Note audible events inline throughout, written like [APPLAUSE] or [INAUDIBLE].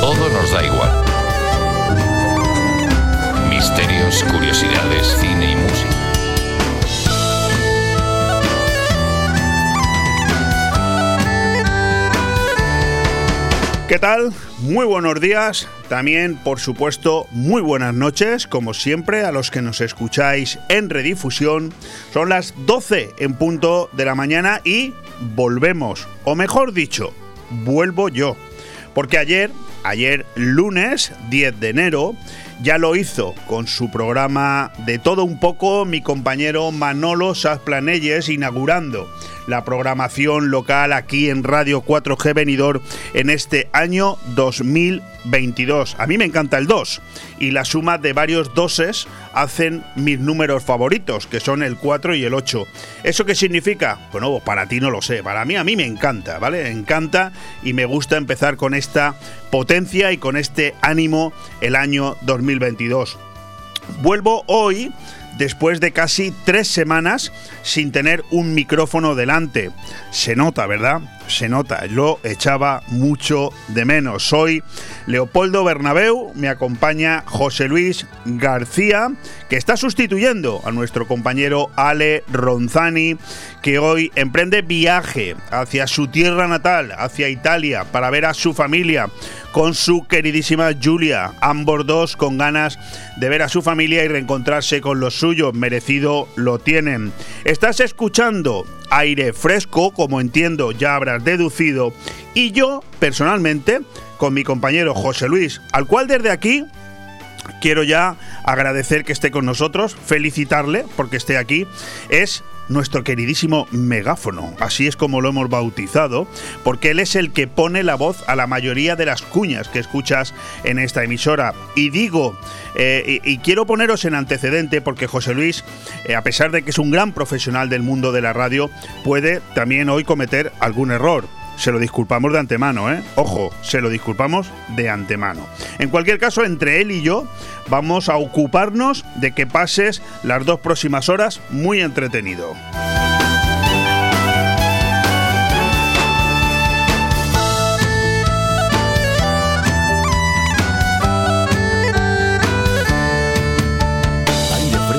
todo nos da igual. Misterios, curiosidades, cine y música. ¿Qué tal? Muy buenos días. También, por supuesto, muy buenas noches, como siempre, a los que nos escucháis en redifusión. Son las 12 en punto de la mañana y volvemos, o mejor dicho, vuelvo yo. Porque ayer, ayer lunes 10 de enero, ya lo hizo con su programa de todo un poco mi compañero Manolo Sasplanelles inaugurando la programación local aquí en Radio 4G Venidor en este año 2022. A mí me encanta el 2 y la suma de varios doses hacen mis números favoritos, que son el 4 y el 8. ¿Eso qué significa? Bueno, pues para ti no lo sé, para mí a mí me encanta, ¿vale? Encanta y me gusta empezar con esta potencia y con este ánimo el año 2022. Vuelvo hoy después de casi tres semanas sin tener un micrófono delante. Se nota, ¿verdad? Se nota, lo echaba mucho de menos. Soy Leopoldo Bernabeu, me acompaña José Luis García, que está sustituyendo a nuestro compañero Ale Ronzani, que hoy emprende viaje hacia su tierra natal, hacia Italia, para ver a su familia con su queridísima Julia, ambos dos con ganas de ver a su familia y reencontrarse con los suyos, merecido lo tienen. Estás escuchando aire fresco, como entiendo ya habrás deducido, y yo personalmente, con mi compañero José Luis, al cual desde aquí quiero ya agradecer que esté con nosotros, felicitarle porque esté aquí, es nuestro queridísimo megáfono. Así es como lo hemos bautizado, porque él es el que pone la voz a la mayoría de las cuñas que escuchas en esta emisora. Y digo, eh, y, quiero poneros en antecedente, porque José Luis, eh, a pesar de que es un gran profesional del mundo de la radio, puede también hoy cometer algún error se lo disculpamos de antemano, ¿eh? Ojo, se lo disculpamos de antemano. En cualquier caso, entre él y yo vamos a ocuparnos de que pases las dos próximas horas muy entretenido.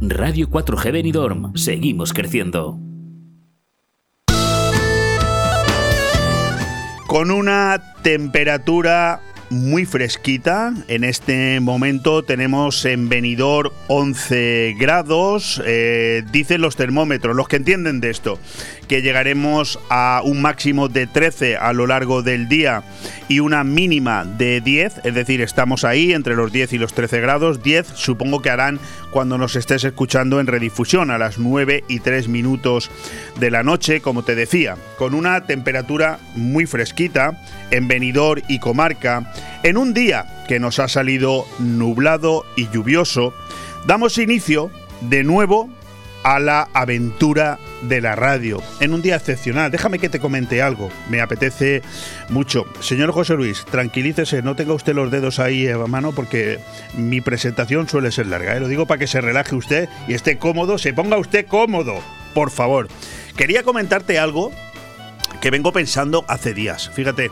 Radio 4G Benidorm. Seguimos creciendo. Con una temperatura muy fresquita. En este momento tenemos en venidor 11 grados, eh, dicen los termómetros, los que entienden de esto, que llegaremos a un máximo de 13 a lo largo del día y una mínima de 10, es decir, estamos ahí entre los 10 y los 13 grados. 10 supongo que harán cuando nos estés escuchando en redifusión a las 9 y 3 minutos de la noche, como te decía, con una temperatura muy fresquita en venidor y comarca, en un día que nos ha salido nublado y lluvioso, damos inicio de nuevo a la aventura de la radio en un día excepcional. Déjame que te comente algo, me apetece mucho. Señor José Luis, tranquilícese, no tenga usted los dedos ahí a mano porque mi presentación suele ser larga. ¿eh? Lo digo para que se relaje usted y esté cómodo, se ponga usted cómodo, por favor. Quería comentarte algo que vengo pensando hace días. Fíjate,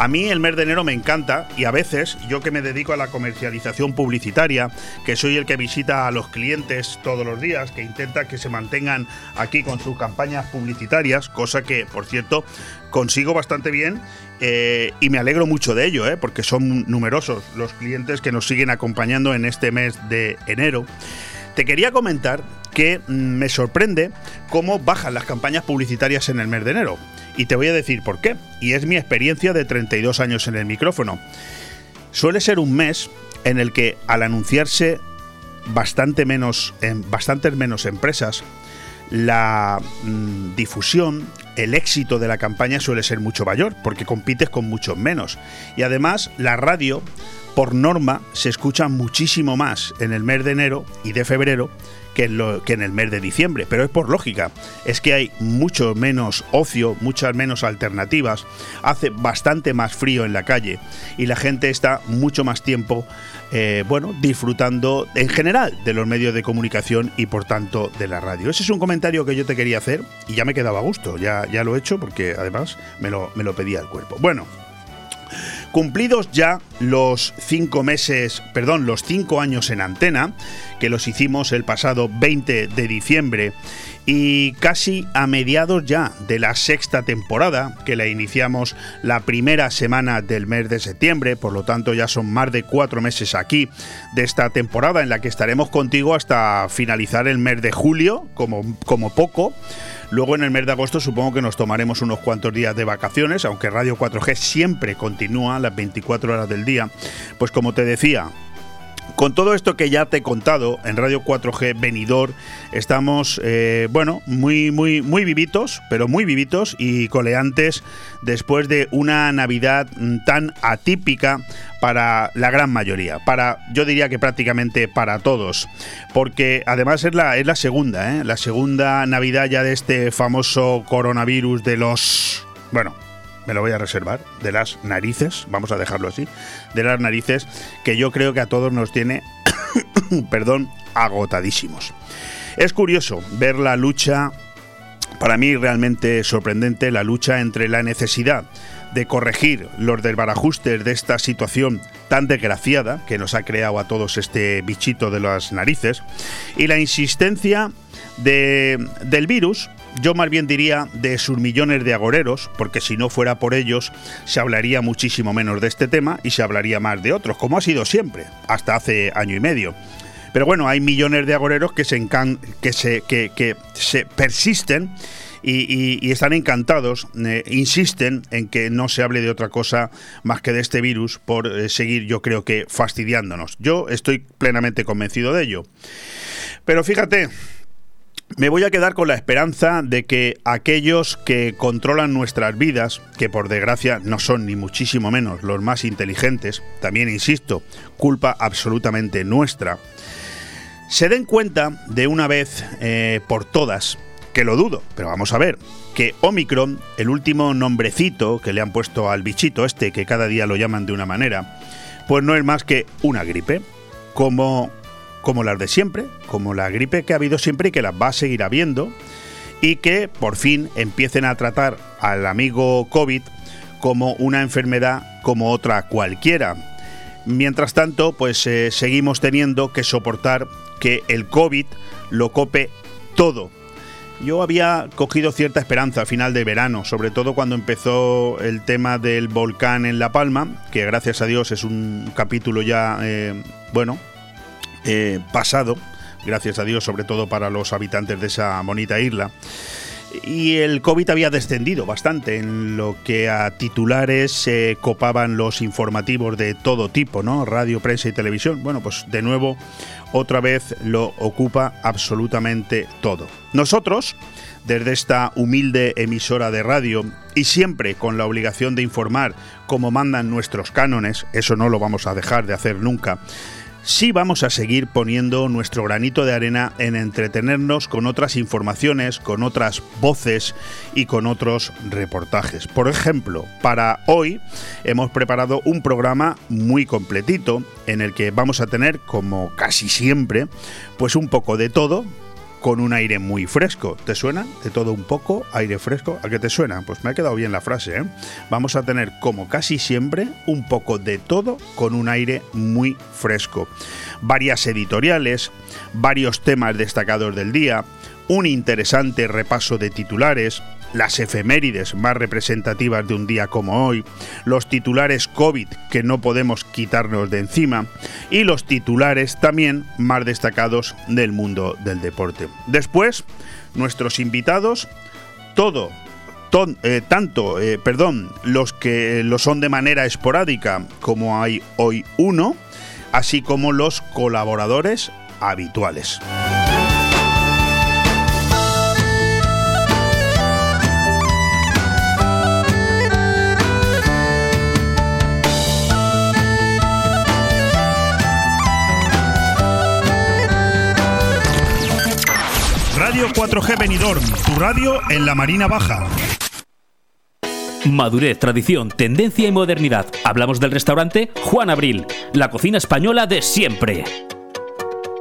a mí el mes de enero me encanta y a veces yo que me dedico a la comercialización publicitaria, que soy el que visita a los clientes todos los días, que intenta que se mantengan aquí con sus campañas publicitarias, cosa que, por cierto, consigo bastante bien eh, y me alegro mucho de ello, eh, porque son numerosos los clientes que nos siguen acompañando en este mes de enero. Te quería comentar que mm, me sorprende cómo bajan las campañas publicitarias en el mes de enero. Y te voy a decir por qué. Y es mi experiencia de 32 años en el micrófono. Suele ser un mes en el que al anunciarse bastante menos, en bastantes menos empresas, la mm, difusión, el éxito de la campaña suele ser mucho mayor, porque compites con muchos menos. Y además, la radio por norma se escucha muchísimo más en el mes de enero y de febrero que en, el mes de diciembre, pero es por lógica. Es que hay mucho menos ocio, muchas menos alternativas, hace bastante más frío en la calle y la gente está mucho más tiempo, eh, bueno, disfrutando en general de los medios de comunicación y por tanto de la radio. Ese es un comentario que yo te quería hacer y ya me quedaba a gusto, ya, ya lo he hecho porque además me lo, me lo pedía el cuerpo. Bueno. Cumplidos ya los cinco meses, perdón, los cinco años en antena, que los hicimos el pasado 20 de diciembre, y casi a mediados ya de la sexta temporada, que la iniciamos la primera semana del mes de septiembre, por lo tanto ya son más de cuatro meses aquí de esta temporada en la que estaremos contigo hasta finalizar el mes de julio, como, como poco. Luego en el mes de agosto supongo que nos tomaremos unos cuantos días de vacaciones, aunque Radio 4G siempre continúa las 24 horas del día. Pues como te decía, con todo esto que ya te he contado en Radio 4G Venidor, estamos, eh, bueno, muy, muy, muy vivitos, pero muy vivitos y coleantes después de una Navidad mm, tan atípica para la gran mayoría, para, yo diría que prácticamente para todos, porque además es la, es la segunda, ¿eh? la segunda Navidad ya de este famoso coronavirus de los, bueno, me lo voy a reservar, de las narices, vamos a dejarlo así, de las narices, que yo creo que a todos nos tiene, [COUGHS] perdón, agotadísimos. Es curioso ver la lucha, para mí realmente sorprendente, la lucha entre la necesidad de corregir los desbarajustes de esta situación tan desgraciada que nos ha creado a todos este bichito de las narices y la insistencia de, del virus yo más bien diría de sus millones de agoreros, porque si no fuera por ellos, se hablaría muchísimo menos de este tema y se hablaría más de otros, como ha sido siempre, hasta hace año y medio. Pero bueno, hay millones de agoreros que se, que se, que, se persisten y, están encantados, eh, insisten en que no se hable de otra cosa más que de este virus por eh, seguir, yo creo que, fastidiándonos. Yo estoy plenamente convencido de ello. Pero fíjate, me voy a quedar con la esperanza de que aquellos que controlan nuestras vidas, que por desgracia no son ni muchísimo menos los más inteligentes, también insisto, culpa absolutamente nuestra, se den cuenta de una vez eh, por todas, que lo dudo, pero vamos a ver, que Omicron, el último nombrecito que le han puesto al bichito este, que cada día lo llaman de una manera, pues no es más que una gripe, como como las de siempre, como la gripe que ha habido siempre y que las va a seguir habiendo, y que por fin empiecen a tratar al amigo COVID como una enfermedad como otra cualquiera. Mientras tanto, pues eh, seguimos teniendo que soportar que el COVID lo cope todo. Yo había cogido cierta esperanza a final de verano, sobre todo cuando empezó el tema del volcán en La Palma, que gracias a Dios es un capítulo ya, eh, bueno, eh, pasado, gracias a Dios, sobre todo para los habitantes de esa bonita isla. Y el COVID había descendido bastante en lo que a titulares se copaban los informativos de todo tipo, ¿no? Radio, prensa y televisión. Bueno, pues de nuevo, otra vez lo ocupa absolutamente todo. Nosotros, desde esta humilde emisora de radio y siempre con la obligación de informar como mandan nuestros cánones, eso no lo vamos a dejar de hacer nunca, sí vamos a seguir poniendo nuestro granito de arena en entretenernos con otras informaciones, con otras voces y con otros reportajes. Por ejemplo, para hoy hemos preparado un programa muy completito en el que vamos a tener, como casi siempre, pues un poco de todo, con un aire muy fresco. ¿Te suena? De todo un poco, aire fresco. ¿A qué te suena? Pues me ha quedado bien la frase. ¿eh? Vamos a tener, como casi siempre, un poco de todo con un aire muy fresco. Varias editoriales, varios temas destacados del día, un interesante repaso de titulares, las efemérides más representativas de un día como hoy, los titulares COVID que no podemos quitarnos de encima y los titulares también más destacados del mundo del deporte. Después, nuestros invitados, todo eh, tanto, eh, perdón, los que lo son de manera esporádica, como hay hoy uno, así como los colaboradores habituales. Radio 4G Benidorm, tu radio en la Marina Baja. Madurez, tradición, tendencia y modernidad. Hablamos del restaurante Juan Abril, la cocina española de siempre.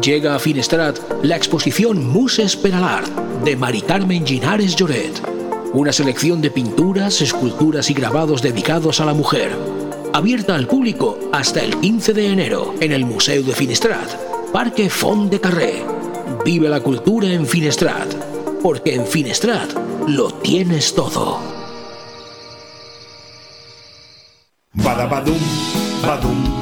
Llega a Finestrat la exposición Muses per de Mari Carmen Ginares Lloret. Una selección de pinturas, esculturas y grabados dedicados a la mujer. Abierta al público hasta el 15 de enero en el Museo de Finestrat, Parque Font de Carré. Vive la cultura en Finestrat, porque en Finestrat lo tienes todo. Badabadum, badum,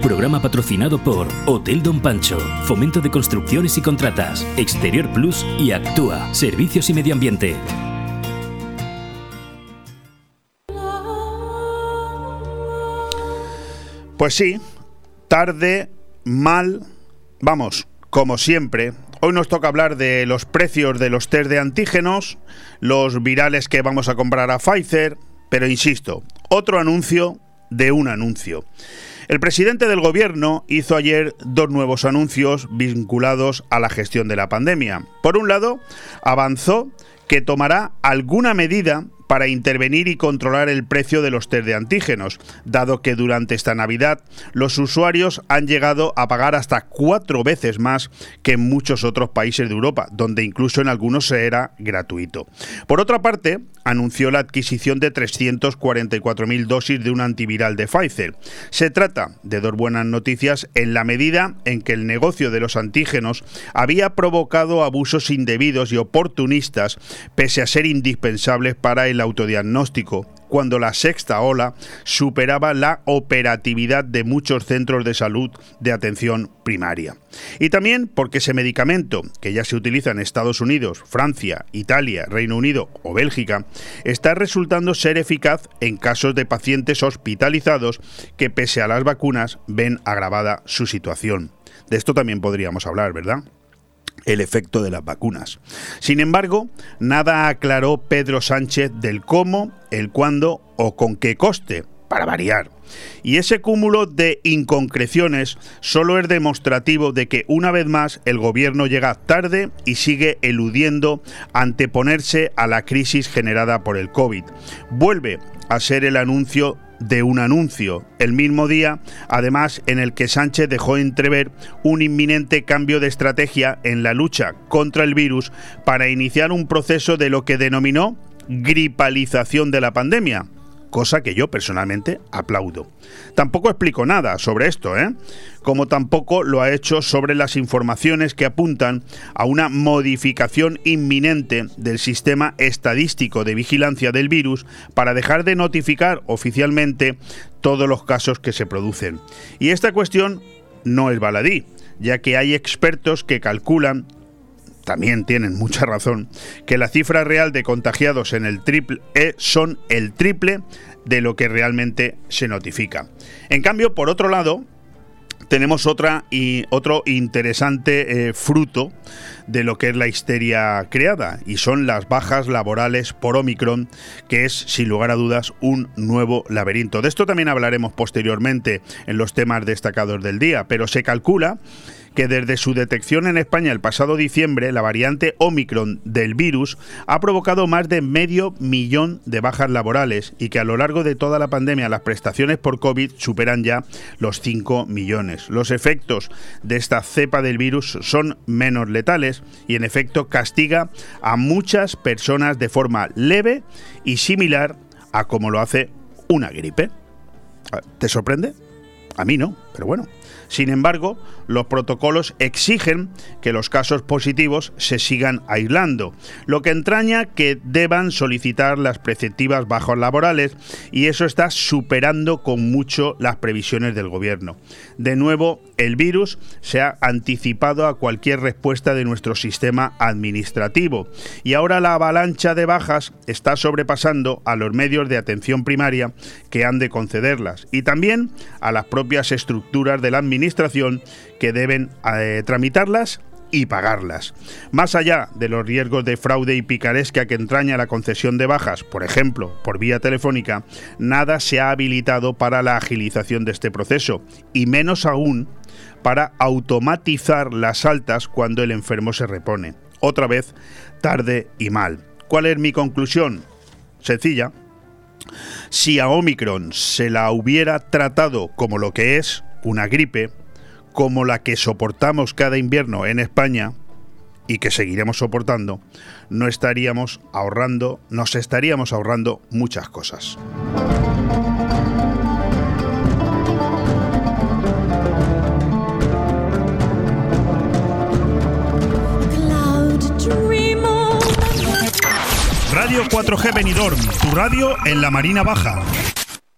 Programa patrocinado por Hotel Don Pancho, Fomento de Construcciones y Contratas, Exterior Plus y Actúa, Servicios y Medio Ambiente. Pues sí, tarde, mal, vamos, como siempre. Hoy nos toca hablar de los precios de los test de antígenos, los virales que vamos a comprar a Pfizer, pero insisto, otro anuncio de un anuncio. El presidente del gobierno hizo ayer dos nuevos anuncios vinculados a la gestión de la pandemia. Por un lado, avanzó que tomará alguna medida para intervenir y controlar el precio de los test de antígenos, dado que durante esta Navidad los usuarios han llegado a pagar hasta cuatro veces más que en muchos otros países de Europa, donde incluso en algunos era gratuito. Por otra parte, anunció la adquisición de 344.000 dosis de un antiviral de Pfizer. Se trata de dos buenas noticias en la medida en que el negocio de los antígenos había provocado abusos indebidos y oportunistas, pese a ser indispensables para el autodiagnóstico, cuando la sexta ola superaba la operatividad de muchos centros de salud de atención primaria. Y también porque ese medicamento, que ya se utiliza en Estados Unidos, Francia, Italia, Reino Unido o Bélgica, está resultando ser eficaz en casos de pacientes hospitalizados que pese a las vacunas ven agravada su situación. De esto también podríamos hablar, ¿verdad? El efecto de las vacunas. Sin embargo, nada aclaró Pedro Sánchez del cómo, el cuándo o con qué coste, para variar. Y ese cúmulo de inconcreciones solo es demostrativo de que una vez más el gobierno llega tarde y sigue eludiendo anteponerse a la crisis generada por el COVID. Vuelve a ser el anuncio de un anuncio, el mismo día, además, en el que Sánchez dejó entrever un inminente cambio de estrategia en la lucha contra el virus para iniciar un proceso de lo que denominó gripalización de la pandemia, cosa que yo personalmente aplaudo. Tampoco explico nada sobre esto, ¿eh? como tampoco lo ha hecho sobre las informaciones que apuntan a una modificación inminente del sistema estadístico de vigilancia del virus para dejar de notificar oficialmente todos los casos que se producen. Y esta cuestión no es baladí, ya que hay expertos que calculan también tienen mucha razón, que la cifra real de contagiados en el triple E son el triple de lo que realmente se notifica. En cambio, por otro lado, tenemos otra y otro interesante eh, fruto de lo que es la histeria creada y son las bajas laborales por Omicron, que es sin lugar a dudas un nuevo laberinto. De esto también hablaremos posteriormente en los temas destacados del día, pero se calcula que desde su detección en España el pasado diciembre, la variante Omicron del virus ha provocado más de medio millón de bajas laborales y que a lo largo de toda la pandemia las prestaciones por COVID superan ya los 5 millones. Los efectos de esta cepa del virus son menos letales y en efecto castiga a muchas personas de forma leve y similar a como lo hace una gripe. ¿Te sorprende? A mí no, pero bueno. Sin embargo, los protocolos exigen que los casos positivos se sigan aislando, lo que entraña que deban solicitar las preceptivas bajas laborales y eso está superando con mucho las previsiones del gobierno. De nuevo, el virus se ha anticipado a cualquier respuesta de nuestro sistema administrativo y ahora la avalancha de bajas está sobrepasando a los medios de atención primaria que han de concederlas y también a las propias estructuras de la administración que deben eh, tramitarlas y pagarlas. Más allá de los riesgos de fraude y picaresca que entraña la concesión de bajas, por ejemplo, por vía telefónica, nada se ha habilitado para la agilización de este proceso, y menos aún para automatizar las altas cuando el enfermo se repone. Otra vez, tarde y mal. ¿Cuál es mi conclusión? Sencilla. Si a Omicron se la hubiera tratado como lo que es, una gripe, como la que soportamos cada invierno en España y que seguiremos soportando, no estaríamos ahorrando, nos estaríamos ahorrando muchas cosas. Radio 4G Benidorm, tu radio en la Marina Baja.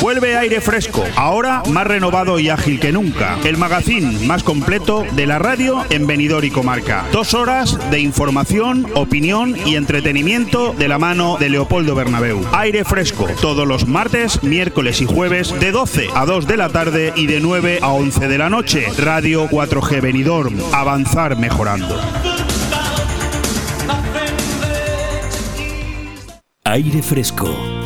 Vuelve aire fresco, ahora más renovado y ágil que nunca. El magazín más completo de la radio en Benidorm y Comarca. Dos horas de información, opinión y entretenimiento de la mano de Leopoldo Bernabeu. Aire fresco, todos los martes, miércoles y jueves de 12 a 2 de la tarde y de 9 a 11 de la noche. Radio 4G Benidorm. Avanzar mejorando. Aire fresco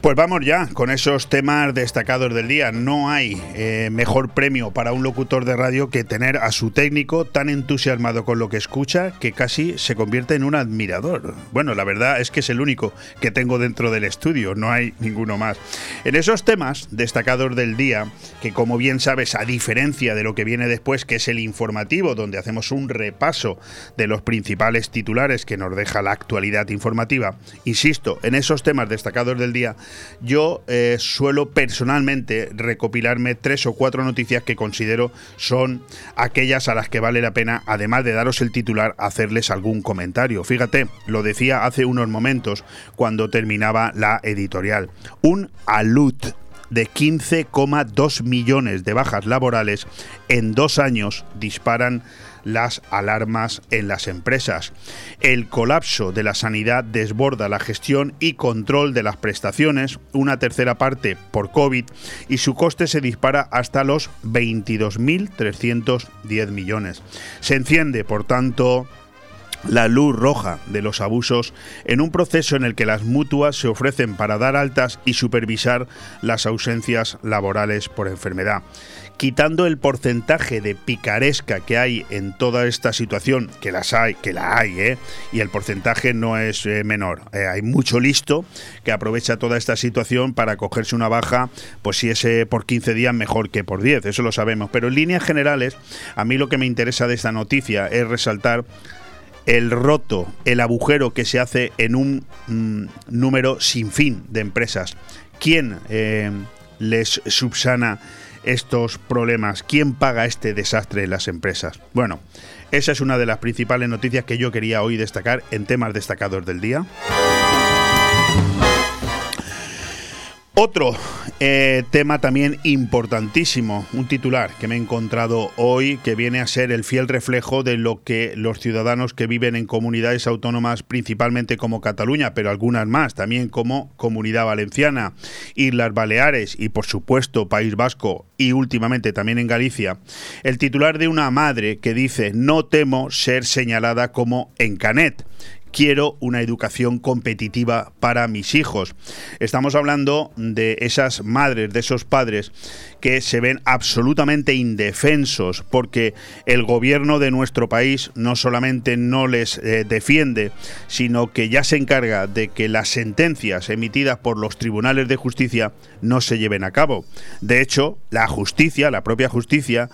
Pues vamos ya con esos temas destacados del día. No hay eh, mejor premio para un locutor de radio que tener a su técnico tan entusiasmado con lo que escucha que casi se convierte en un admirador. Bueno, la verdad es que es el único que tengo dentro del estudio, no hay ninguno más. En esos temas destacados del día, que como bien sabes, a diferencia de lo que viene después, que es el informativo, donde hacemos un repaso de los principales titulares que nos deja la actualidad informativa, insisto, en esos temas destacados del día, yo eh, suelo personalmente recopilarme tres o cuatro noticias que considero son aquellas a las que vale la pena, además de daros el titular, hacerles algún comentario. Fíjate, lo decía hace unos momentos cuando terminaba la editorial. Un alut de 15,2 millones de bajas laborales en dos años disparan las alarmas en las empresas. El colapso de la sanidad desborda la gestión y control de las prestaciones, una tercera parte por COVID, y su coste se dispara hasta los 22.310 millones. Se enciende, por tanto, la luz roja de los abusos en un proceso en el que las mutuas se ofrecen para dar altas y supervisar las ausencias laborales por enfermedad quitando el porcentaje de picaresca que hay en toda esta situación, que las hay, que la hay, ¿eh? y el porcentaje no es eh, menor. Eh, hay mucho listo que aprovecha toda esta situación para cogerse una baja, pues si es por 15 días mejor que por 10, eso lo sabemos. Pero en líneas generales, a mí lo que me interesa de esta noticia es resaltar el roto, el agujero que se hace en un mm, número sin fin de empresas. ¿Quién eh, les subsana estos problemas? ¿Quién paga este desastre en las empresas? Bueno, esa es una de las principales noticias que yo quería hoy destacar en temas destacados del día. Otro eh, tema también importantísimo, un titular que me he encontrado hoy que viene a ser el fiel reflejo de lo que los ciudadanos que viven en comunidades autónomas, principalmente como Cataluña, pero algunas más, también como Comunidad Valenciana, Islas Baleares y por supuesto País Vasco y últimamente también en Galicia, el titular de una madre que dice no temo ser señalada como encanet quiero una educación competitiva para mis hijos. Estamos hablando de esas madres, de esos padres que se ven absolutamente indefensos porque el gobierno de nuestro país no solamente no les eh, defiende, sino que ya se encarga de que las sentencias emitidas por los tribunales de justicia no se lleven a cabo. De hecho, la justicia, la propia justicia,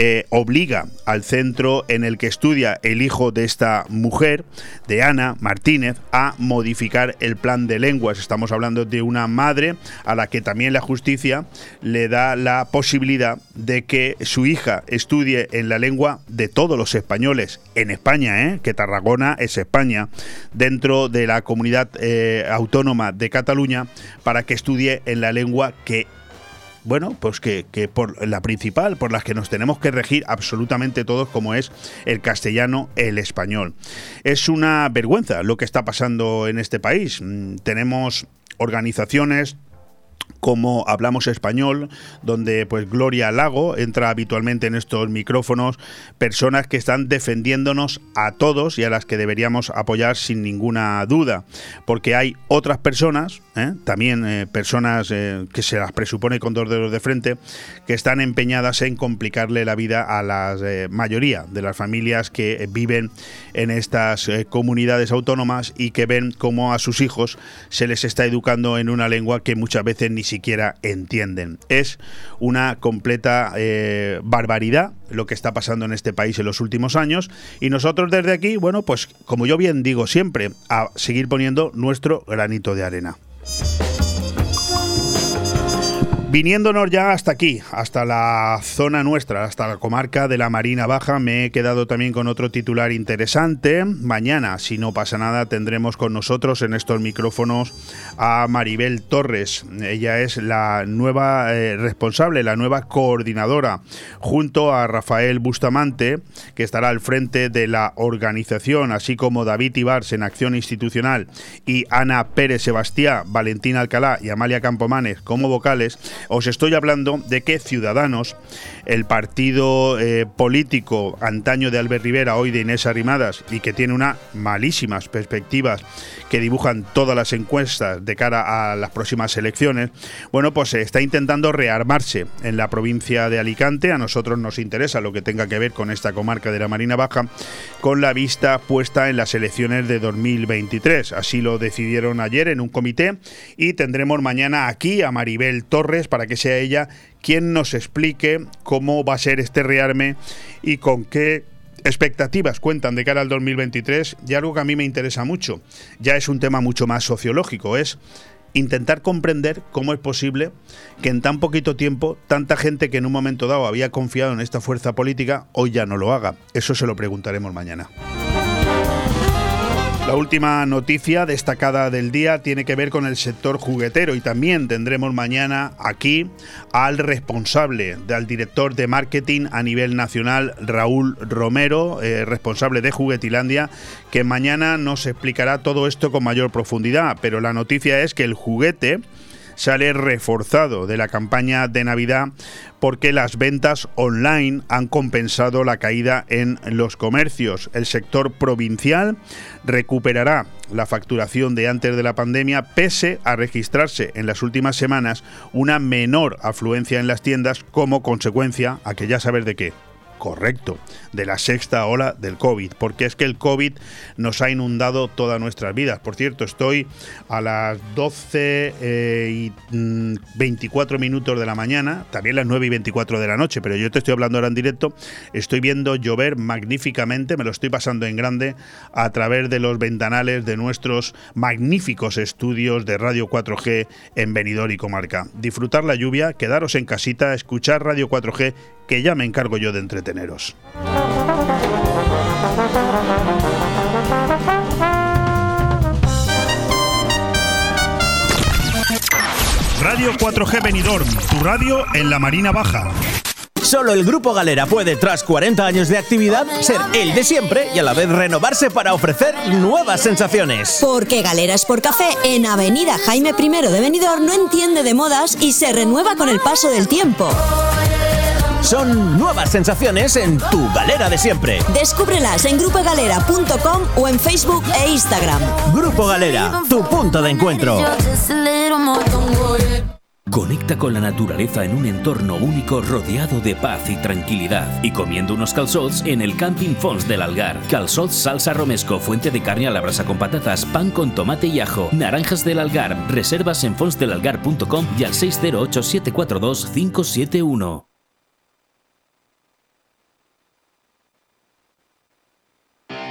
eh, obliga al centro en el que estudia el hijo de esta mujer, de Ana Martínez, a modificar el plan de lenguas. Estamos hablando de una madre a la que también la justicia le da la posibilidad de que su hija estudie en la lengua de todos los españoles en España, ¿eh? que Tarragona es España, dentro de la comunidad eh, autónoma de Cataluña, para que estudie en la lengua que bueno, pues que, por la principal, por las que nos tenemos que regir absolutamente todos, como es el castellano, el español. Es una vergüenza lo que está pasando en este país. Mm, tenemos organizaciones como Hablamos Español, donde pues Gloria Lago entra habitualmente en estos micrófonos, personas que están defendiéndonos a todos y a las que deberíamos apoyar sin ninguna duda, porque hay otras personas, ¿eh? también eh, personas eh, que se las presupone con dos dedos de frente, que están empeñadas en complicarle la vida a la mayoría de las familias que viven en estas comunidades autónomas y que ven cómo a sus hijos se les está educando en una lengua que muchas veces ni siquiera entienden. Es una completa eh, barbaridad lo que está pasando en este país en los últimos años y nosotros desde aquí, bueno, pues como yo bien digo siempre, a seguir poniendo nuestro granito de arena. Viniéndonos ya hasta aquí, hasta la zona nuestra, hasta la comarca de la Marina Baja, me he quedado también con otro titular interesante. Mañana, si no pasa nada, tendremos con nosotros en estos micrófonos a Maribel Torres. Ella es la nueva eh, responsable, la nueva coordinadora, junto a Rafael Bustamante, que estará al frente de la organización, así como David Ibars en Acción Institucional y Ana Pérez Sebastián, Valentín Alcalá y Amalia Campomanes como vocales os estoy hablando de que Ciudadanos, el partido eh, político antaño de Albert Rivera, hoy de Inés Arrimadas, y que tiene unas malísimas perspectivas que dibujan todas las encuestas de cara a las próximas elecciones, bueno, pues está intentando rearmarse en la provincia de Alicante. A nosotros nos interesa lo que tenga que ver con esta comarca de la Marina Baja, con la vista puesta en las elecciones de 2023. Así lo decidieron ayer en un comité y tendremos mañana aquí a Maribel Torres para que sea ella quien nos explique cómo va a ser este rearme y con qué expectativas cuentan de cara al 2023 y algo que a mí me interesa mucho. Ya es un tema mucho más sociológico, es intentar comprender cómo es posible que en tan poquito tiempo tanta gente que en un momento dado había confiado en esta fuerza política hoy ya no lo haga. Eso se lo preguntaremos mañana. La última noticia destacada del día tiene que ver con el sector juguetero y también tendremos mañana aquí al responsable, al director de marketing a nivel nacional, Raúl Romero, eh, responsable de Juguetilandia, que mañana nos explicará todo esto con mayor profundidad. Pero la noticia es que el juguete sale reforzado de la campaña de Navidad porque las ventas online han compensado la caída en los comercios. El sector provincial recuperará la facturación de antes de la pandemia pese a registrarse en las últimas semanas una menor afluencia en las tiendas como consecuencia, a que ya saber de qué, correcto, de la sexta ola del COVID, porque es que el COVID nos ha inundado todas nuestras vidas. Por cierto, estoy a las 12 eh, y 24 mm, minutos de la mañana, también las 9 y 24 de la noche, pero yo te estoy hablando ahora en directo, estoy viendo llover magníficamente, me lo estoy pasando en grande a través de los ventanales de nuestros magníficos estudios de Radio 4G en Benidorm y Comarca. Disfrutar la lluvia, quedaros en casita, escuchar Radio 4G que ya me encargo yo de entreteneros. Radio 4G Benidorm, tu radio en la Marina Baja. Solo el Grupo Galera puede, tras 40 años de actividad, ser el de siempre y a la vez renovarse para ofrecer nuevas sensaciones. Porque Galeras por Café en Avenida Jaime I de Benidorm no entiende de modas y se renueva con el paso del tiempo. Son nuevas sensaciones en tu galera de siempre. Descúbrelas en grupogalera.com o en Facebook e Instagram. Grupo Galera, tu punto de encuentro. Conecta con la naturaleza en un entorno único rodeado de paz y tranquilidad y comiendo unos calzots en el Camping Fons del Algar. Calzots salsa romesco, fuente de carne a la brasa con patatas, pan con tomate y ajo, naranjas del Algar. Reservas en fonsdelalgar.com y al 608 742 571.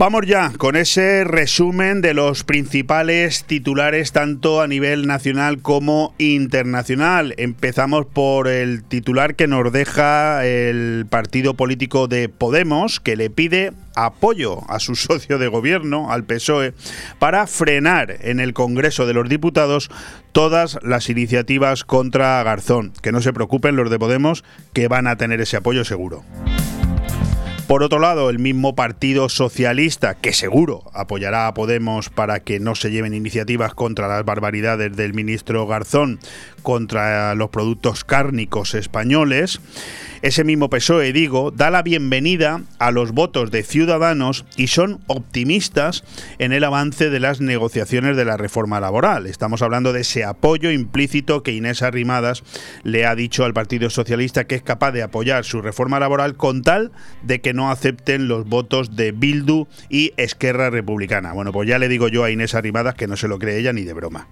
Vamos ya con ese resumen de los principales titulares tanto a nivel nacional como internacional. Empezamos por el titular que nos deja el partido político de Podemos, que le pide apoyo a su [LAUGHS] socio de gobierno, al PSOE, para frenar en el Congreso de los Diputados todas las iniciativas contra Garzón. Que no se preocupen los de Podemos, que van a tener ese apoyo seguro. Por otro lado, el mismo Partido Socialista, que seguro apoyará a Podemos para que no se lleven iniciativas contra las barbaridades del ministro Garzón, contra los productos cárnicos españoles, ese mismo PSOE, digo, da la bienvenida a los votos de Ciudadanos y son optimistas en el avance de las negociaciones de la reforma laboral. Estamos hablando de ese apoyo implícito que Inés Arrimadas le ha dicho al Partido Socialista que es capaz de apoyar su reforma laboral con tal de que no acepten los votos de Bildu y Esquerra Republicana. Bueno, pues ya le digo yo a Inés Arrimadas que no se lo cree ella ni de broma.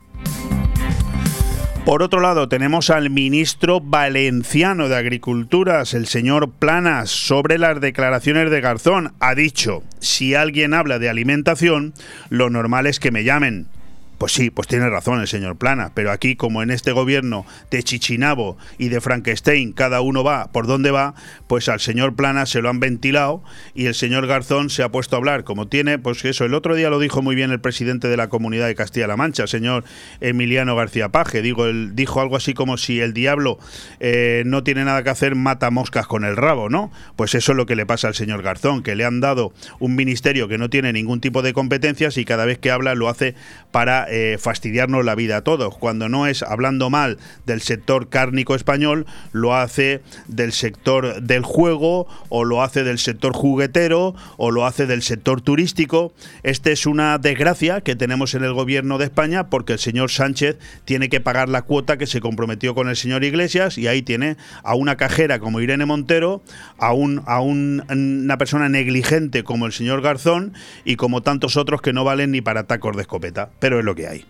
Por otro lado, tenemos al ministro valenciano de Agriculturas, el señor Planas, sobre las declaraciones de Garzón. Ha dicho, si alguien habla de alimentación, lo normal es que me llamen. Pues sí, pues tiene razón el señor Plana, pero aquí como en este gobierno de Chichinabo y de Frankenstein cada uno va por donde va, pues al señor Plana se lo han ventilado y el señor Garzón se ha puesto a hablar como tiene, pues eso, el otro día lo dijo muy bien el presidente de la Comunidad de Castilla-La Mancha, el señor Emiliano García Paje, digo, él dijo algo así como si el diablo eh, no tiene nada que hacer, mata moscas con el rabo, ¿no? Pues eso es lo que le pasa al señor Garzón, que le han dado un ministerio que no tiene ningún tipo de competencias y cada vez que habla lo hace para eh, fastidiarnos la vida a todos. Cuando no es hablando mal del sector cárnico español, lo hace del sector del juego o lo hace del sector juguetero o lo hace del sector turístico. Esta es una desgracia que tenemos en el gobierno de España porque el señor Sánchez tiene que pagar la cuota que se comprometió con el señor Iglesias y ahí tiene a una cajera como Irene Montero, a, un, a una persona negligente como el señor Garzón y como tantos otros que no valen ni para tacos de escopeta. Pero es lo que hay.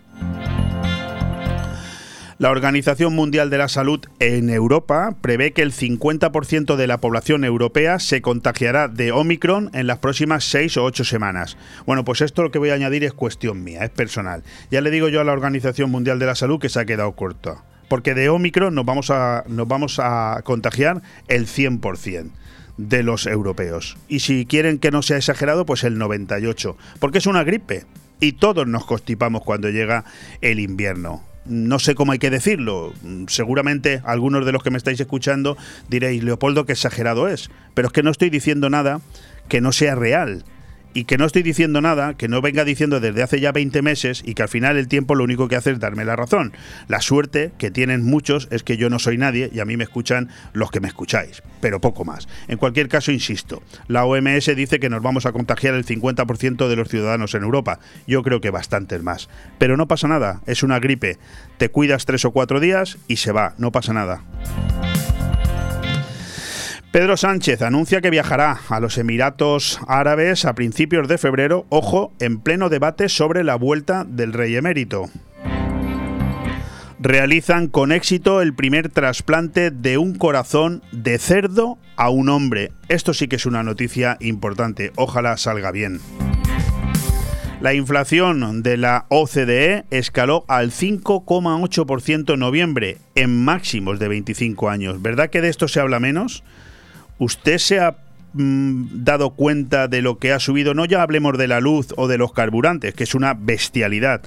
La Organización Mundial de la Salud en Europa prevé que el 50% de la población europea se contagiará de Omicron en las próximas 6 o 8 semanas. Bueno, pues esto lo que voy a añadir es cuestión mía, es personal. Ya le digo yo a la Organización Mundial de la Salud que se ha quedado corto. Porque de Omicron nos vamos a, nos vamos a contagiar el 100% de los europeos. Y si quieren que no sea exagerado, pues el 98%. Porque es una gripe y todos nos constipamos cuando llega el invierno no sé cómo hay que decirlo. Seguramente algunos de los que me estáis escuchando diréis, Leopoldo, qué exagerado es. Pero es que no estoy diciendo nada que no sea real y que no estoy diciendo nada, que no venga diciendo desde hace ya 20 meses y que al final el tiempo lo único que hace es darme la razón. La suerte que tienen muchos es que yo no soy nadie y a mí me escuchan los que me escucháis, pero poco más. En cualquier caso, insisto, la OMS dice que nos vamos a contagiar el 50% de los ciudadanos en Europa. Yo creo que bastantes más. Pero no pasa nada, es una gripe. Te cuidas tres o cuatro días y se va, no pasa nada. Pedro Sánchez anuncia que viajará a los Emiratos Árabes a principios de febrero, ojo, en pleno debate sobre la vuelta del rey emérito. Realizan con éxito el primer trasplante de un corazón de cerdo a un hombre. Esto sí que es una noticia importante, ojalá salga bien. La inflación de la OCDE escaló al 5,8% en noviembre, en máximos de 25 años. ¿Verdad que de esto se habla menos? ¿Usted se ha mm, dado cuenta de lo que ha subido? No ya hablemos de la luz o de los carburantes, que es una bestialidad.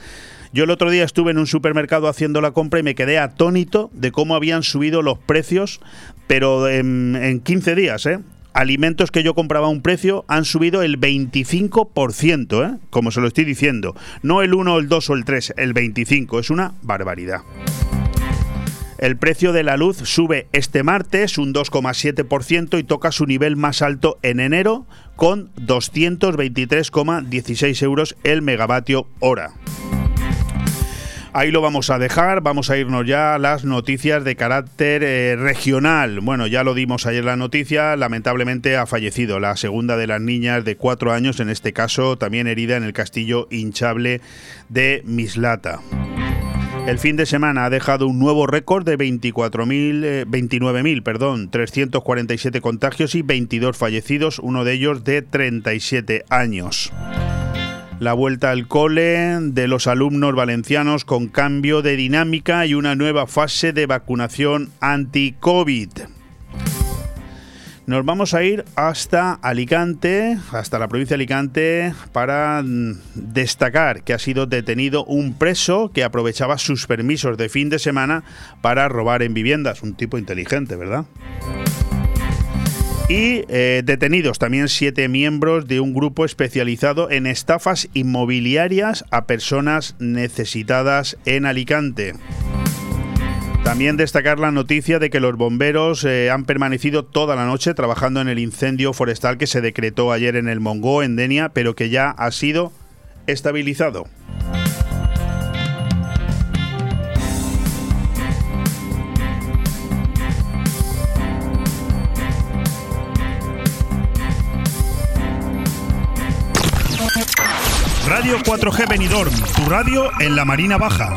Yo el otro día estuve en un supermercado haciendo la compra y me quedé atónito de cómo habían subido los precios, pero en, 15 días, ¿eh? alimentos que yo compraba a un precio han subido el 25%, ¿eh? como se lo estoy diciendo. No el 1, el 2 o el 3, el 25. Es una barbaridad. El precio de la luz sube este martes un 2,7% y toca su nivel más alto en enero con 223,16 euros el megavatio hora. Ahí lo vamos a dejar, vamos a irnos ya a las noticias de carácter eh, regional. Bueno, ya lo dimos ayer la noticia, lamentablemente ha fallecido la segunda de las niñas de cuatro años, en este caso también herida en el castillo hinchable de Mislata. El fin de semana ha dejado un nuevo récord de 24.000, 29.000, eh, perdón, 347 contagios y 22 fallecidos, uno de ellos de 37 años. La vuelta al cole de los alumnos valencianos con cambio de dinámica y una nueva fase de vacunación anti-COVID. Nos vamos a ir hasta Alicante, hasta la provincia de Alicante, para mm, destacar que ha sido detenido un preso que aprovechaba sus permisos de fin de semana para robar en viviendas. Un tipo inteligente, ¿verdad? Y eh, detenidos también siete miembros de un grupo especializado en estafas inmobiliarias a personas necesitadas en Alicante. También destacar la noticia de que los bomberos eh, han permanecido toda la noche trabajando en el incendio forestal que se decretó ayer en el Mongó, en Denia, pero que ya ha sido estabilizado. Radio 4G Benidorm, tu radio en la Marina Baja.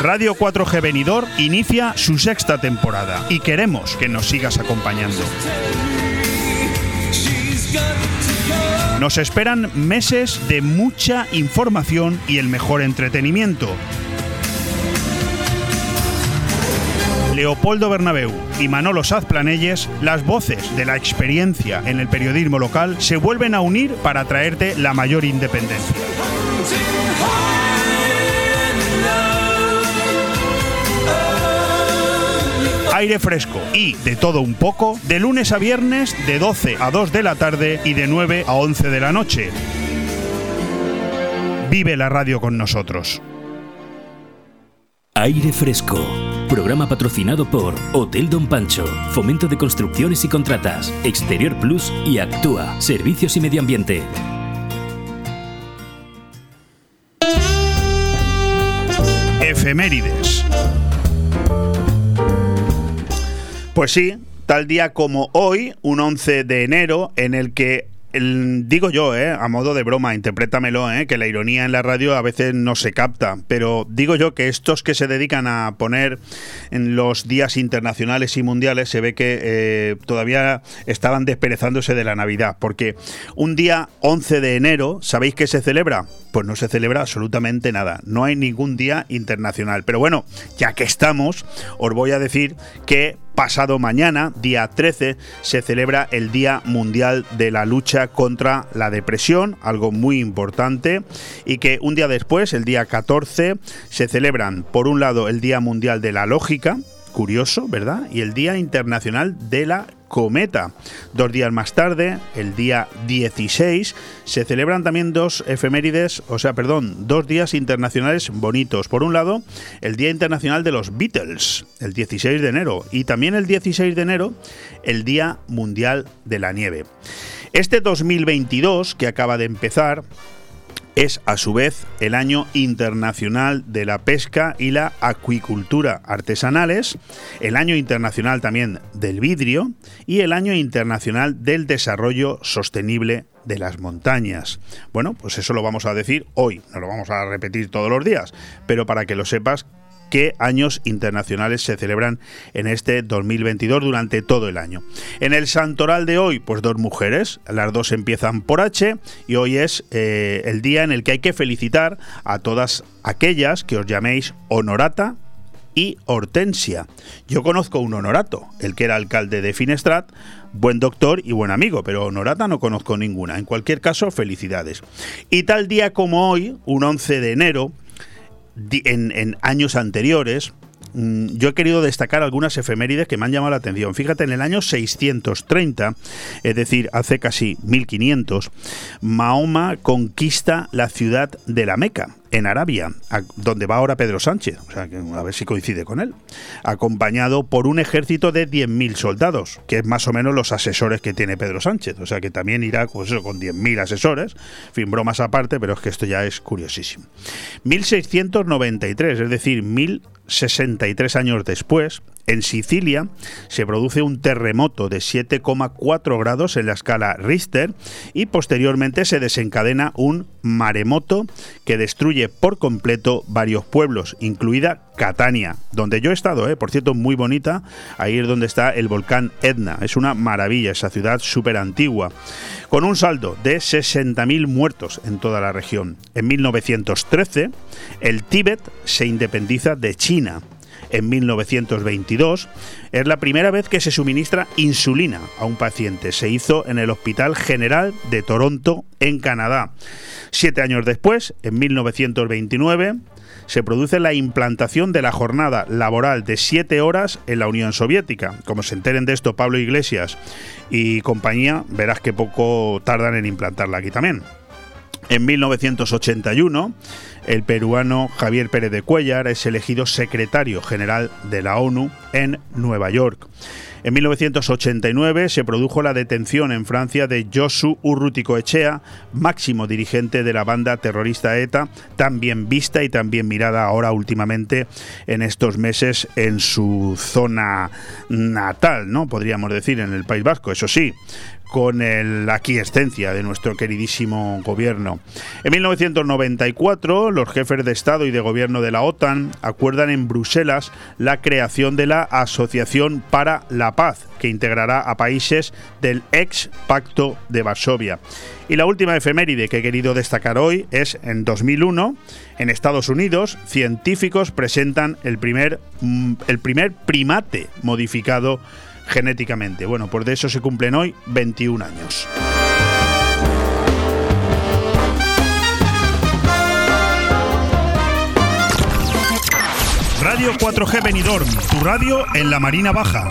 Radio 4G Benidorm inicia su sexta temporada y queremos que nos sigas acompañando. Nos esperan meses de mucha información y el mejor entretenimiento. Leopoldo Bernabeu y Manolo Sazplanelles, las voces de la experiencia en el periodismo local, se vuelven a unir para traerte la mayor independencia. Aire fresco y de todo un poco de lunes a viernes de 12 a 2 de la tarde y de 9 a 11 de la noche. Vive la radio con nosotros. Aire Fresco. Programa patrocinado por Hotel Don Pancho, Fomento de Construcciones y Contratas, Exterior Plus y Actúa, Servicios y Medio Ambiente. Efemérides. Pues sí, tal día como hoy, un 11 de enero, en el que digo yo, eh, a modo de broma, interprétamelo, eh, que la ironía en la radio a veces no se capta, pero digo yo que estos que se dedican a poner en los días internacionales y mundiales se ve que eh, todavía estaban desperezándose de la Navidad, porque un día 11 de enero, ¿sabéis qué se celebra? Pues no se celebra absolutamente nada, no hay ningún día internacional. Pero bueno, ya que estamos, os voy a decir que pasado mañana, día 13, se celebra el Día Mundial de la Lucha contra la Depresión, algo muy importante, y que un día después, el día 14, se celebran, por un lado, el Día Mundial de la Lógica, curioso, ¿verdad? Y el Día Internacional de la cometa. Dos días más tarde, el día 16, se celebran también dos efemérides, o sea, perdón, dos días internacionales bonitos. Por un lado, el Día Internacional de los Beatles, el 16 de enero, y también el 16 de enero, el Día Mundial de la Nieve. Este 2022, que acaba de empezar, es a su vez el año internacional de la pesca y la acuicultura artesanales, el año internacional también del vidrio y el año internacional del desarrollo sostenible de las montañas. Bueno, pues eso lo vamos a decir hoy, no lo vamos a repetir todos los días, pero para que lo sepas qué años internacionales se celebran en este 2022 durante todo el año. En el santoral de hoy, pues dos mujeres, las dos empiezan por H y hoy es eh, el día en el que hay que felicitar a todas aquellas que os llaméis honorata y Hortensia. Yo conozco un honorato, el que era alcalde de Finestrat, buen doctor y buen amigo, pero honorata no conozco ninguna. En cualquier caso, felicidades. Y tal día como hoy, un 11 de enero, en, años anteriores, mm, yo he querido destacar algunas efemérides que me han llamado la atención. Fíjate, en el año 630, es decir, hace casi 1500, Mahoma conquista la ciudad de la Meca en Arabia, donde va ahora Pedro Sánchez, o sea, a ver si coincide con él, acompañado por un ejército de 10.000 soldados, que es más o menos los asesores que tiene Pedro Sánchez, o sea que también irá pues eso, con 10.000 asesores, fin, bromas aparte, pero es que esto ya es curiosísimo. 1693, es decir, 1063 años después, en Sicilia se produce un terremoto de 7,4 grados en la escala Richter y posteriormente se desencadena un maremoto que destruye por completo varios pueblos, incluida Catania, donde yo he estado, ¿eh? por cierto, muy bonita. Ahí es donde está el volcán Etna. Es una maravilla, esa ciudad súper antigua, con un saldo de 60.000 muertos en toda la región. En 1913, el Tíbet se independiza de China en 1922, es la primera vez que se suministra insulina a un paciente. Se hizo en el Hospital General de Toronto, en Canadá. Siete años después, en 1929, se produce la implantación de la jornada laboral de siete horas en la Unión Soviética. Como se enteren de esto Pablo Iglesias y compañía, verás que poco tardan en implantarla aquí también. En 1981, el peruano Javier Pérez de Cuellar es elegido secretario general de la ONU en Nueva York. En 1989 se produjo la detención en Francia de Josu Urrutico Echea, máximo dirigente de la banda terrorista ETA, tan bien vista y tan bien mirada ahora últimamente en estos meses en su zona natal, ¿no? Podríamos decir, en el País Vasco, eso sí con la aquiescencia de nuestro queridísimo gobierno. En 1994, los jefes de Estado y de Gobierno de la OTAN acuerdan en Bruselas la creación de la Asociación para la Paz, que integrará a países del ex Pacto de Varsovia. Y la última efeméride que he querido destacar hoy es en 2001, en Estados Unidos, científicos presentan el primer, mm, el primer primate modificado genéticamente. Bueno, pues de eso se cumplen hoy 21 años. Radio 4G Benidorm, tu radio en la Marina Baja.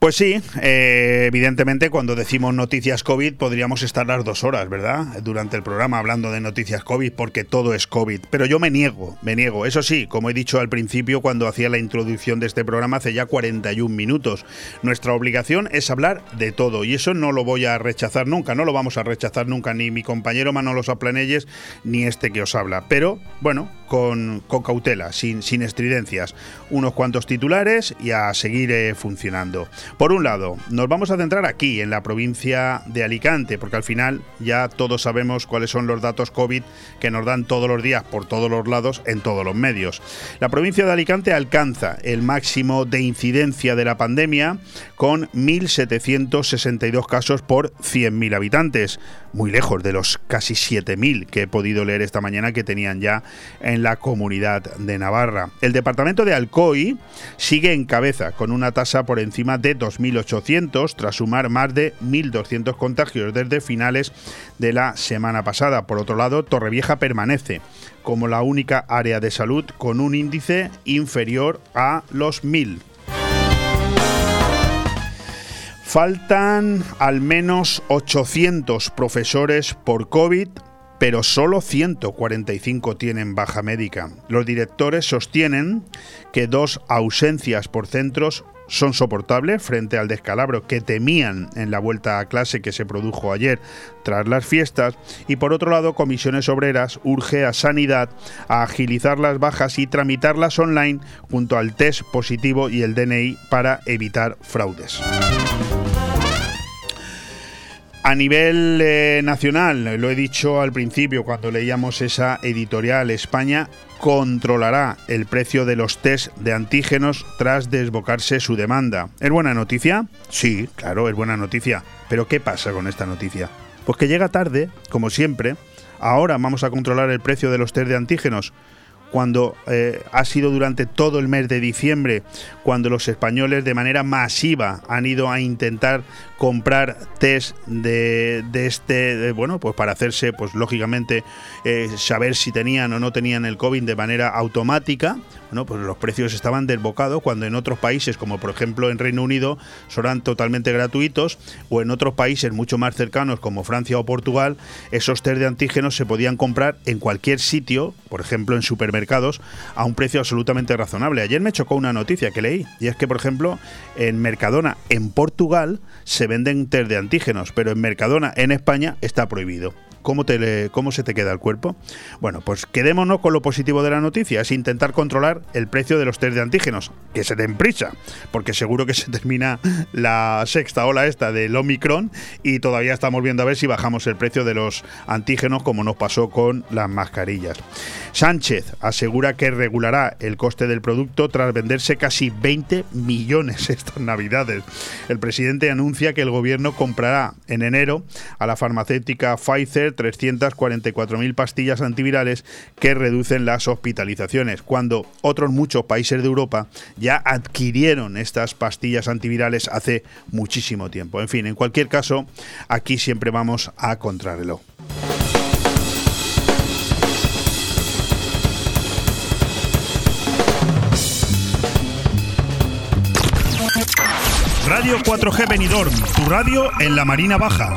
Pues sí, eh, evidentemente cuando decimos noticias COVID podríamos estar las dos horas, ¿verdad? Durante el programa hablando de noticias COVID porque todo es COVID. Pero yo me niego, me niego. Eso sí, como he dicho al principio cuando hacía la introducción de este programa hace ya 41 minutos, nuestra obligación es hablar de todo y eso no lo voy a rechazar nunca, no lo vamos a rechazar nunca ni mi compañero Manolo Saplanelles ni este que os habla. Pero bueno, con, con cautela, sin, sin estridencias. Unos cuantos titulares y a seguir eh, funcionando. Por un lado, nos vamos a centrar aquí, en la provincia de Alicante, porque al final ya todos sabemos cuáles son los datos COVID que nos dan todos los días por todos los lados en todos los medios. La provincia de Alicante alcanza el máximo de incidencia de la pandemia con 1.762 casos por 100.000 habitantes, muy lejos de los casi 7.000 que he podido leer esta mañana que tenían ya en la comunidad de Navarra. El departamento de Alcoy sigue en cabeza con una tasa por encima de 2.800 tras sumar más de 1.200 contagios desde finales de la semana pasada. Por otro lado, Torrevieja permanece como la única área de salud con un índice inferior a los 1.000. Faltan al menos 800 profesores por COVID, pero solo 145 tienen baja médica. Los directores sostienen que dos ausencias por centros son soportables frente al descalabro que temían en la vuelta a clase que se produjo ayer tras las fiestas y por otro lado Comisiones Obreras urge a Sanidad a agilizar las bajas y tramitarlas online junto al test positivo y el DNI para evitar fraudes. A nivel eh, nacional, lo he dicho al principio cuando leíamos esa editorial, España controlará el precio de los test de antígenos tras desbocarse su demanda. ¿Es buena noticia? Sí, claro, es buena noticia. Pero ¿qué pasa con esta noticia? Pues que llega tarde, como siempre. Ahora vamos a controlar el precio de los test de antígenos cuando eh, ha sido durante todo el mes de diciembre, cuando los españoles de manera masiva han ido a intentar comprar test de, este, bueno, pues para hacerse, pues lógicamente, eh, saber si tenían o no tenían el COVID de manera automática, bueno, pues los precios estaban desbocados cuando en otros países, como por ejemplo en Reino Unido, son totalmente gratuitos, o en otros países mucho más cercanos como Francia o Portugal, esos test de antígenos se podían comprar en cualquier sitio, por ejemplo en supermercados, a un precio absolutamente razonable. Ayer me chocó una noticia que leí, y es que, por ejemplo, en Mercadona, en Portugal, se venden test de antígenos, pero en Mercadona, en España, está prohibido. ¿Cómo, te ¿cómo se te queda el cuerpo? Bueno, pues quedémonos con lo positivo de la noticia, es intentar controlar el precio de los test de antígenos, que se den prisa, porque seguro que se termina la sexta ola esta del Omicron y todavía estamos viendo a ver si bajamos el precio de los antígenos como nos pasó con las mascarillas. Sánchez asegura que regulará el coste del producto tras venderse casi 20 millones estas navidades. El presidente anuncia que el gobierno comprará en enero a la farmacéutica Pfizer 344.000 pastillas antivirales que reducen las hospitalizaciones, cuando otros muchos países de Europa ya adquirieron estas pastillas antivirales hace muchísimo tiempo. En fin, en cualquier caso, aquí siempre vamos a contrarreloj. Radio 4G Benidorm, tu radio en la Marina Baja.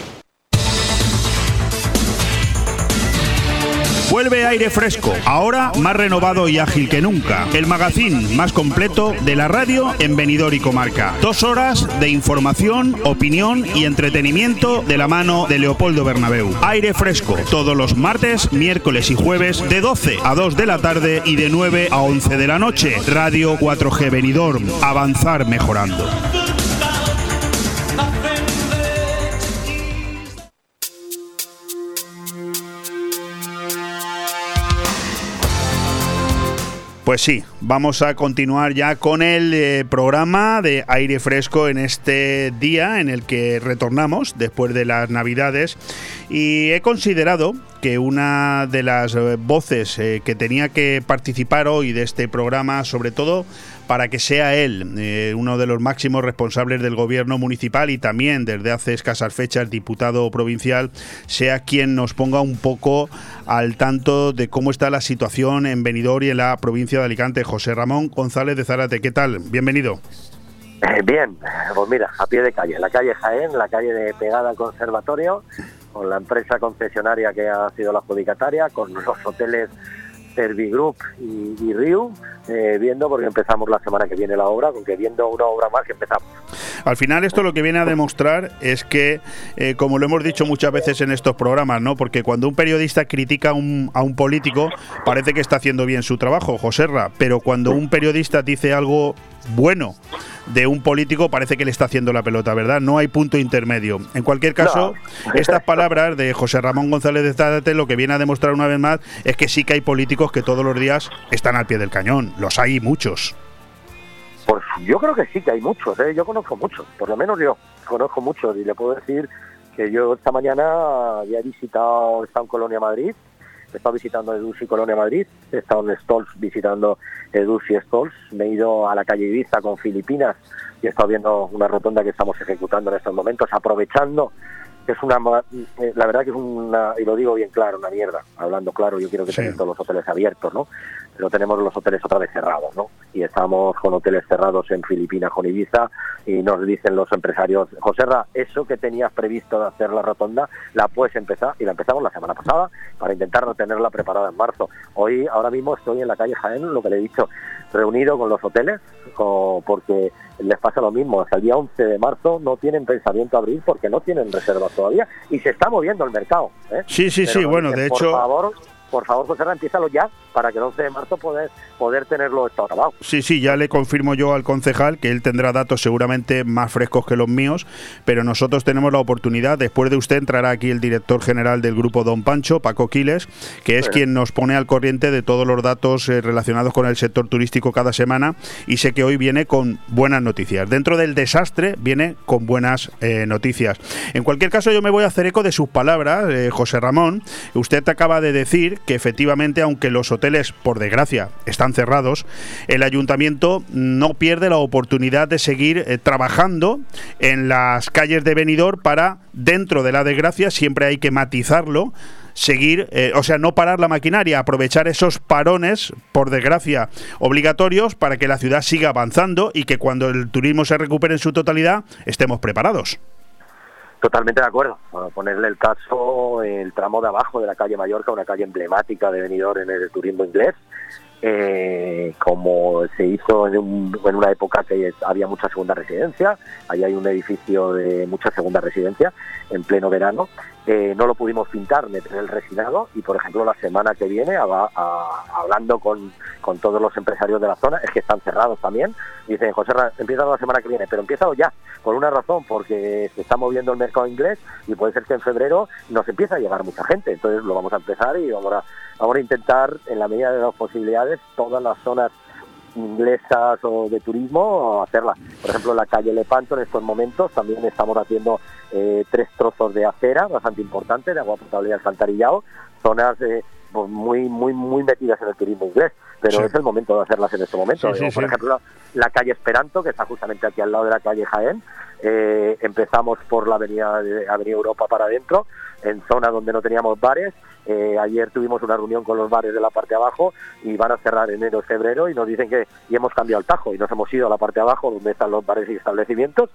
Vuelve aire fresco, ahora más renovado y ágil que nunca. El magazín más completo de la radio en Benidorm y Comarca. Dos horas de información, opinión y entretenimiento de la mano de Leopoldo Bernabeu. Aire fresco, todos los martes, miércoles y jueves de 12 a 2 de la tarde y de 9 a 11 de la noche. Radio 4G Benidorm. Avanzar mejorando. Pues sí, vamos a continuar ya con el eh, programa de aire fresco en este día en el que retornamos después de las navidades. Y he considerado que una de las eh, voces eh, que tenía que participar hoy de este programa, sobre todo para que sea él eh, uno de los máximos responsables del gobierno municipal y también desde hace escasas fechas diputado provincial, sea quien nos ponga un poco al tanto de cómo está la situación en Benidorm y en la provincia de Alicante. José Ramón González de Zárate, ¿qué tal? Bienvenido. Eh, bien, pues mira, a pie de calle, la calle Jaén, la calle de pegada al conservatorio, con la empresa concesionaria que ha sido la adjudicataria, con los hoteles Servigroup y, y Riu, eh, viendo, porque empezamos la semana que viene la obra, con que viendo una obra más que empezamos. Al final esto lo que viene a demostrar es que, eh, como lo hemos dicho muchas veces en estos programas, ¿no? Porque cuando un periodista critica a un, a un político, parece que está haciendo bien su trabajo, Joserra, pero cuando un periodista dice algo bueno de un político parece que le está haciendo la pelota, ¿verdad? No hay punto intermedio. En cualquier caso, No. [LAUGHS] estas palabras de José Ramón González de Zárate lo que viene a demostrar una vez más es que sí que hay políticos que todos los días están al pie del cañón. Los hay muchos. Pues yo creo que sí, que hay muchos, ¿eh? yo conozco muchos, por lo menos yo conozco muchos y le puedo decir que yo esta mañana ya he visitado, he estado en Colonia Madrid, he estado visitando Edus y Colonia Madrid, he estado en Stolz visitando Edus y Stolz, me he ido a la calle Ibiza con Filipinas y he estado viendo una rotonda que estamos ejecutando en estos momentos, aprovechando que es una, eh, la verdad que es una, y lo digo bien claro, una mierda, hablando claro, yo quiero que tengan todos los hoteles abiertos, ¿no? Pero tenemos los hoteles otra vez cerrados, ¿no? Y estamos con hoteles cerrados en Filipinas, con Ibiza, y nos dicen los empresarios, Joserra, eso que tenías previsto de hacer la rotonda, la puedes empezar, y la empezamos la semana pasada, para intentar no tenerla preparada en marzo. Hoy, ahora mismo estoy en la calle Jaén, lo que le he dicho, reunido con los hoteles, co- porque les pasa lo mismo, hasta el día 11 de marzo no tienen pensamiento abrir porque no tienen reservas todavía y se está moviendo el mercado. ¿eh? Sí, sí, Pero sí, bueno, dicen, de por hecho- favor, por favor, José Ra, empiézalo ya para que el 11 de marzo poder, poder tenerlo esto acabado. Sí, sí, ya le confirmo yo al concejal que él tendrá datos seguramente más frescos que los míos, pero nosotros tenemos la oportunidad, después de usted entrará aquí el director general del grupo Don Pancho, Paco Quiles, que es quien nos pone al corriente de todos los datos eh, relacionados con el sector turístico cada semana y sé que hoy viene con buenas noticias. Dentro del desastre viene con buenas eh, noticias. En cualquier caso, yo me voy a hacer eco de sus palabras, eh, José Ramón. Usted acaba de decir que efectivamente, aunque los hoteles, por desgracia, están cerrados, el ayuntamiento no pierde la oportunidad de seguir eh, trabajando en las calles de Benidorm para, dentro de la desgracia, siempre hay que matizarlo, seguir, eh, o sea, no parar la maquinaria, aprovechar esos parones, por desgracia, obligatorios para que la ciudad siga avanzando y que cuando el turismo se recupere en su totalidad estemos preparados. Totalmente de acuerdo. Ponerle el caso, el tramo de abajo de la calle Mallorca, una calle emblemática de Benidorm en el turismo inglés, eh, como se hizo en, un- en una época que había mucha segunda residencia, ahí hay un edificio de mucha segunda residencia en pleno verano, eh, no lo pudimos pintar, meter el resinado y por ejemplo la semana que viene hablando con, con todos los empresarios de la zona, es que están cerrados también, dicen José, empieza la semana que viene, pero empieza ya, por una razón, porque se está moviendo el mercado inglés y puede ser que en febrero nos empiece a llegar mucha gente, entonces lo vamos a empezar y vamos a, vamos a intentar en la medida de las posibilidades todas las zonas inglesas o de turismo hacerla. Por ejemplo, la calle Lepanto en estos momentos también estamos haciendo eh, tres trozos de acera bastante importantes de agua potable y alcantarillado, zonas eh, pues muy muy muy metidas en el turismo inglés, pero Sí. es el momento de hacerlas en este momento. Sí, sí, Digo, por ejemplo, la calle Esperanto, que está justamente aquí al lado de la calle Jaén, eh, empezamos por la avenida, avenida Europa para adentro, en zonas donde no teníamos bares. Eh, ayer tuvimos una reunión con los bares de la parte de abajo y van a cerrar enero febrero y nos dicen que y hemos cambiado el tajo y nos hemos ido a la parte de abajo donde están los bares y establecimientos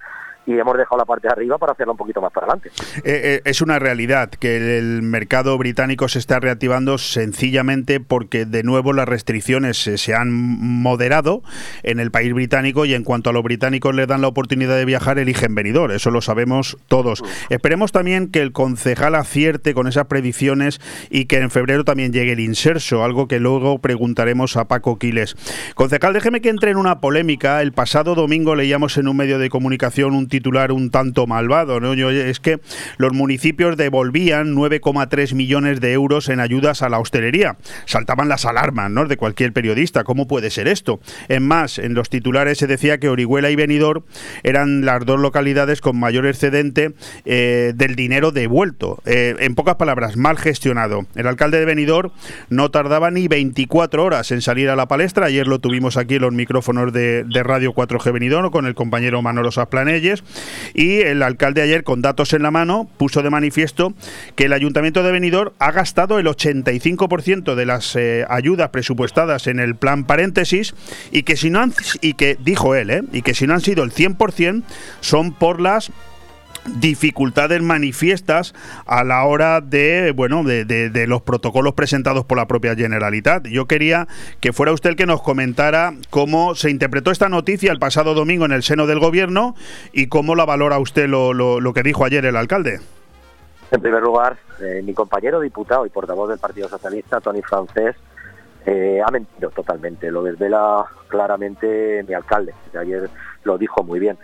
y hemos dejado la parte de arriba para hacerla un poquito más para adelante. Eh, eh, es una realidad que el mercado británico se está reactivando sencillamente porque de nuevo las restricciones eh, se han moderado en el país británico y en cuanto a los británicos les dan la oportunidad de viajar eligen venidor, eso lo sabemos todos. Esperemos también que el concejal acierte con esas predicciones y que en febrero también llegue el inserso, algo que luego preguntaremos a Paco Quiles. Concejal, déjeme que entre en una polémica. El pasado domingo leíamos en un medio de comunicación un titular un tanto malvado, ¿no? Es que los municipios devolvían 9,3 millones de euros en ayudas a la hostelería. Saltaban las alarmas, ¿no? De cualquier periodista. ¿Cómo puede ser esto? Es más, en los titulares se decía que Orihuela y Benidorm eran las dos localidades con mayor excedente eh, del dinero devuelto. Eh, en pocas palabras, mal gestionado. El alcalde de Benidorm no tardaba ni 24 horas en salir a la palestra. Ayer lo tuvimos aquí en los micrófonos de, Radio 4G Benidorm con el compañero Manolo Sasplanelles. Y el alcalde ayer, con datos en la mano, puso de manifiesto que el ayuntamiento de Benidorm ha gastado el 85% de las eh, ayudas presupuestadas en el plan paréntesis y que si no han, y que dijo él, ¿eh? y que si no han sido el 100% son por las dificultades manifiestas a la hora de bueno de, de- de los protocolos presentados por la propia Generalitat. Yo quería que fuera usted el que nos comentara cómo se interpretó esta noticia el pasado domingo en el seno del gobierno y cómo la valora usted lo, lo- que dijo ayer el alcalde. En primer lugar, eh, mi compañero diputado y portavoz del Partido Socialista, Tony Francés, eh, ha mentido totalmente. Lo desvela claramente mi alcalde, que ayer lo dijo muy bien.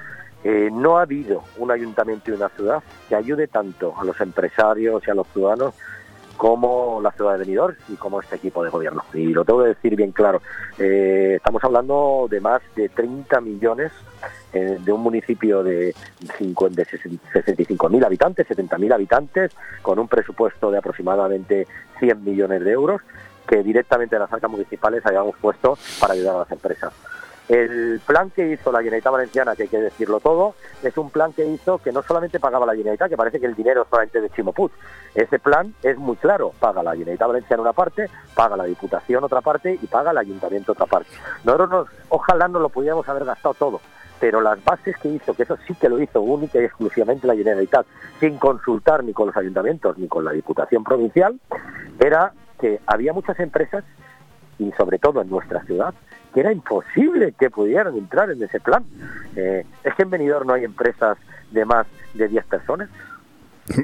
Eh, no ha habido un ayuntamiento y una ciudad que ayude tanto a los empresarios y a los ciudadanos como la ciudad de Benidorm y como este equipo de gobierno. Y lo tengo que decir bien claro. Eh, estamos hablando de más de 30 millones eh, de un municipio de, 50 de 65.000 habitantes, 70.000 habitantes, con un presupuesto de aproximadamente 100 millones de euros que directamente de las arcas municipales hayamos puesto para ayudar a las empresas. El plan que hizo la Generalitat Valenciana, que hay que decirlo todo, es un plan que hizo que no solamente pagaba la Generalitat, que parece que el dinero es solamente de Chimoput. Ese plan es muy claro, paga la Generalitat Valenciana una parte, paga la Diputación otra parte y paga el Ayuntamiento otra parte. Nosotros nos, ojalá no lo pudiéramos haber gastado todo, pero las bases que hizo, que eso sí que lo hizo única y exclusivamente la Generalitat, sin consultar ni con los ayuntamientos ni con la Diputación Provincial, era que había muchas empresas y sobre todo en nuestra ciudad, que era imposible que pudieran entrar en ese plan. Eh, es que en Benidorm no hay empresas de más de 10 personas.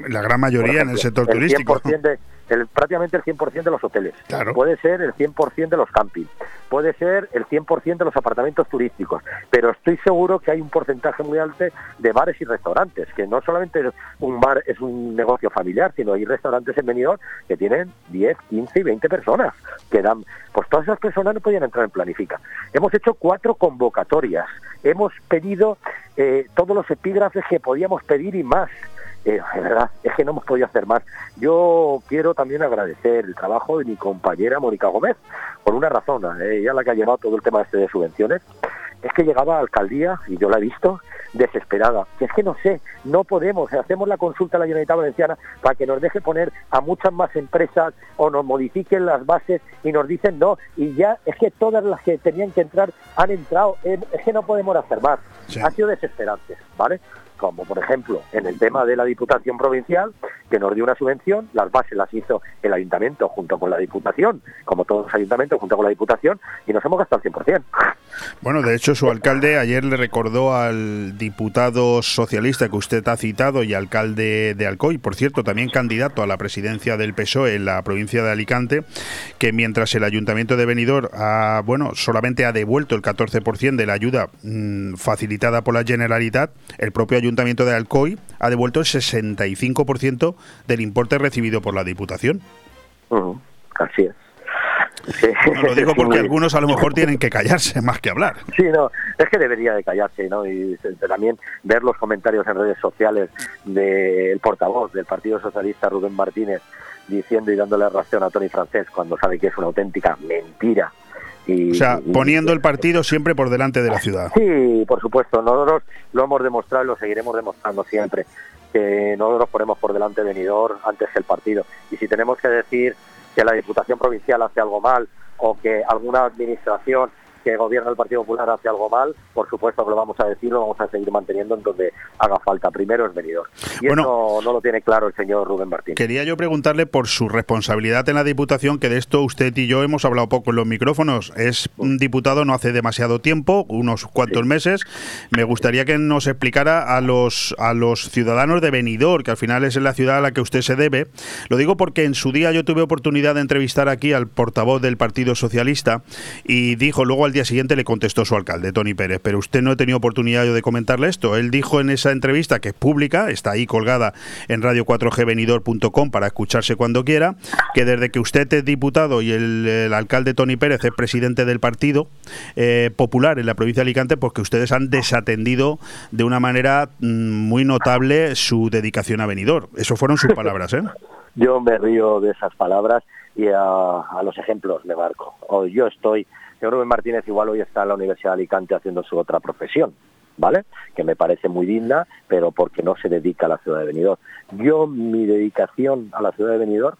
La gran mayoría en el sector turístico. El 100% de, el, prácticamente el 100% de los hoteles, puede ser el 100% de los campings, puede ser el 100% de los apartamentos turísticos, pero estoy seguro que hay un porcentaje muy alto de bares y restaurantes, que no solamente un bar es un negocio familiar, sino hay restaurantes en Benidorm que tienen 10, 15 y 20 personas, que dan, pues todas esas personas no podían entrar en Planifica. Hemos hecho cuatro convocatorias, hemos pedido eh, todos los epígrafes que podíamos pedir y más. Eh, de verdad, es que no hemos podido hacer más. Yo quiero también agradecer el trabajo de mi compañera Mónica Gómez, por una razón, eh, ella la que ha llevado todo el tema este de subvenciones, es que llegaba a alcaldía, y yo la he visto, desesperada. Que es que no sé, no podemos, hacemos la consulta a la Generalitat Valenciana para que nos deje poner a muchas más empresas o nos modifiquen las bases y nos dicen no, y ya es que todas las que tenían que entrar han entrado, es que no podemos hacer más. Ha sido desesperante, ¿vale? Como por ejemplo en el tema de la Diputación Provincial, que nos dio una subvención, las bases las hizo el Ayuntamiento junto con la Diputación, como todos los ayuntamientos junto con la Diputación, y nos hemos gastado el 100%. Bueno, de hecho su alcalde ayer le recordó al diputado socialista que usted ha citado y alcalde de Alcoy, por cierto, también candidato a la presidencia del PSOE en la provincia de Alicante, que mientras el Ayuntamiento de Benidorm ha, bueno, solamente ha devuelto el 14% de la ayuda mm, facilitada por la Generalitat, el propio Ayuntamiento Ayuntamiento de Alcoy ha devuelto el 65% del importe recibido por la Diputación. así es. lo digo [LAUGHS] porque algunos a lo mejor tienen que callarse más que hablar. Sí, no, es que debería de callarse, ¿no? Y también ver los comentarios en redes sociales del portavoz del Partido Socialista, Rubén Martínez, diciendo y dándole razón a Tony Francés cuando sabe que es una auténtica mentira o sea, poniendo el partido siempre por delante de la ciudad. Sí, por supuesto. Nosotros lo hemos demostrado y lo seguiremos demostrando siempre. Que nosotros ponemos por delante venidor antes que el partido. Y si tenemos que decir que la Diputación Provincial hace algo mal o que alguna administración que gobierna el Partido Popular hace algo mal, por supuesto que lo vamos a decir, lo vamos a seguir manteniendo en donde haga falta. Primero es venidor. Y eso no lo tiene claro el señor Rubén Martín. Quería yo preguntarle por su responsabilidad en la Diputación, que de esto usted y yo hemos hablado poco en los micrófonos. Es un diputado no hace demasiado tiempo, unos cuantos meses. Me gustaría que nos explicara a los, a los ciudadanos de Benidorm, que al final es la ciudad a la que usted se debe. Lo digo porque en su día yo tuve oportunidad de entrevistar aquí al portavoz del Partido Socialista y dijo luego al día siguiente le contestó su alcalde, Tony Pérez, pero usted no ha tenido oportunidad de comentarle esto. Él dijo en esa entrevista, que es pública, está ahí colgada en radio4gvenidor.com para escucharse cuando quiera, que desde que usted es diputado y el, alcalde Tony Pérez es presidente del Partido eh, Popular en la provincia de Alicante, pues que ustedes han desatendido de una manera mm, muy notable su dedicación a Venidor. Eso fueron sus palabras, ¿eh? [LAUGHS] Yo me río de esas palabras y a, a los ejemplos me marco. yo estoy señor Rubén Martínez igual hoy está en la Universidad de Alicante haciendo su otra profesión, ¿vale? Que me parece muy digna, pero porque no se dedica a la ciudad de Benidorm. Yo, mi dedicación a la ciudad de Benidorm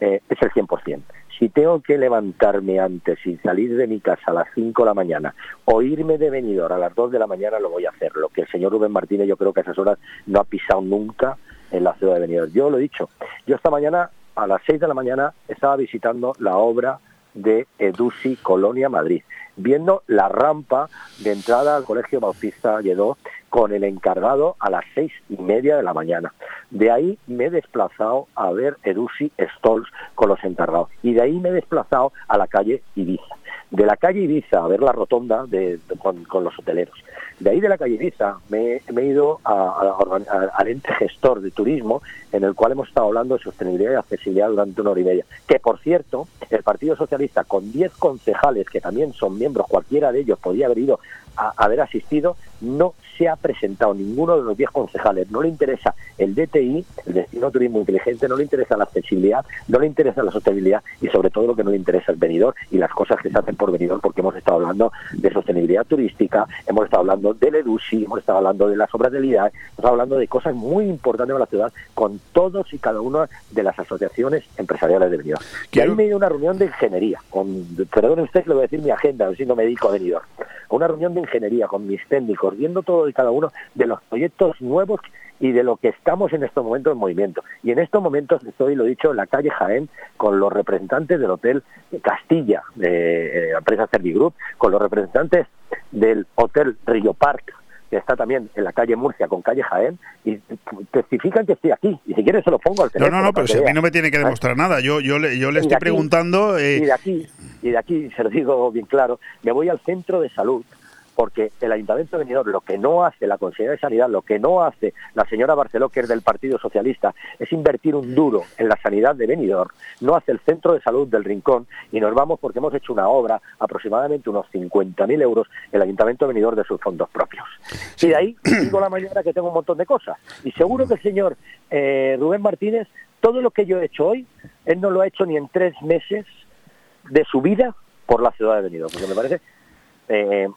eh, es el 100%. Si tengo que levantarme antes y salir de mi casa a las 5 de la mañana o irme de Benidorm a las 2 de la mañana, lo voy a hacer. Lo que el señor Rubén Martínez yo creo que a esas horas no ha pisado nunca en la ciudad de Benidorm. Yo lo he dicho. Yo esta mañana a las 6 de la mañana estaba visitando la obra de Edusi Colonia Madrid, viendo la rampa de entrada al Colegio Bautista Lledó con el encargado a las seis y media de la mañana. De ahí me he desplazado a ver Edusi Stolz con los encargados y de ahí me he desplazado a la calle Ibiza. De la calle Ibiza a ver la rotonda de, con los hoteleros de ahí de la calle Ibiza me, he ido al ente gestor de turismo en el cual hemos estado hablando de sostenibilidad y accesibilidad durante una hora y media. Que por cierto, el Partido Socialista con 10 concejales que también son miembros, cualquiera de ellos podría haber ido a haber asistido, no se ha presentado ninguno de los 10 concejales. No le interesa el DTI, el destino turismo inteligente, no le interesa la accesibilidad, no le interesa la sostenibilidad y sobre todo lo que no le interesa es venidor y las cosas que se hacen por venidor porque hemos estado hablando de sostenibilidad turística, hemos estado hablando del EDUSI, hemos estado hablando de las obras de LIDA, hemos estado hablando de cosas muy importantes para la ciudad con todos y cada una de las asociaciones empresariales de venidor. Y ahí me una reunión de ingeniería, con, perdón usted le voy a decir mi agenda, a ver si no me dedico a una reunión de ingeniería con mis técnicos, viendo todo y cada uno de los proyectos nuevos y de lo que estamos en estos momentos en movimiento. Y en estos momentos estoy, lo dicho, en la calle Jaén con los representantes del Hotel Castilla, de, la empresa Servigroup, con los representantes del Hotel Río Park, que está también en la calle Murcia con calle Jaén, y testifican que estoy aquí. Y si quieres se lo pongo al No, teléfono. no, no, para pero si a mí no me tiene que demostrar nada. Yo, yo le, yo le estoy aquí- preguntando. eh, Y de aquí, y de aquí, [LAUGHS] se lo digo bien claro, me voy al centro de salud porque el Ayuntamiento de Benidorm lo que no hace la Consejería de Sanidad, lo que no hace la señora Barceló, que es del Partido Socialista, es invertir un duro en la sanidad de Benidorm, no hace el Centro de Salud del Rincón y nos vamos porque hemos hecho una obra, aproximadamente unos 50.000 euros, el Ayuntamiento de Benidorm de sus fondos propios. Y de ahí digo la mañana que tengo un montón de cosas. Y seguro que el señor eh, Rubén Martínez, todo lo que yo he hecho hoy, él no lo ha hecho ni en tres meses de su vida por la ciudad de Benidorm, porque me parece... eh,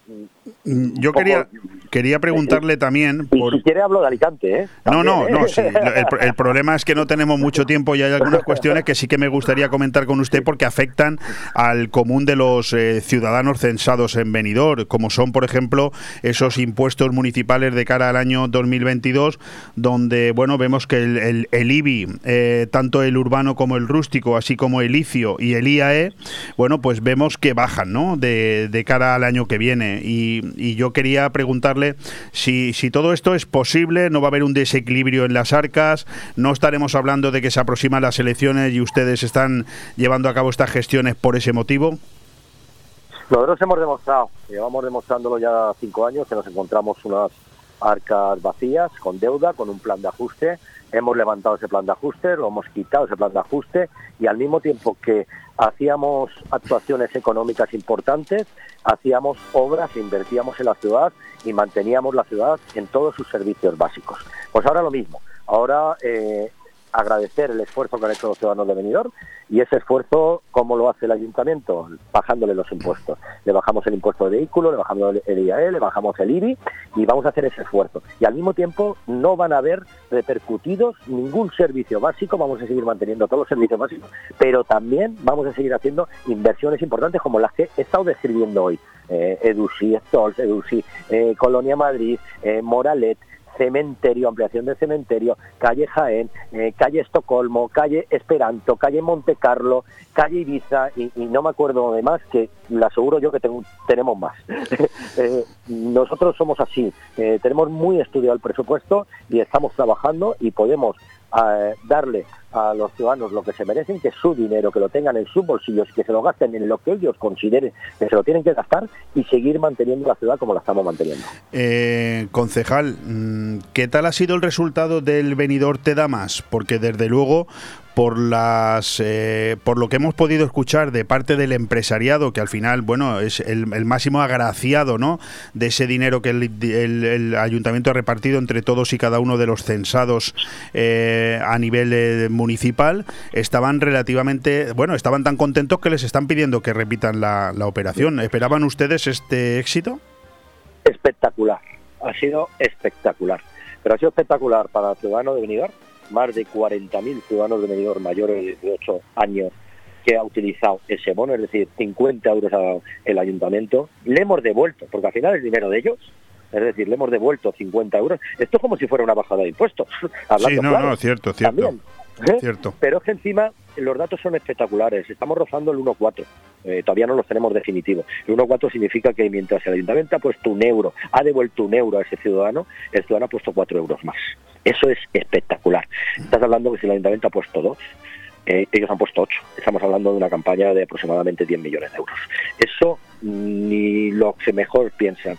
yo quería, quería preguntarle también. y Por, si quiere hablo de Alicante, ¿eh? No, no, ¿eh? no. sí, el, pro- el problema es que no tenemos mucho tiempo y hay algunas cuestiones que sí que me gustaría comentar con usted porque afectan al común de los eh, ciudadanos censados en Benidorm, como son, por ejemplo, esos impuestos municipales de cara al año 2022, donde, bueno, vemos que el, el- el IBI, eh, tanto el urbano como el rústico, así como el ICIO y el IAE, bueno, pues vemos que bajan, ¿no? De, de cara al año que viene. Y, y yo quería preguntarle si, si todo esto es posible, no va a haber un desequilibrio en las arcas, no estaremos hablando de que se aproximan las elecciones y ustedes están llevando a cabo estas gestiones por ese motivo. Nosotros hemos demostrado, llevamos demostrándolo ya cinco años, que nos encontramos unas arcas vacías, con deuda, con un plan de ajuste. Hemos levantado ese plan de ajuste, lo hemos quitado ese plan de ajuste y al mismo tiempo que hacíamos actuaciones económicas importantes, hacíamos obras, invertíamos en la ciudad y manteníamos la ciudad en todos sus servicios básicos. Pues ahora lo mismo. Ahora eh, agradecer el esfuerzo que han hecho los ciudadanos de Benidorm y ese esfuerzo, ¿cómo lo hace el ayuntamiento? Bajándole los impuestos. Le bajamos el impuesto de vehículo, le bajamos el IAE, le bajamos el IBI y vamos a hacer ese esfuerzo. Y al mismo tiempo no van a haber repercutidos ningún servicio básico, vamos a seguir manteniendo todos los servicios básicos, pero también vamos a seguir haciendo inversiones importantes como las que he estado describiendo hoy. Eh, Edusi, Stolz, Edusi, eh, Colonia Madrid, eh, Moralet, cementerio, ampliación del cementerio, calle Jaén, eh, calle Estocolmo, calle Esperanto, calle Monte Carlo, calle Ibiza y, no me acuerdo de más que le aseguro yo que tenemos más. [LAUGHS] Eh, nosotros somos así, eh, tenemos muy estudiado el presupuesto y estamos trabajando y podemos eh, darle a los ciudadanos lo que se merecen, que es su dinero, que lo tengan en sus bolsillos y que se lo gasten en lo que ellos consideren que se lo tienen que gastar y seguir manteniendo la ciudad como la estamos manteniendo. Eh, concejal, mm, ¿qué tal ha sido el resultado del venidor Te da más? Porque desde luego, por las, eh, por lo que hemos podido escuchar de parte del empresariado, que al final, bueno, es el, el máximo agraciado, ¿no? De ese dinero que el, ayuntamiento ha repartido entre todos y cada uno de los censados eh, a nivel eh, municipal, estaban relativamente, bueno, estaban tan contentos que les están pidiendo que repitan la, la operación. ¿Esperaban ustedes este éxito? espectacular, ha sido espectacular. Pero ha sido espectacular para el ciudadano de Benidorm, más de 40.000 ciudadanos de Benidorm mayores de 18 años que ha utilizado ese bono, es decir, 50 euros al ayuntamiento, le hemos devuelto, porque al final es dinero de ellos, es decir, le hemos devuelto 50 euros. Esto es como si fuera una bajada de impuestos. [LAUGHS] hablando Sí, no, claro. no, cierto, cierto. También, ¿eh? Cierto. Pero es que encima los datos son espectaculares. Estamos rozando el 1,4. Eh, todavía no los tenemos definitivos. El 1,4 significa que mientras el ayuntamiento ha puesto un euro, ha devuelto un euro a ese ciudadano, el ciudadano ha puesto 4 euros más. Eso es espectacular. Estás hablando que si el ayuntamiento ha puesto 2, eh, ellos han puesto 8. Estamos hablando de una campaña de aproximadamente 10 millones de euros. Eso ni los que mejor piensan.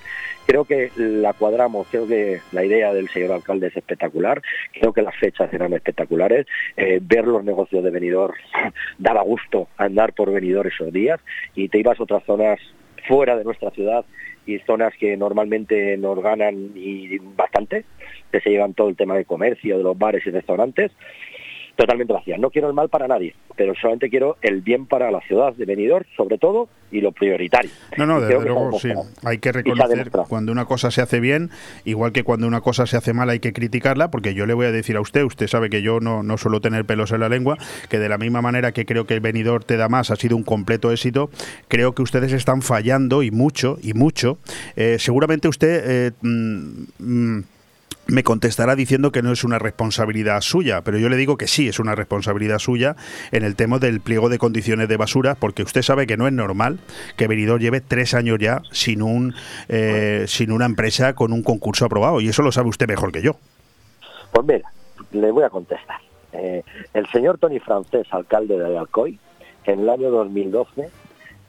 Creo que la cuadramos, creo que la idea del señor alcalde es espectacular, creo que las fechas eran espectaculares, eh, ver los negocios de Benidorm [LAUGHS] daba gusto andar por Benidorm esos días y te ibas a otras zonas fuera de nuestra ciudad y zonas que normalmente nos ganan y bastante, que se llevan todo el tema de comercio, de los bares y restaurantes, totalmente vacías. No quiero el mal para nadie, pero solamente quiero el bien para la ciudad de Benidorm, sobre todo, y lo prioritario. No, no, desde luego sí. Hay que reconocer cuando una cosa se hace bien, igual que cuando una cosa se hace mal hay que criticarla, porque yo le voy a decir a usted, usted sabe que yo no, no suelo tener pelos en la lengua, que de la misma manera que creo que el venidor te da más ha sido un completo éxito, creo que ustedes están fallando y mucho, y mucho. Eh, seguramente usted... eh, mm, mm, me contestará diciendo que no es una responsabilidad suya, pero yo le digo que sí es una responsabilidad suya en el tema del pliego de condiciones de basura, porque usted sabe que no es normal que Benidorm lleve tres años ya sin un eh, sin una empresa con un concurso aprobado, y eso lo sabe usted mejor que yo. Pues mira, le voy a contestar. Eh, el señor Tony Francés, alcalde de Alcoy, en el año 2012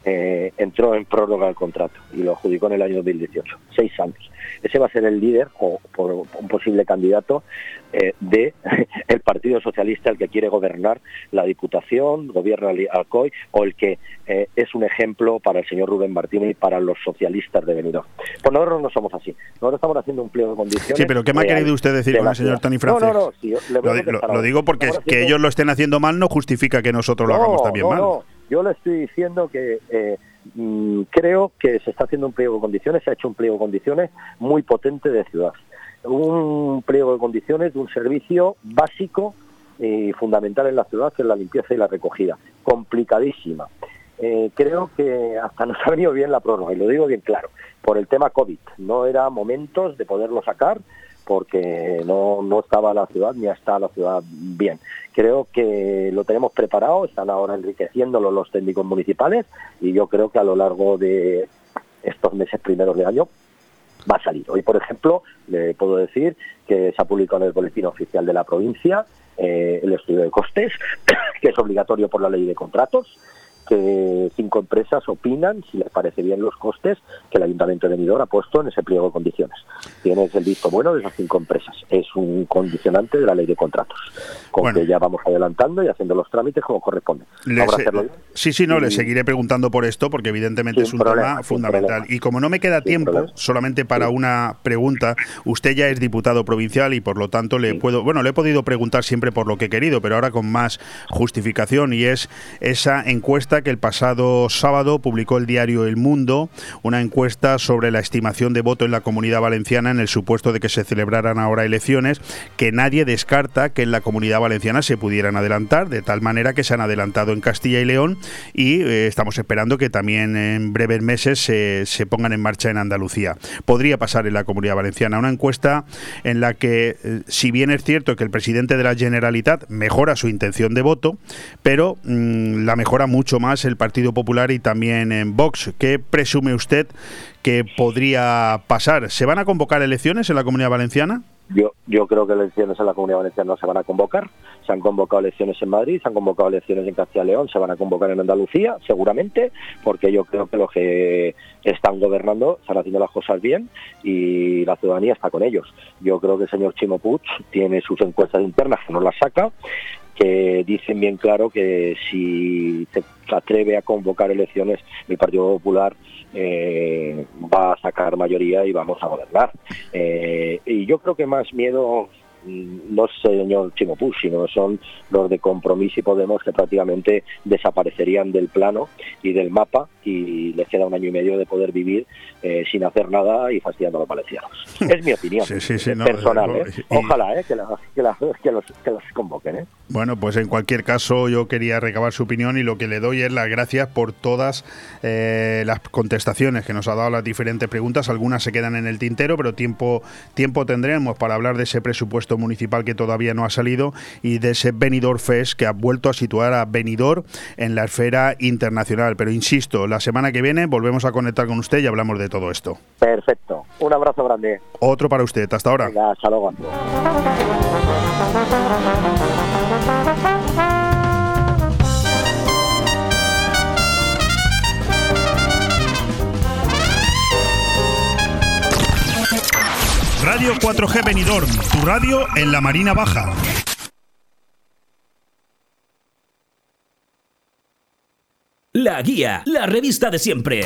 eh, entró en prórroga el contrato y lo adjudicó en el año 2018, seis años ese va a ser el líder o por un posible candidato eh, de [LAUGHS] el Partido Socialista el que quiere gobernar la Diputación, gobierna Alcoy o el que eh, es un ejemplo para el señor Rubén Martínez y para los socialistas de Benidorm. Pues nosotros no somos así. Nosotros estamos haciendo un pliego de condiciones. Sí, pero ¿qué me ha querido usted decir con el señor Tony Francés? No, no, no. lo, digo porque que ellos lo estén haciendo mal no justifica que nosotros lo hagamos también mal. No, yo le estoy diciendo que eh, creo que se está haciendo un pliego de condiciones, se ha hecho un pliego de condiciones muy potente de ciudad. Un pliego de condiciones de un servicio básico y fundamental en la ciudad, que es la limpieza y la recogida. Complicadísima. Eh, creo que hasta nos ha venido bien la prórroga, y lo digo bien claro, por el tema COVID. No era momentos de poderlo sacar porque no, no estaba la ciudad ni está la ciudad bien. Creo que lo tenemos preparado, están ahora enriqueciéndolo los técnicos municipales y yo creo que a lo largo de estos meses primeros de año va a salir. Hoy, por ejemplo, le puedo decir que se ha publicado en el Boletín Oficial de la Provincia eh, el estudio de costes, [COUGHS] que es obligatorio por la ley de contratos, que cinco empresas opinan, si les parece bien los costes, que el Ayuntamiento de Benidorm ha puesto en ese pliego de condiciones. Tienes el visto bueno de esas cinco empresas. Es un condicionante de la ley de contratos, con que ya vamos adelantando y haciendo los trámites como corresponde. sí, sí, no, le seguiré preguntando por esto, porque evidentemente es un tema fundamental. Y como no me queda tiempo, solamente para una pregunta, usted ya es diputado provincial y por lo tanto le puedo, bueno, le he podido preguntar siempre por lo que he querido, pero ahora con más justificación y es esa encuesta que el pasado sábado publicó el diario El Mundo, una encuesta sobre la estimación de voto en la comunidad valenciana en el supuesto de que se celebraran ahora elecciones, que nadie descarta que en la comunidad valenciana se pudieran adelantar, de tal manera que se han adelantado en Castilla y León y eh, estamos esperando que también en breves meses se, se pongan en marcha en Andalucía. Podría pasar en la comunidad valenciana una encuesta en la que, eh, si bien es cierto que el presidente de la Generalitat mejora su intención de voto, pero mm, la mejora mucho más el Partido Popular y también en Vox. ¿Qué presume usted que podría pasar? ¿Se van a convocar elecciones en la Comunidad Valenciana? Yo, yo creo que elecciones en la Comunidad Valenciana no se van a convocar. Se han convocado elecciones en Madrid, se han convocado elecciones en Castilla y León, se van a convocar en Andalucía, seguramente, porque yo creo que los que están gobernando están haciendo las cosas bien y la ciudadanía está con ellos. Yo creo que el señor Chimo tiene sus encuestas internas que no las saca que dicen bien claro que si se atreve a convocar elecciones, el Partido Popular eh, va a sacar mayoría y vamos a gobernar. Eh, y yo creo que más miedo no señor Chimo sino son los de Compromiso y Podemos que prácticamente desaparecerían del plano y del mapa y les queda un año y medio de poder vivir eh, sin hacer nada y fastidiando a los valencianos. [LAUGHS] Es mi opinión personal. ¿eh? Ojalá ¿eh? que, que, los, convoquen. Bueno, pues en cualquier caso yo quería recabar su opinión y lo que le doy es las gracias por todas las contestaciones que nos ha dado las diferentes preguntas. Algunas se quedan en el tintero, pero tiempo, tiempo tendremos para hablar de ese presupuesto municipal que todavía no ha salido y de ese Benidorm Fest que ha vuelto a situar a Benidorm en la esfera internacional. Pero insisto, la semana que viene volvemos a conectar con usted y hablamos de todo esto. Perfecto. Un abrazo grande. Otro para usted. Hasta ahora. hasta luego. Radio 4G Benidorm, tu radio en la Marina Baja. La Guía, la revista de siempre.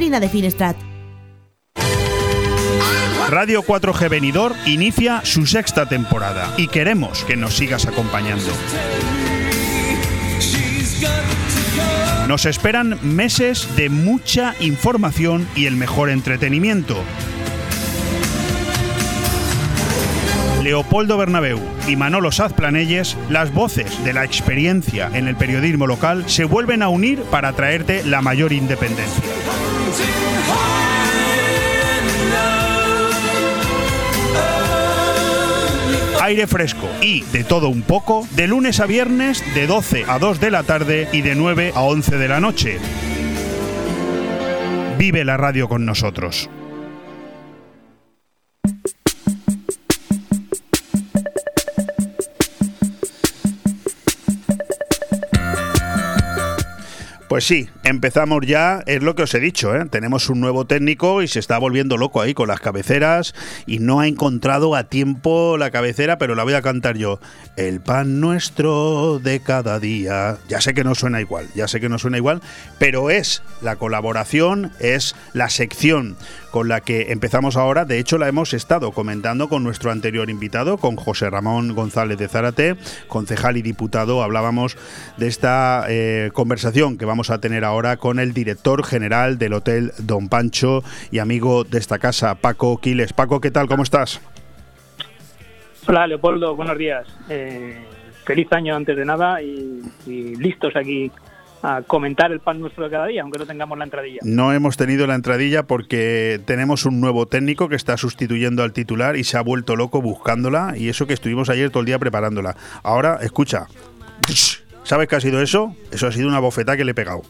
Marina de Finestrat. Radio 4G Benidorm inicia su sexta temporada y queremos que nos sigas acompañando. Nos esperan meses de mucha información y el mejor entretenimiento. Leopoldo Bernabeu y Manolo Saz Planelles, las voces de la experiencia en el periodismo local, se vuelven a unir para traerte la mayor independencia. Aire fresco y de todo un poco de lunes a viernes de 12 a 2 de la tarde y de 9 a 11 de la noche. Vive la radio con nosotros. Pues sí, empezamos ya, es lo que os he dicho, ¿eh? tenemos un nuevo técnico y se está volviendo loco ahí con las cabeceras y no ha encontrado a tiempo la cabecera, pero la voy a cantar yo. El pan nuestro de cada día. Ya sé que no suena igual, ya sé que no suena igual, pero es la colaboración, es la sección con la que empezamos ahora. De hecho, la hemos estado comentando con nuestro anterior invitado, con José Ramón González de Zárate, concejal y diputado. Hablábamos de esta eh, conversación que vamos a tener ahora con el director general del Hotel Don Pancho y amigo de esta casa, Paco Quiles. Paco, ¿qué tal? ¿Cómo estás? Hola, Leopoldo, buenos días. Eh, feliz año antes de nada y, y listos aquí a comentar el pan nuestro de cada día, aunque no tengamos la entradilla. No hemos tenido la entradilla porque tenemos un nuevo técnico que está sustituyendo al titular y se ha vuelto loco buscándola y eso que estuvimos ayer todo el día preparándola. Ahora, escucha, ¿sabes qué ha sido eso? Eso ha sido una bofetada que le he pegado.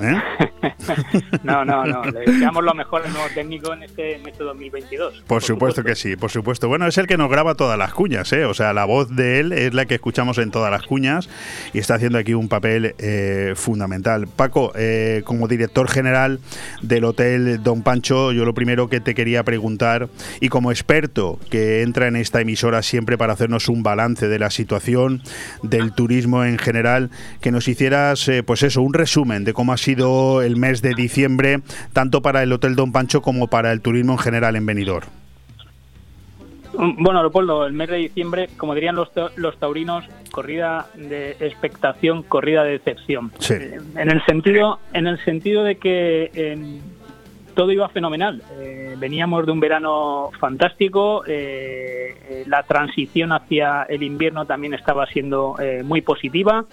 ¿Eh? [LAUGHS] no, no, no. Le deseamos lo mejor al nuevo técnico en este, en este 2022. Por, supuesto, que sí, por supuesto. Bueno, es el que nos graba todas las cuñas, ¿eh? O sea, la voz de él es la que escuchamos en todas las cuñas y está haciendo aquí un papel eh, fundamental. Paco, eh, como director general del Hotel Don Pancho, yo lo primero que te quería preguntar, y como experto que entra en esta emisora siempre para hacernos un balance de la situación del turismo en general, que nos hicieras, pues eso, un resumen de cómo ha sido el mes de diciembre, tanto para el Hotel Don Pancho como para el turismo en general en Benidorm. Bueno, Leopoldo, el mes de diciembre, como dirían los, los taurinos, corrida de expectación, corrida de decepción. Sí. En el sentido, en el sentido de que eh, todo iba fenomenal. Eh, veníamos de un verano fantástico, eh, la transición hacia el invierno también estaba siendo muy positiva.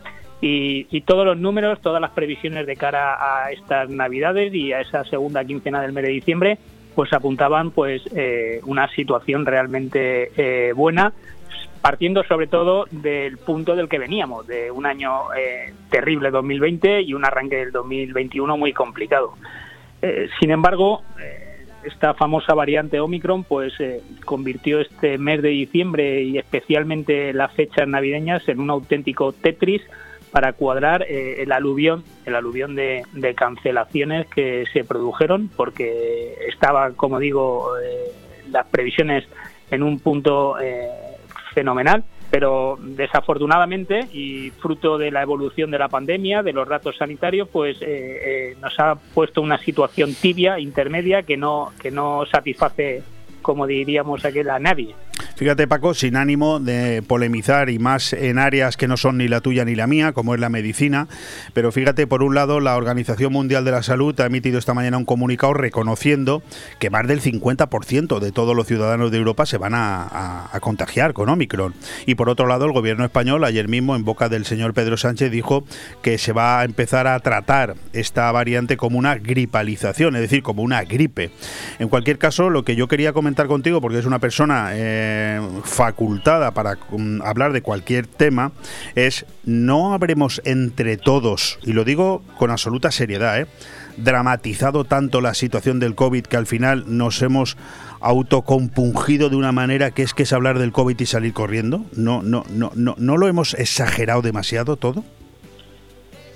Y, y, todos los números, todas las previsiones de cara a estas Navidades y a esa segunda quincena del mes de diciembre, pues apuntaban pues eh, una situación realmente eh, buena, partiendo sobre todo del punto del que veníamos, de un año eh, terrible 2020 y un arranque del 2021 muy complicado. Eh, sin embargo, eh, esta famosa variante Omicron pues convirtió este mes de diciembre y especialmente las fechas navideñas en un auténtico Tetris para cuadrar eh, el aluvión, el aluvión de, cancelaciones que se produjeron, porque estaba, como digo, eh, las previsiones en un punto eh, fenomenal, pero desafortunadamente y fruto de la evolución de la pandemia, de los datos sanitarios, pues nos ha puesto una situación tibia, intermedia, que no que no satisface, como diríamos aquel, a nadie. Fíjate, Paco, sin ánimo de polemizar y más en áreas que no son ni la tuya ni la mía, como es la medicina, pero fíjate, por un lado, la Organización Mundial de la Salud ha emitido esta mañana un comunicado reconociendo que más del 50% de todos los ciudadanos de Europa se van a, contagiar con Omicron. Y por otro lado, el gobierno español, ayer mismo, en boca del señor Pedro Sánchez, dijo que se va a empezar a tratar esta variante como una gripalización, es decir, como una gripe. En cualquier caso, lo que yo quería comentar contigo, porque es una persona... Eh, facultada para um, hablar de cualquier tema es no habremos entre todos, y lo digo con absoluta seriedad, ¿eh? dramatizado tanto la situación del COVID que al final nos hemos autocompungido de una manera que es que es hablar del COVID y salir corriendo? ¿No, no, no, no, ¿no lo hemos exagerado demasiado todo?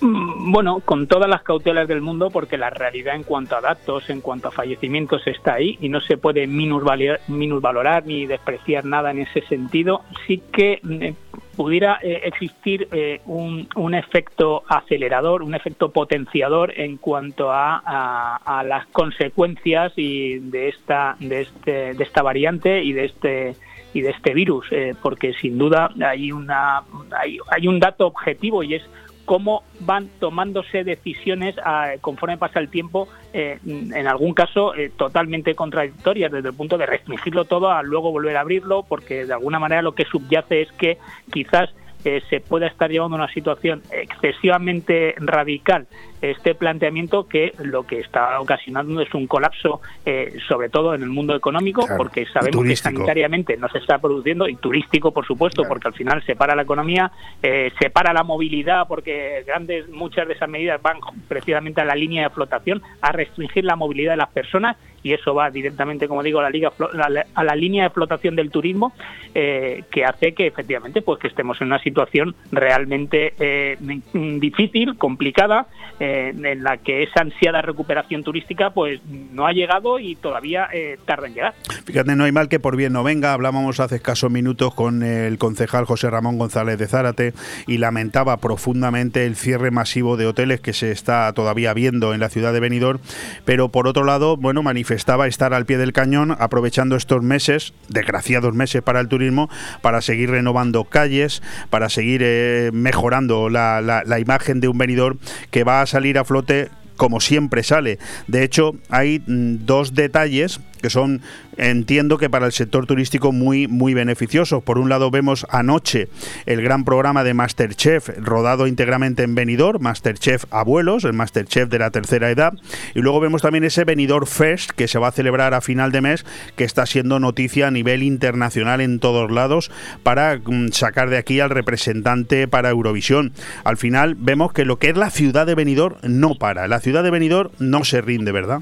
Mm, Bueno, con todas las cautelas del mundo, porque la realidad en cuanto a datos, en cuanto a fallecimientos está ahí y no se puede minusvalorar, ni despreciar nada en ese sentido. Sí que eh, pudiera eh, existir eh, un, un efecto acelerador, un efecto potenciador en cuanto a, las consecuencias y de esta de este de esta variante y de este y de este virus, porque sin duda hay una hay, hay un dato objetivo y es cómo van tomándose decisiones ah, conforme pasa el tiempo, eh, en algún caso eh, totalmente contradictorias desde el punto de restringirlo todo a luego volver a abrirlo, porque de alguna manera lo que subyace es que quizás eh, se pueda estar llevando una situación excesivamente radical este planteamiento que lo que está ocasionando es un colapso, eh, sobre todo en el mundo económico, Claro, porque sabemos que sanitariamente no se está produciendo, y turístico, por supuesto, porque al final separa la economía, eh, separa la movilidad, porque grandes muchas de esas medidas van precisamente a la línea de flotación, a restringir la movilidad de las personas, y eso va directamente, como digo, a la, liga, a la, a la línea de flotación del turismo, eh, que hace que efectivamente pues que estemos en una situación realmente eh, difícil, complicada, eh, en la que esa ansiada recuperación turística pues no ha llegado y todavía eh, tarda en llegar. Fíjate, no hay mal que por bien no venga. Hablábamos hace escasos minutos con el concejal José Ramón González de Zárate y lamentaba profundamente el cierre masivo de hoteles que se está todavía viendo en la ciudad de Benidorm. Pero por otro lado, bueno, manifestaba estar al pie del cañón aprovechando estos meses, desgraciados meses para el turismo, para seguir renovando calles, para seguir eh, mejorando la, la- la imagen de un Benidorm que va a salir a flote como siempre sale. De hecho, hay mm, dos detalles que son, entiendo que para el sector turístico muy, muy beneficiosos. Por un lado vemos anoche el gran programa de Masterchef rodado íntegramente en Benidorm, Masterchef Abuelos, el Masterchef de la tercera edad. Y luego vemos también ese Benidorm Fest que se va a celebrar a final de mes, que está siendo noticia a nivel internacional en todos lados para mm, sacar de aquí al representante para Eurovisión. Al final vemos que lo que es la ciudad de Benidorm no para. La ciudad de Benidorm no se rinde, ¿verdad?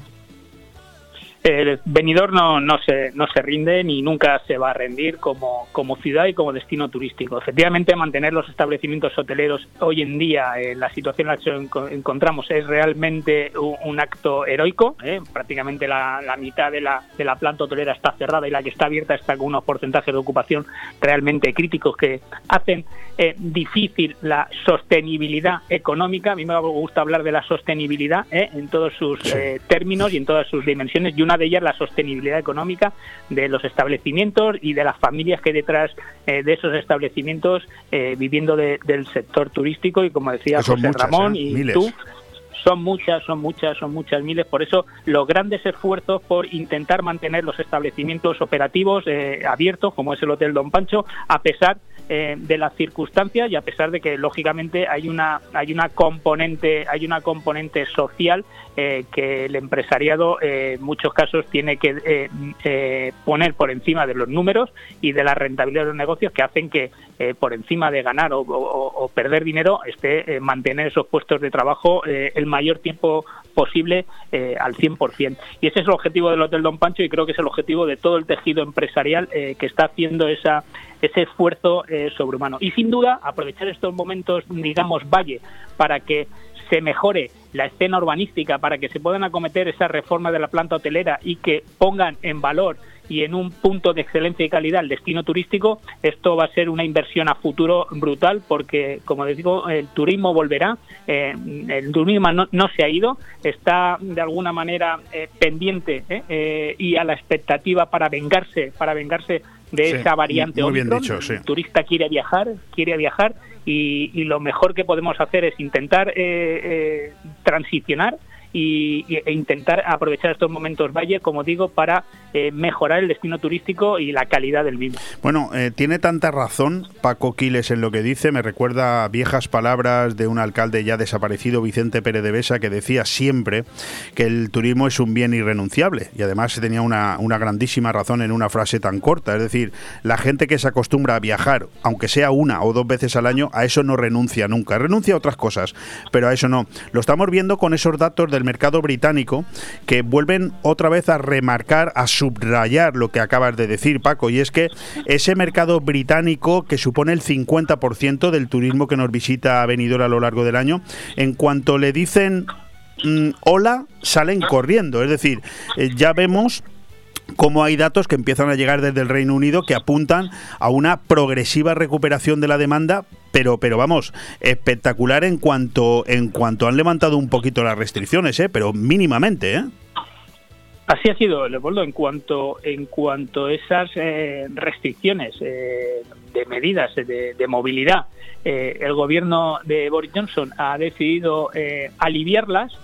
El Benidorm no, no, se, no se rinde ni nunca se va a rendir como, como ciudad y como destino turístico. Efectivamente, mantener los establecimientos hoteleros hoy en día en la situación en la que encontramos es realmente un, un acto heroico. ¿eh? Prácticamente la, la mitad de la, de la planta hotelera está cerrada y la que está abierta está con unos porcentajes de ocupación realmente críticos que hacen eh, difícil la sostenibilidad económica. A mí me gusta hablar de la sostenibilidad ¿eh? en todos sus eh, términos y en todas sus dimensiones y una de ellas la sostenibilidad económica de los establecimientos y de las familias que hay detrás eh, de esos establecimientos eh, viviendo de- del sector turístico y como decía José muchas, Ramón ¿eh? y Miles. tú son muchas, son muchas, son muchas miles. Por eso los grandes esfuerzos por intentar mantener los establecimientos operativos eh, abiertos, como es el Hotel Don Pancho, a pesar eh, de las circunstancias y a pesar de que lógicamente hay una hay una componente hay una componente social eh, que el empresariado eh, en muchos casos tiene que eh, poner por encima de los números y de la rentabilidad de los negocios que hacen que por encima de ganar o, o- o perder dinero esté mantener esos puestos de trabajo eh, el mayor tiempo posible eh, al 100%. Y ese es el objetivo del Hotel Don Pancho y creo que es el objetivo de todo el tejido empresarial eh, que está haciendo esa ese esfuerzo eh, sobrehumano. Y sin duda, aprovechar estos momentos, digamos, valle, para que se mejore la escena urbanística, para que se puedan acometer esas reformas de la planta hotelera y que pongan en valor y en un punto de excelencia y calidad el destino turístico, esto va a ser una inversión a futuro brutal porque, como les digo, el turismo volverá, eh, el turismo no, no se ha ido, está de alguna manera eh, pendiente eh, eh, y a la expectativa para vengarse, para vengarse de Sí, esa variante muy bien Omicron. dicho, sí. El turista quiere viajar, quiere viajar y, y lo mejor que podemos hacer es intentar transicionar y, e intentar aprovechar estos momentos valle, como digo, para eh, mejorar el destino turístico y la calidad del mismo. Bueno, eh, tiene tanta razón Paco Quiles en lo que dice, me recuerda viejas palabras de un alcalde ya desaparecido, Vicente Pérez de Besa, que decía siempre que el turismo es un bien irrenunciable y además tenía una, una grandísima razón en una frase tan corta, es decir, la gente que se acostumbra a viajar, aunque sea una o dos veces al año, a eso no renuncia nunca, renuncia a otras cosas, pero a eso no. Lo estamos viendo con esos datos del mercado británico que vuelven otra vez a remarcar, a su subrayar lo que acabas de decir, Paco, y es que ese mercado británico que supone el 50% del turismo que nos visita a Benidorm a lo largo del año, en cuanto le dicen mm, hola, salen corriendo. Es decir, eh, ya vemos cómo hay datos que empiezan a llegar desde el Reino Unido que apuntan a una progresiva recuperación de la demanda, pero pero vamos, espectacular en cuanto en cuanto han levantado un poquito las restricciones, ¿eh? pero mínimamente, ¿eh? Así ha sido, Leopoldo, en cuanto en cuanto a esas eh, restricciones eh, de medidas de, movilidad, eh, el gobierno de Boris Johnson ha decidido aliviarlas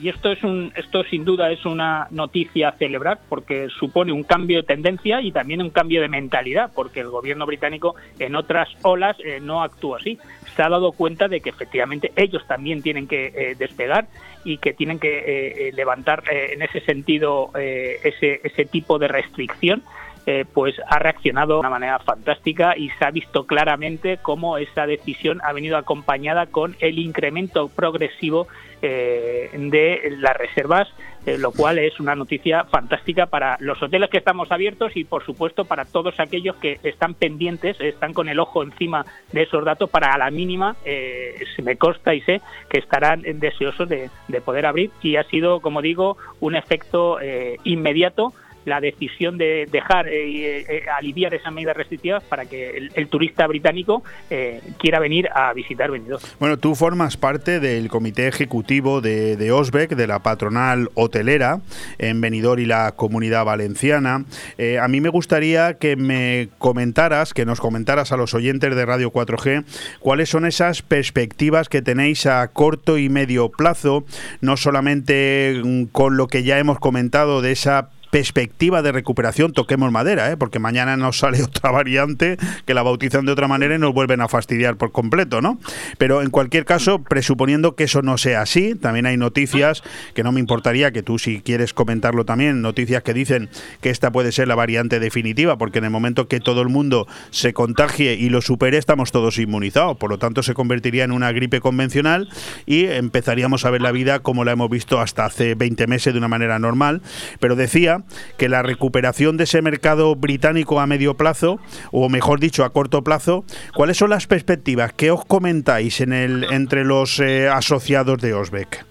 y esto es un esto sin duda es una noticia a celebrar porque supone un cambio de tendencia y también un cambio de mentalidad porque el gobierno británico en otras olas no actúa así se ha dado cuenta de que efectivamente ellos también tienen que despegar y que tienen que eh, eh, levantar eh, en ese sentido ese, ese tipo de restricción pues ha reaccionado de una manera fantástica y se ha visto claramente cómo esa decisión ha venido acompañada con el incremento progresivo de las reservas eh, lo cual es una noticia fantástica para los hoteles que estamos abiertos y, por supuesto, para todos aquellos que están pendientes, están con el ojo encima de esos datos para a la mínima, eh, se me consta y sé que estarán deseosos de, poder abrir y ha sido, como digo, un efecto eh, inmediato la decisión de dejar eh, eh, aliviar esas medidas restrictivas para que el, turista británico eh, quiera venir a visitar Benidorm. Bueno, tú formas parte del comité ejecutivo de, de Osbeck, de la patronal hotelera en Benidorm y la comunidad valenciana. a mí me gustaría que me comentaras, que nos comentaras a los oyentes de Radio 4G, cuáles son esas perspectivas que tenéis a corto y medio plazo, no solamente mm, con lo que ya hemos comentado de esa perspectiva de recuperación, toquemos madera, ¿eh? porque mañana nos sale [LAUGHS] otra variante que la bautizan de otra manera y nos vuelven a fastidiar por completo, ¿no? Pero en cualquier caso, presuponiendo que eso no sea así, también hay noticias que no me importaría que tú, si quieres comentarlo también, noticias que dicen que esta puede ser la variante definitiva, porque en el momento que todo el mundo se contagie y lo supere, estamos todos inmunizados, por lo tanto se convertiría en una gripe convencional y empezaríamos a ver la vida como la hemos visto hasta hace 20 meses de una manera normal. Pero decía que la recuperación de ese mercado británico a medio plazo, o mejor dicho, a corto plazo, ¿cuáles son las perspectivas? ¿Qué os comentáis en el, entre los eh, asociados de Osbeck?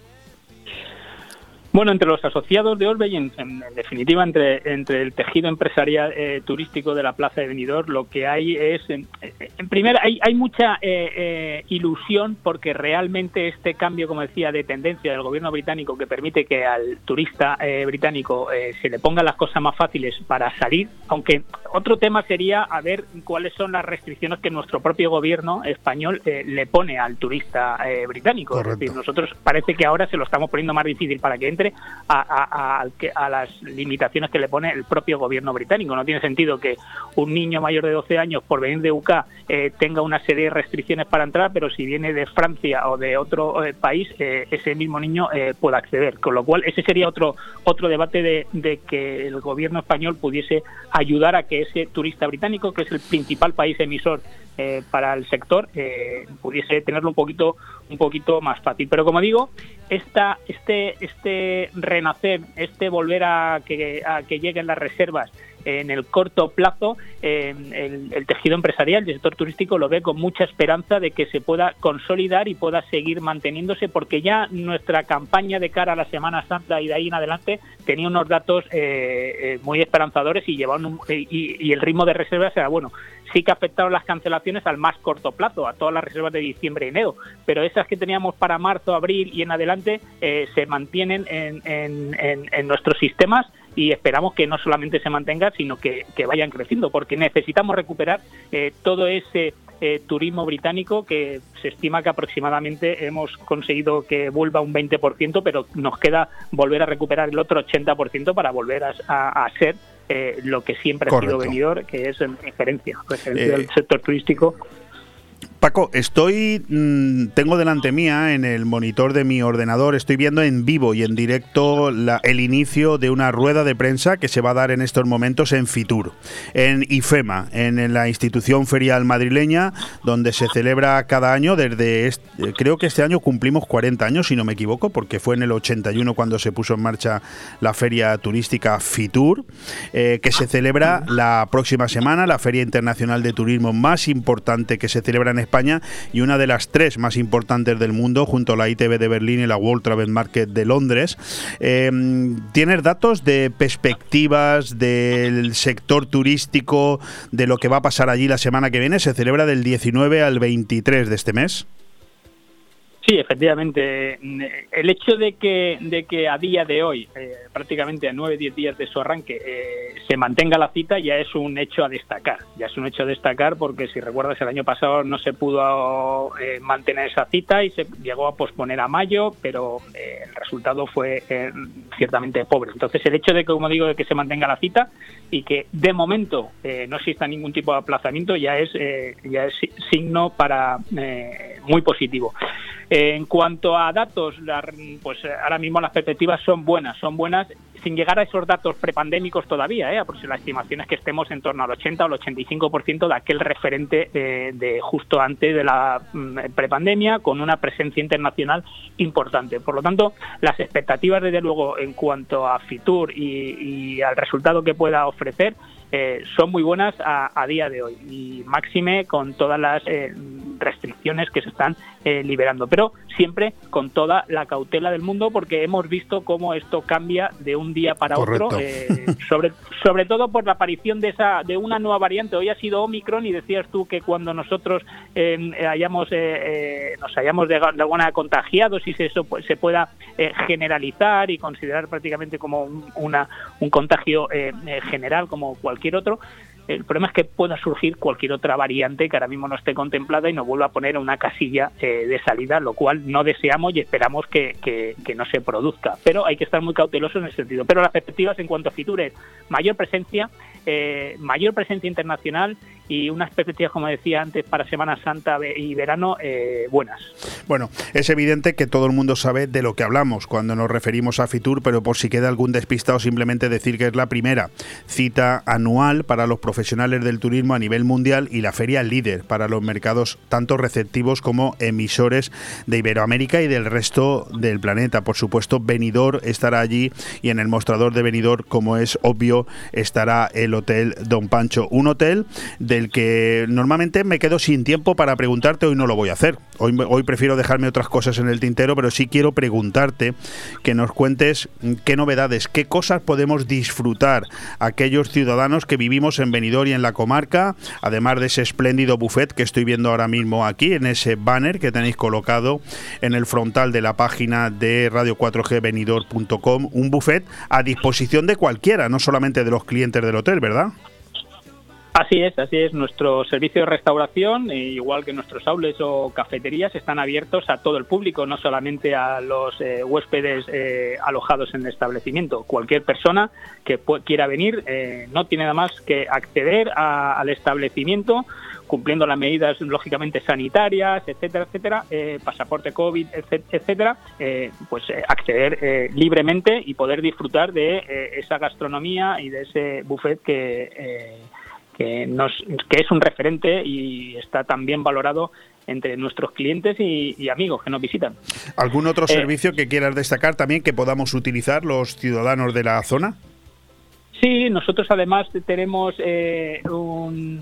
Bueno, entre los asociados de Orbe y en, definitiva entre, entre el tejido empresarial eh, turístico de la Plaza de Benidorm, lo que hay es, en, primer, hay, hay mucha eh, eh, ilusión porque realmente este cambio, como decía, de tendencia del gobierno británico que permite que al turista británico se le pongan las cosas más fáciles para salir, aunque otro tema sería a ver cuáles son las restricciones que nuestro propio gobierno español le pone al turista británico. Es decir, nosotros parece que ahora se lo estamos poniendo más difícil para que entre a, las limitaciones que le pone el propio gobierno británico. No tiene sentido que un niño mayor de 12 años por venir de UK eh, tenga una serie de restricciones para entrar, pero si viene de Francia o de otro eh, país, eh, ese mismo niño pueda acceder. Con lo cual, ese sería otro, otro debate de, que el gobierno español pudiese ayudar a que ese turista británico, que es el principal país emisor para el sector pudiese tenerlo un poquito un poquito más fácil pero como digo esta este este renacer este volver a que lleguen las reservas en el corto plazo el, el, tejido empresarial del sector turístico lo ve con mucha esperanza de que se pueda consolidar y pueda seguir manteniéndose porque ya nuestra campaña de cara a la Semana Santa y de ahí en adelante tenía unos datos eh, eh muy esperanzadores y llevaban un, y, el ritmo de reservas era bueno. Sí que afectaron las cancelaciones al más corto plazo, a todas las reservas de diciembre y enero, pero esas que teníamos para marzo, abril y en adelante eh, se mantienen en, en, en, en nuestros sistemas y esperamos que no solamente se mantengan, sino que, vayan creciendo, porque necesitamos recuperar eh, todo ese eh, turismo británico que se estima que aproximadamente hemos conseguido que vuelva un 20%, pero nos queda volver a recuperar el otro 80% para volver a, ser eh, lo que siempre ha sido venidor, que es referencia, referencia Eh, del sector turístico. Paco, estoy. mm, tengo delante mía en el monitor de mi ordenador, estoy viendo en vivo y en directo el inicio de una rueda de prensa que se va a dar en estos momentos en Fitur, en IFEMA, en, la institución ferial madrileña, donde se celebra cada año desde. est- eh, creo que este año cumplimos 40 años, si no me equivoco, porque fue en el 81 cuando se puso en marcha la feria turística Fitur, eh, que se celebra la próxima semana, la Feria Internacional de Turismo más importante que se celebra en España y una de las tres más importantes del mundo, junto a la ITV de Berlín y la World Travel Market de Londres. Eh, ¿Tienes datos de perspectivas del sector turístico, de lo que va a pasar allí la semana que viene? Se celebra del 19 al 23 de este mes. Sí, efectivamente. El hecho de que, de que a día de hoy, eh, prácticamente a 9-10 días de su arranque, eh, se mantenga la cita ya es un hecho a destacar. Ya es un hecho a destacar porque, si recuerdas, el año pasado no se pudo eh, mantener esa cita y se llegó a posponer a mayo, pero el resultado fue ciertamente pobre. Entonces, el hecho de que, como digo, de que se mantenga la cita y que de momento no exista ningún tipo de aplazamiento ya es, ya es si- signo para muy positivo. En cuanto a datos, pues eh, ahora mismo las perspectivas son buenas, son buenas sin llegar a esos datos prepandémicos todavía, ¿eh? porque la estimación es que estemos en torno al 80 o al 85% de aquel referente eh, de justo antes de la mm, prepandemia, con una presencia internacional importante. Por lo tanto, las expectativas, desde luego, en cuanto a Fitur y al resultado que pueda ofrecer, eh, son muy buenas a, a día de hoy y máxime con todas las eh, restricciones que se están eh, liberando, pero siempre con toda la cautela del mundo porque hemos visto cómo esto cambia de un día para Correcto. otro, eh, sobre, sobre todo por la aparición de esa de una nueva variante. Hoy ha sido Omicron y decías tú que cuando nosotros eh, hayamos eh, nos hayamos de, de alguna contagiados y se, eso pues, se pueda eh, generalizar y considerar prácticamente como un, una, un contagio general como cualquier otro. El problema es que pueda surgir cualquier otra variante que ahora mismo no esté contemplada y nos vuelva a poner en una casilla eh, de salida, lo cual no deseamos y esperamos que, que- no se produzca. Pero hay que estar muy cautelosos en ese sentido. Pero las perspectivas en cuanto a Fitur mayor presencia, eh, mayor presencia internacional y unas perspectivas, como decía antes, para Semana Santa y verano eh, buenas. Bueno, es evidente que todo el mundo sabe de lo que hablamos cuando nos referimos a Fitur, pero por si queda algún despistado, simplemente decir que es la primera cita anual para los profesionales del turismo a nivel mundial y la feria líder para los mercados tanto receptivos como emisores de Iberoamérica y del resto del planeta. Por supuesto, Benidorm estará allí y en el mostrador de Benidorm, como es obvio, estará el Hotel Don Pancho, un hotel del que normalmente me quedo sin tiempo para preguntarte, hoy no lo voy a hacer. Hoy, prefiero dejarme otras cosas en el tintero, pero sí quiero preguntarte que nos cuentes qué novedades, qué cosas podemos disfrutar aquellos ciudadanos que vivimos en Benidorm y en la comarca, además de ese espléndido buffet que estoy viendo ahora mismo aquí, en ese banner que tenéis colocado en el frontal de la página de radio4gbenidor.com, un buffet a disposición de cualquiera, no solamente de los clientes del hotel, ¿verdad? Así es, así es. Nuestro servicio de restauración, eh, igual que nuestros aules o cafeterías, están abiertos a todo el público, no solamente a los eh, huéspedes eh, alojados en el establecimiento. Cualquier persona que quiera venir eh, no tiene nada más que acceder al establecimiento cumpliendo las medidas lógicamente sanitarias, etcétera, etcétera, pasaporte COVID, etc- etcétera, pues acceder libremente y poder disfrutar de esa gastronomía y de ese buffet que que, nos, que es un referente y está también valorado entre nuestros clientes y, y amigos que nos visitan. ¿Algún otro Eh, servicio que quieras destacar también que podamos utilizar los ciudadanos de la zona? Sí, nosotros además tenemos eh, un,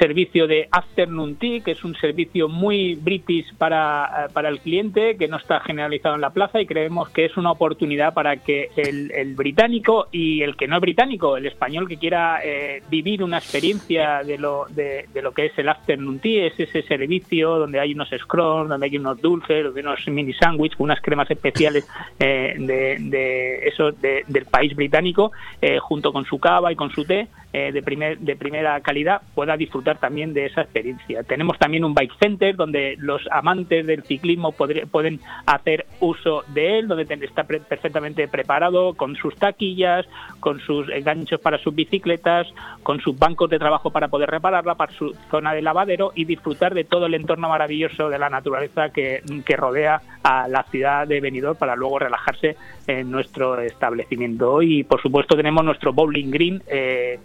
servicio de afternoon tea, que es un servicio muy british para, eh, para el cliente, que no está generalizado en la plaza y creemos que es una oportunidad para que el, británico y el que no es británico, el español que quiera eh, vivir una experiencia de lo, de, lo que es el afternoon tea, es ese servicio donde hay unos scrolls, donde hay unos dulces, donde unos mini sándwiches con unas cremas especiales eh, de, de eso de- del país británico, eh, junto su cava y con su té, eh, de, primer, de primera calidad pueda disfrutar también de esa experiencia. Tenemos también un bike center donde los amantes del ciclismo pueden hacer uso de él, donde está perfectamente preparado con sus taquillas, con sus ganchos para sus bicicletas, con sus bancos de trabajo para poder repararla, para su zona de lavadero y disfrutar de todo el entorno maravilloso de la naturaleza que, que rodea a la ciudad de Benidorm para luego relajarse en nuestro establecimiento. Y por supuesto tenemos nuestro bowling green eh,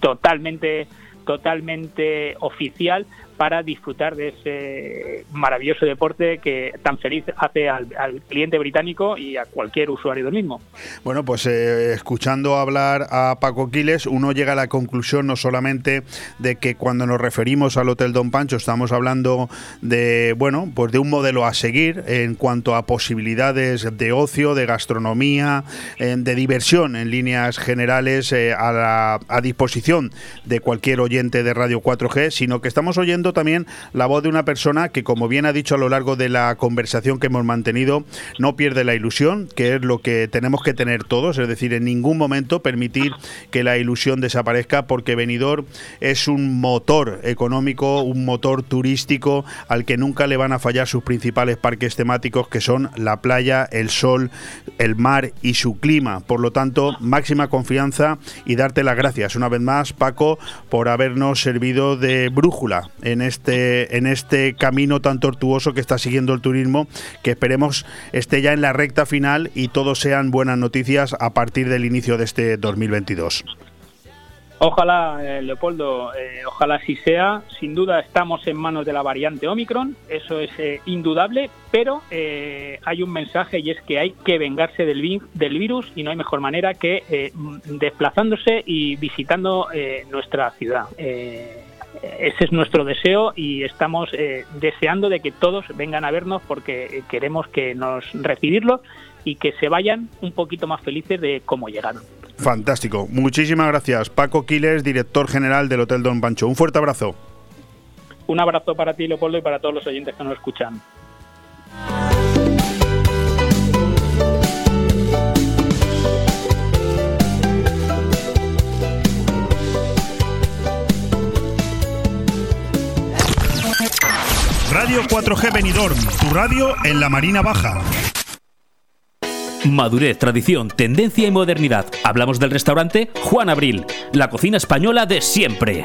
totalmente totalmente oficial para disfrutar de ese maravilloso deporte que tan feliz hace al, cliente británico y a cualquier usuario del mismo. Bueno, pues eh, escuchando hablar a Paco Quiles, uno llega a la conclusión no solamente de que cuando nos referimos al Hotel Don Pancho estamos hablando de, bueno, pues de un modelo a seguir en cuanto a posibilidades de ocio, de gastronomía, eh, de diversión en líneas generales eh, a, a disposición de cualquier oyente de Radio 4G, sino que estamos oyendo también la voz de una persona que, como bien ha dicho a lo largo de la conversación que hemos mantenido, no pierde la ilusión, que es lo que tenemos que tener todos, es decir, en ningún momento permitir que la ilusión desaparezca, porque Benidorm es un motor económico, un motor turístico al que nunca le van a fallar sus principales parques temáticos, que son la playa, el sol, el mar y su clima. Por lo tanto, máxima confianza y darte las gracias una vez más, Paco, por habernos servido de brújula en este, en este camino tan tortuoso que está siguiendo el turismo, que esperemos esté ya en la recta final y todos sean buenas noticias a partir del inicio de este 2022. Ojalá, eh, Leopoldo, eh, ojalá así sea. Sin duda estamos en manos de la variante Omicron, eso es eh, indudable, pero hay un mensaje y es que hay que vengarse del, del virus y no hay mejor manera que desplazándose y visitando nuestra ciudad ese es nuestro deseo y estamos eh, deseando de que todos vengan a vernos porque eh, queremos que nos recibirlos y que se vayan un poquito más felices de cómo llegaron. Fantástico. Muchísimas gracias. Paco Quiles, director general del Hotel Don Pancho. Un fuerte abrazo. Un abrazo para ti, Leopoldo, y para todos los oyentes que nos escuchan. Radio 4G Benidorm, tu radio en la Marina Baja. Madurez, tradición, tendencia y modernidad. Hablamos del restaurante Juan Abril, la cocina española de siempre.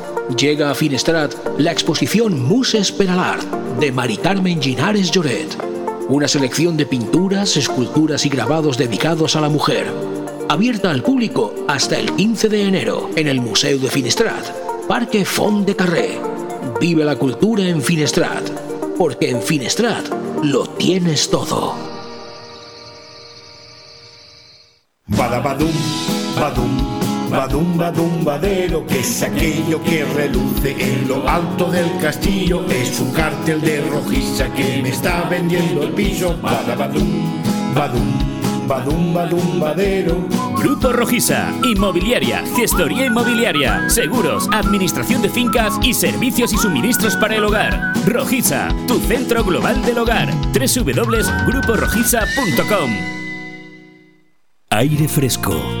Llega a Finestrat la exposición Muses per de Mari Carmen Ginares Lloret. Una selección de pinturas, esculturas y grabados dedicados a la mujer. Abierta al público hasta el 15 de enero en el Museo de Finestrat, Parque Font de Carré. Vive la cultura en Finestrat, porque en Finestrat lo tienes todo. Badabadum, badum. Badum, badum, badero, que es aquello que reluce en lo alto del castillo. Es un cartel de rojiza que me está vendiendo el piso. Badabadum, badum, badum, badum, badero. Grupo Rojiza, inmobiliaria, gestoría inmobiliaria, seguros, administración de fincas y servicios y suministros para el hogar. Rojiza, tu centro global del hogar. www.gruporojiza.com Aire fresco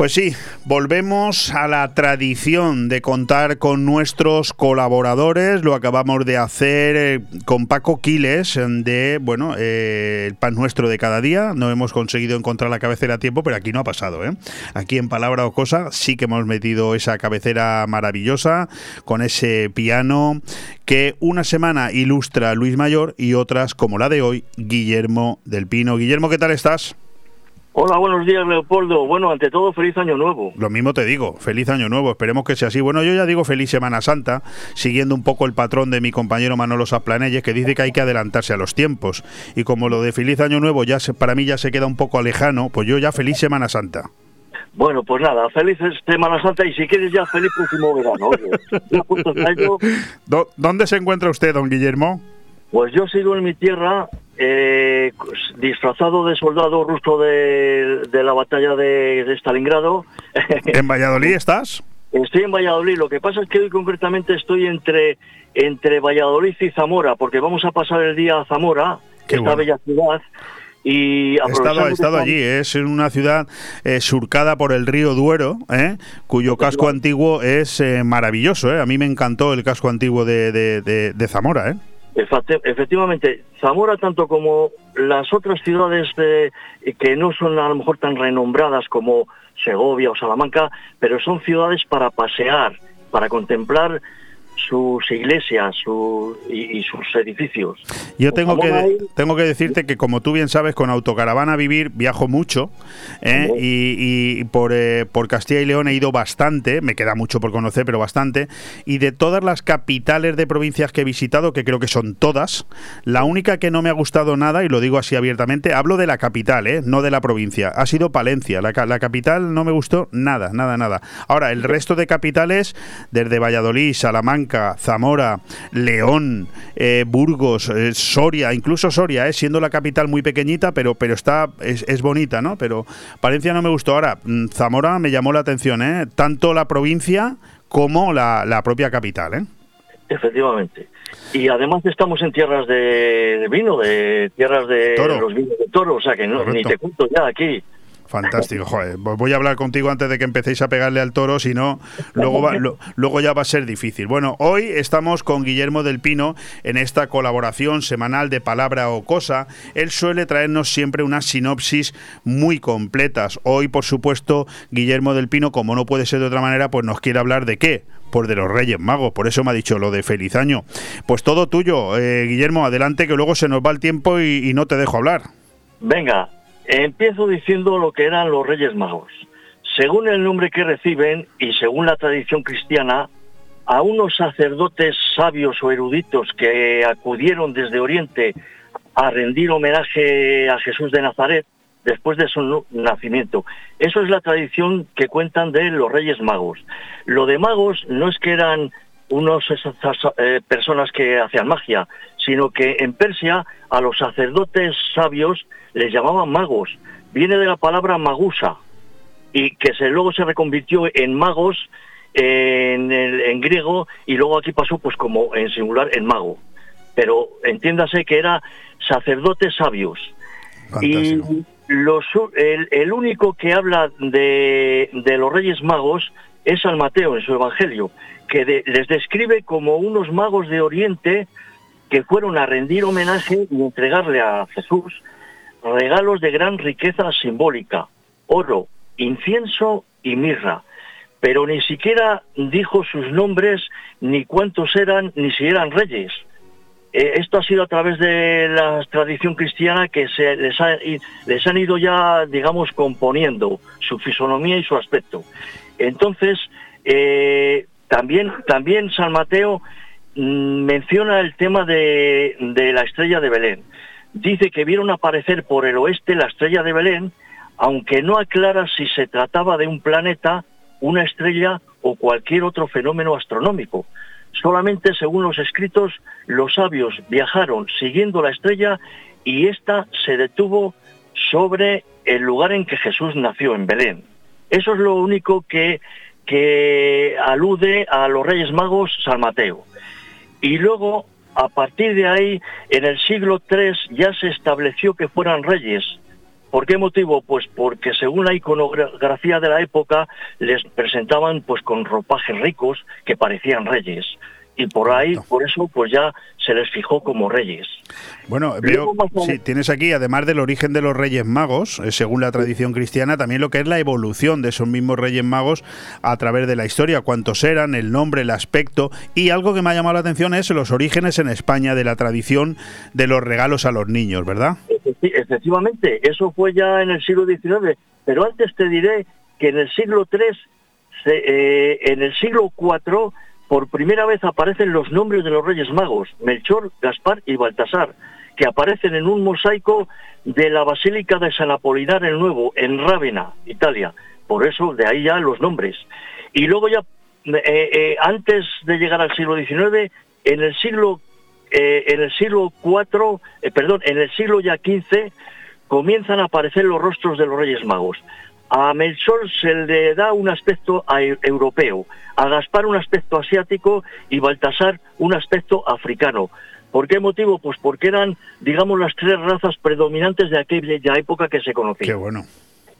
Pues sí, volvemos a la tradición de contar con nuestros colaboradores. Lo acabamos de hacer eh, con Paco Quiles de, bueno, eh, el pan nuestro de cada día. No hemos conseguido encontrar la cabecera a tiempo, pero aquí no ha pasado. ¿eh? Aquí en Palabra o Cosa sí que hemos metido esa cabecera maravillosa con ese piano que una semana ilustra Luis Mayor y otras, como la de hoy, Guillermo del Pino. Guillermo, ¿qué tal estás? Hola, buenos días, Leopoldo. Bueno, ante todo, feliz año nuevo. Lo mismo te digo, feliz año nuevo, esperemos que sea así. Bueno, yo ya digo feliz Semana Santa, siguiendo un poco el patrón de mi compañero Manolo Saplanelles, que dice que hay que adelantarse a los tiempos. Y como lo de feliz año nuevo ya se, para mí ya se queda un poco lejano, pues yo ya feliz Semana Santa. Bueno, pues nada, feliz Semana Santa y si quieres ya feliz próximo verano. Oye, ya puestos a ello, ¿Dó- ¿Dónde se encuentra usted, don Guillermo? Pues yo sigo en mi tierra eh, disfrazado de soldado ruso de, de la batalla de, de Stalingrado. [LAUGHS] ¿En Valladolid estás? Estoy en Valladolid. Lo que pasa es que hoy concretamente estoy entre entre Valladolid y Zamora, porque vamos a pasar el día a Zamora, Qué esta bueno. bella ciudad. Y He estado, he estado allí, es en una ciudad eh, surcada por el río Duero, ¿eh? cuyo casco antiguo es eh, maravilloso. ¿eh? A mí me encantó el casco antiguo de, de- de- de Zamora. Efecti- Efectivamente, Zamora, tanto como las otras ciudades de- que no son a lo mejor tan renombradas como Segovia o Salamanca, pero son ciudades para pasear, para contemplar sus iglesias su- y, y sus edificios. Yo tengo que, hay- tengo que decirte que, como tú bien sabes, con Autocaravana Vivir viajo mucho ¿eh? y, y por, eh, por Castilla y León he ido bastante, me queda mucho por conocer, pero bastante. Y de todas las capitales de provincias que he visitado, que creo que son todas, la única que no me ha gustado nada, y lo digo así abiertamente, hablo de la capital, ¿eh? no de la provincia, ha sido Palencia. La, la capital no me gustó nada, nada, nada. Ahora, el resto de capitales, desde Valladolid, Salamanca, Zamora, León, eh, Burgos, eh, Soria, incluso Soria, eh, siendo la capital muy pequeñita, pero, pero está es, es bonita, ¿no? Pero Palencia no me gustó. Ahora, mm, Zamora me llamó la atención, ¿eh? Tanto la provincia como la, la propia capital, ¿eh? Efectivamente. Y además estamos en tierras de, de vino, de tierras de Toro. los vinos de toro, o sea que no, ni te cuento ya aquí. Fantástico, joder. Voy a hablar contigo antes de que empecéis a pegarle al toro, si no, luego, luego ya va a ser difícil. Bueno, hoy estamos con Guillermo del Pino en esta colaboración semanal de Palabra o Cosa. Él suele traernos siempre unas sinopsis muy completas. Hoy, por supuesto, Guillermo del Pino, como no puede ser de otra manera, pues nos quiere hablar de qué. Pues de los Reyes Magos, por eso me ha dicho lo de feliz año. Pues todo tuyo, eh, Guillermo, adelante que luego se nos va el tiempo y no te dejo hablar. Venga, empiezo diciendo lo que eran los Reyes Magos. Según el nombre que reciben y según la tradición cristiana, a unos sacerdotes sabios o eruditos que acudieron desde Oriente a rendir homenaje a Jesús de Nazaret después de su nacimiento. Eso es la tradición que cuentan de los Reyes Magos. Lo de magos no es que eran unos eh, personas que hacían magia, sino que en Persia a los sacerdotes sabios les llamaban magos. Viene de la palabra magusa y que se, luego se reconvirtió en magos en, griego y luego aquí pasó pues como en singular en mago. Pero entiéndase que era sacerdotes sabios. Y los, el, el único que habla de, de los Reyes Magos es San Mateo en su Evangelio, que de- les describe como unos magos de Oriente que fueron a rendir homenaje y entregarle a Jesús regalos de gran riqueza simbólica, oro, incienso y mirra. Pero ni siquiera dijo sus nombres, ni cuántos eran, ni si eran reyes. Eh, esto ha sido a través de la tradición cristiana que se les, ha- han ido ya, digamos, componiendo su fisonomía y su aspecto. Entonces, eh, también, también San Mateo menciona el tema de, la estrella de Belén. Dice que vieron aparecer por el oeste la estrella de Belén, aunque no aclara si se trataba de un planeta, una estrella o cualquier otro fenómeno astronómico. Solamente según los escritos, los sabios viajaron siguiendo la estrella y ésta se detuvo sobre el lugar en que Jesús nació, en Belén. Eso es lo único que alude a los Reyes Magos San Mateo. Y luego, a partir de ahí, en el siglo III ya se estableció que fueran reyes, ¿Por qué motivo? Pues porque según la iconografía de la época les presentaban pues con ropajes ricos que parecían reyes y por ahí, por eso, pues ya se les fijó como reyes. Bueno, veo, sí, tienes aquí, además del origen de los Reyes Magos, eh, según la tradición cristiana, también lo que es la evolución de esos mismos Reyes Magos a través de la historia, cuántos eran, el nombre, el aspecto, y algo que me ha llamado la atención es los orígenes en España de la tradición de los regalos a los niños, ¿verdad? Efectivamente, eso fue ya en el siglo XIX, pero antes te diré que en el siglo III, eh, en el siglo IV, por primera vez aparecen los nombres de los Reyes Magos, Melchor, Gaspar y Baltasar, que aparecen en un mosaico de la Basílica de San Apolinar el Nuevo, en Rávena, Italia. Por eso, de ahí ya los nombres. Y luego ya, eh, eh, antes de llegar al siglo XIX, en el siglo, eh, en el siglo IV, perdón, en el siglo ya XV, comienzan a aparecer los rostros de los Reyes Magos. A Melchor se le da un aspecto europeo, a Gaspar un aspecto asiático y Baltasar un aspecto africano. ¿Por qué motivo? Pues porque eran, digamos, las tres razas predominantes de aquella época que se conocía. Qué bueno.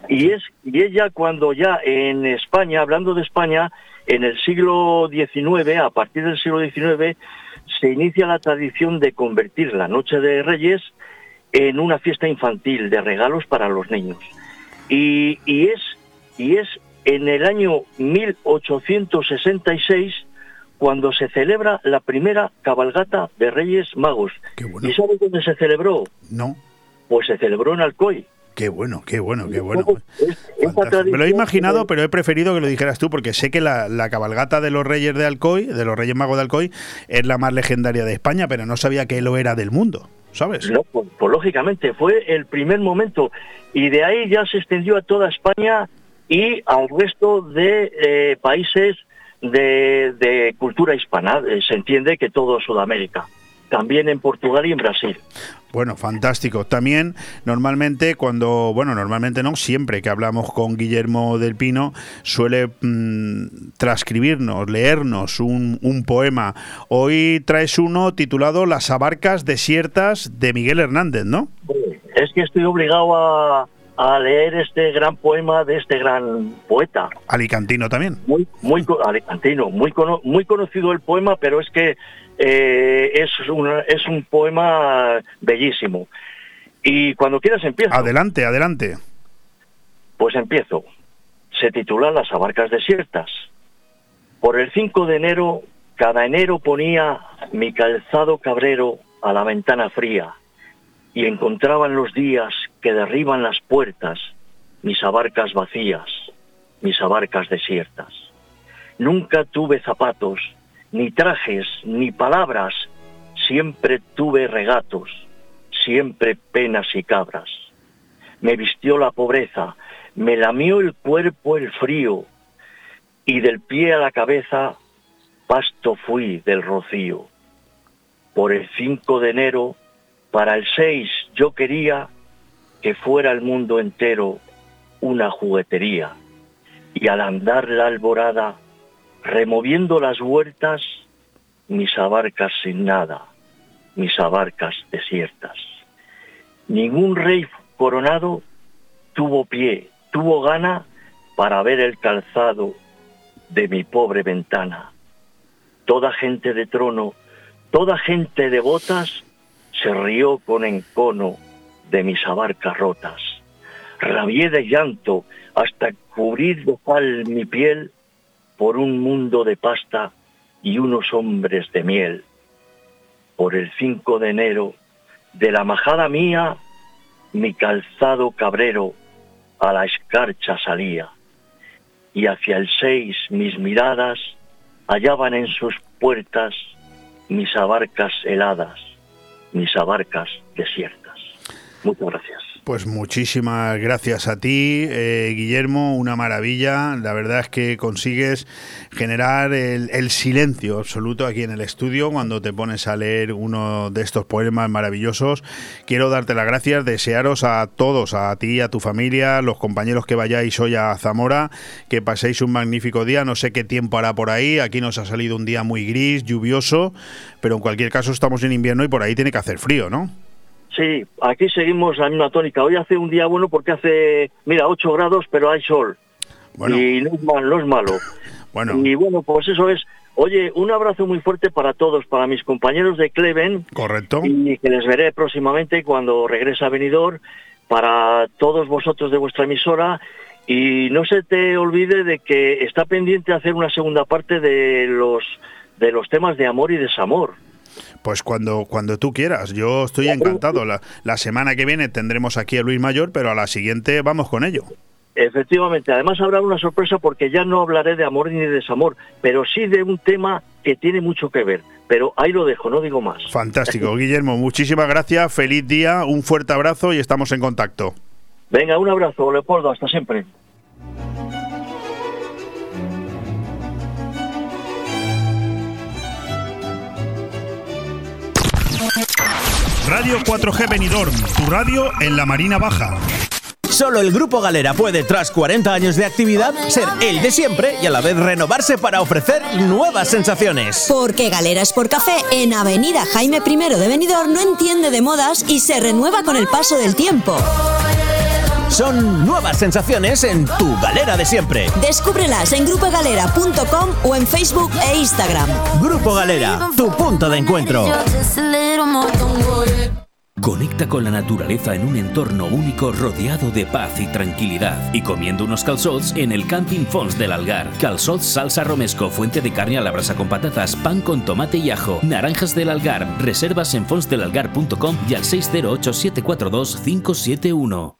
Y es y ella cuando ya en España, hablando de España, en el siglo XIX, a partir del siglo XIX, se inicia la tradición de convertir la Noche de Reyes en una fiesta infantil de regalos para los niños. Y, es, y es en el año 1866 cuando se celebra la primera cabalgata de Reyes Magos. ¿Y sabes dónde se celebró? No. Pues se celebró en Alcoy. Qué bueno, qué bueno, qué bueno. Me lo he imaginado, pero he preferido que lo dijeras tú, porque sé que la, la, cabalgata de los Reyes de Alcoy, de los Reyes Magos de Alcoy, es la más legendaria de España, pero no sabía que lo era del mundo. No, pues, pues, lógicamente fue el primer momento. Y de ahí ya se extendió a toda España y al resto de eh, países de, de, cultura hispana. Eh, se entiende que todo Sudamérica también en Portugal y en Brasil. Bueno, fantástico. También normalmente cuando, bueno, normalmente no, siempre que hablamos con Guillermo del Pino, suele mm, transcribirnos, leernos un, un, poema. Hoy traes uno titulado Las abarcas desiertas de Miguel Hernández, ¿no? Es que estoy obligado a, a leer este gran poema de este gran poeta. Alicantino también. Muy, muy alicantino, muy, muy conocido el poema, pero es que eh, es, es un poema bellísimo. Y cuando quieras empiezo. Adelante, adelante. Pues empiezo. Se titula Las abarcas desiertas. Por el 5 de enero, cada enero ponía mi calzado cabrero a la ventana fría y encontraban los días que derriban las puertas mis abarcas vacías, mis abarcas desiertas. Nunca tuve zapatos ni trajes, ni palabras, siempre tuve regatos, siempre penas y cabras. Me vistió la pobreza, me lamió el cuerpo el frío, y del pie a la cabeza pasto fui del rocío. Por el 5 de enero, para el 6 yo quería que fuera el mundo entero una juguetería, y al andar la alborada removiendo las huertas, mis abarcas sin nada, mis abarcas desiertas. Ningún rey coronado tuvo pie, tuvo gana para ver el calzado de mi pobre ventana. Toda gente de trono, toda gente de botas, se rió con encono de mis abarcas rotas. Rabié de llanto hasta cubrir de fal mi piel por un mundo de pasta y unos hombres de miel. Por el 5 de enero, de la majada mía, mi calzado cabrero a la escarcha salía, y hacia el 6 mis miradas hallaban en sus puertas mis abarcas heladas, mis abarcas desiertas. Muchas gracias. Pues muchísimas gracias a ti, eh, Guillermo, una maravilla. La verdad es que consigues generar el, silencio absoluto aquí en el estudio cuando te pones a leer uno de estos poemas maravillosos. Quiero darte las gracias, desearos a todos, a ti, a tu familia, los compañeros que vayáis hoy a Zamora, que paséis un magnífico día. No sé qué tiempo hará por ahí, aquí nos ha salido un día muy gris, lluvioso, pero en cualquier caso estamos en invierno y por ahí tiene que hacer frío, ¿no? Sí, aquí seguimos la misma tónica. Hoy hace un día bueno porque hace, mira, 8 grados, pero hay sol. Y no es, mal, no es malo. [LAUGHS] Bueno. Y bueno, pues eso es. Oye, un abrazo muy fuerte para todos, para mis compañeros de Cleven. Correcto. Y que les veré próximamente cuando regrese a Benidorm. Para todos vosotros de vuestra emisora. Y no se te olvide de que está pendiente hacer una segunda parte de los de los temas de amor y desamor. Pues cuando, cuando tú quieras, yo estoy encantado. La, la semana que viene tendremos aquí a Luis Mayor, pero a la siguiente vamos con ello. Efectivamente, además habrá una sorpresa porque ya no hablaré de amor ni de desamor, pero sí de un tema que tiene mucho que ver. Pero ahí lo dejo, no digo más. Fantástico, [LAUGHS] Guillermo, muchísimas gracias, feliz día, un fuerte abrazo y estamos en contacto. Venga, un abrazo, Leopoldo, hasta siempre. Radio 4G Benidorm, tu radio en la Marina Baja. Solo el Grupo Galera puede, tras 40 años de actividad, ser el de siempre y a la vez renovarse para ofrecer nuevas sensaciones. Porque Galeras por Café en Avenida Jaime I de Benidorm no entiende de modas y se renueva con el paso del tiempo. Son nuevas sensaciones en tu galera de siempre. Descúbrelas en grupogalera.com o en Facebook e Instagram. Grupo Galera, tu punto de encuentro. Conecta con la naturaleza en un entorno único rodeado de paz y tranquilidad y comiendo unos calzots en el Camping Fons del Algar. Calzots salsa romesco, fuente de carne a la brasa con patatas, pan con tomate y ajo, naranjas del Algar. Reservas en fonsdelalgar.com y al 608-742-571.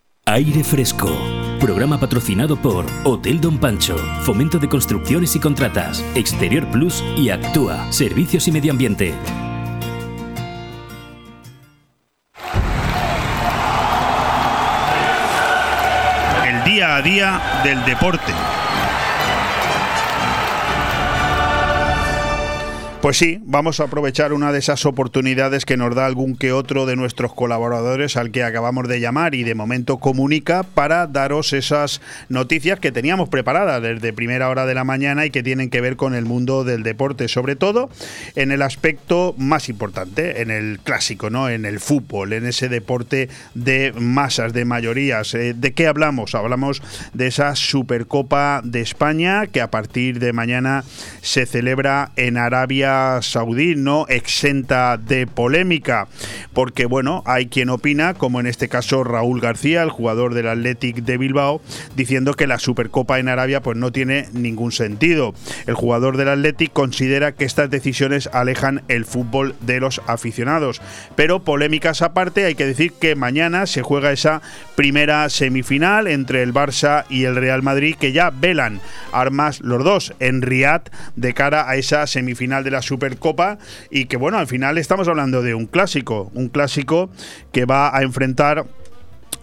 Aire Fresco. Programa patrocinado por Hotel Don Pancho, Fomento de Construcciones y Contratas, Exterior Plus y Actúa, Servicios y Medio Ambiente. El día a día del deporte. Pues sí, vamos a aprovechar una de esas oportunidades que nos da algún que otro de nuestros colaboradores al que acabamos de llamar y de momento comunica para daros esas noticias que teníamos preparadas desde primera hora de la mañana y que tienen que ver con el mundo del deporte, sobre todo en el aspecto más importante, en el clásico, ¿no? En el fútbol, en ese deporte de masas, de mayorías. Eh, ¿De qué hablamos? Hablamos de esa Supercopa de España que a partir de mañana se celebra en Arabia Saudí, no exenta de polémica, porque bueno, hay quien opina, como en este caso Raúl García, el jugador del Athletic de Bilbao, diciendo que la Supercopa en Arabia pues no tiene ningún sentido. El jugador del Athletic considera que estas decisiones alejan el fútbol de los aficionados, pero polémicas aparte, hay que decir que mañana se juega esa primera semifinal entre el Barça y el Real Madrid que ya velan armas los dos en Riyadh de cara a esa semifinal de la Supercopa y que bueno, al final estamos hablando de un clásico, un clásico que va a enfrentar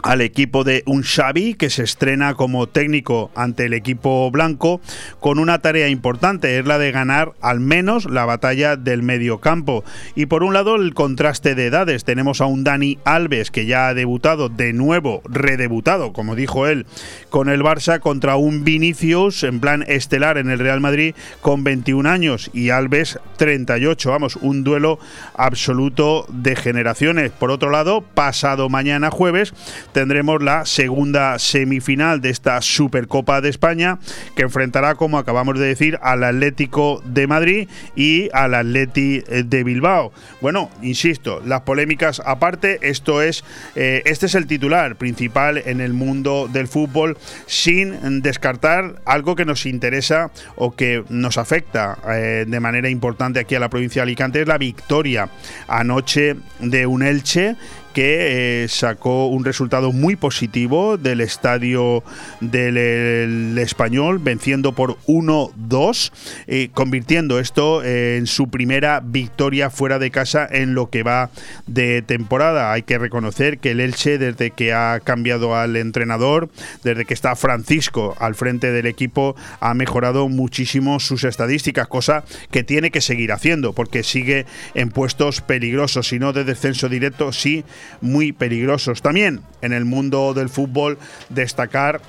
al equipo de un Xavi que se estrena como técnico ante el equipo blanco con una tarea importante, es la de ganar al menos la batalla del medio campo. Y por un lado el contraste de edades, tenemos a un Dani Alves que ya ha debutado de nuevo, redebutado, como dijo él, con el Barça contra un Vinicius en plan estelar en el Real Madrid con 21 años y Alves 38, vamos, un duelo absoluto de generaciones. Por otro lado, pasado mañana jueves tendremos la segunda semifinal de esta Supercopa de España que enfrentará, como acabamos de decir, al Atlético de Madrid y al Atleti de Bilbao. Bueno, insisto, las polémicas aparte, esto es, eh, este es el titular principal en el mundo del fútbol, sin descartar algo que nos interesa o que nos afecta eh, de manera importante aquí a la provincia de Alicante, es la victoria anoche de un Elche que eh, sacó un resultado muy positivo del estadio del el español, venciendo por 1-2, eh, convirtiendo esto en su primera victoria fuera de casa en lo que va de temporada. Hay que reconocer que el Elche, desde que ha cambiado al entrenador, desde que está Francisco al frente del equipo, ha mejorado muchísimo sus estadísticas, cosa que tiene que seguir haciendo, porque sigue en puestos peligrosos, si no de descenso directo, sí muy peligrosos. También en el mundo del fútbol destacar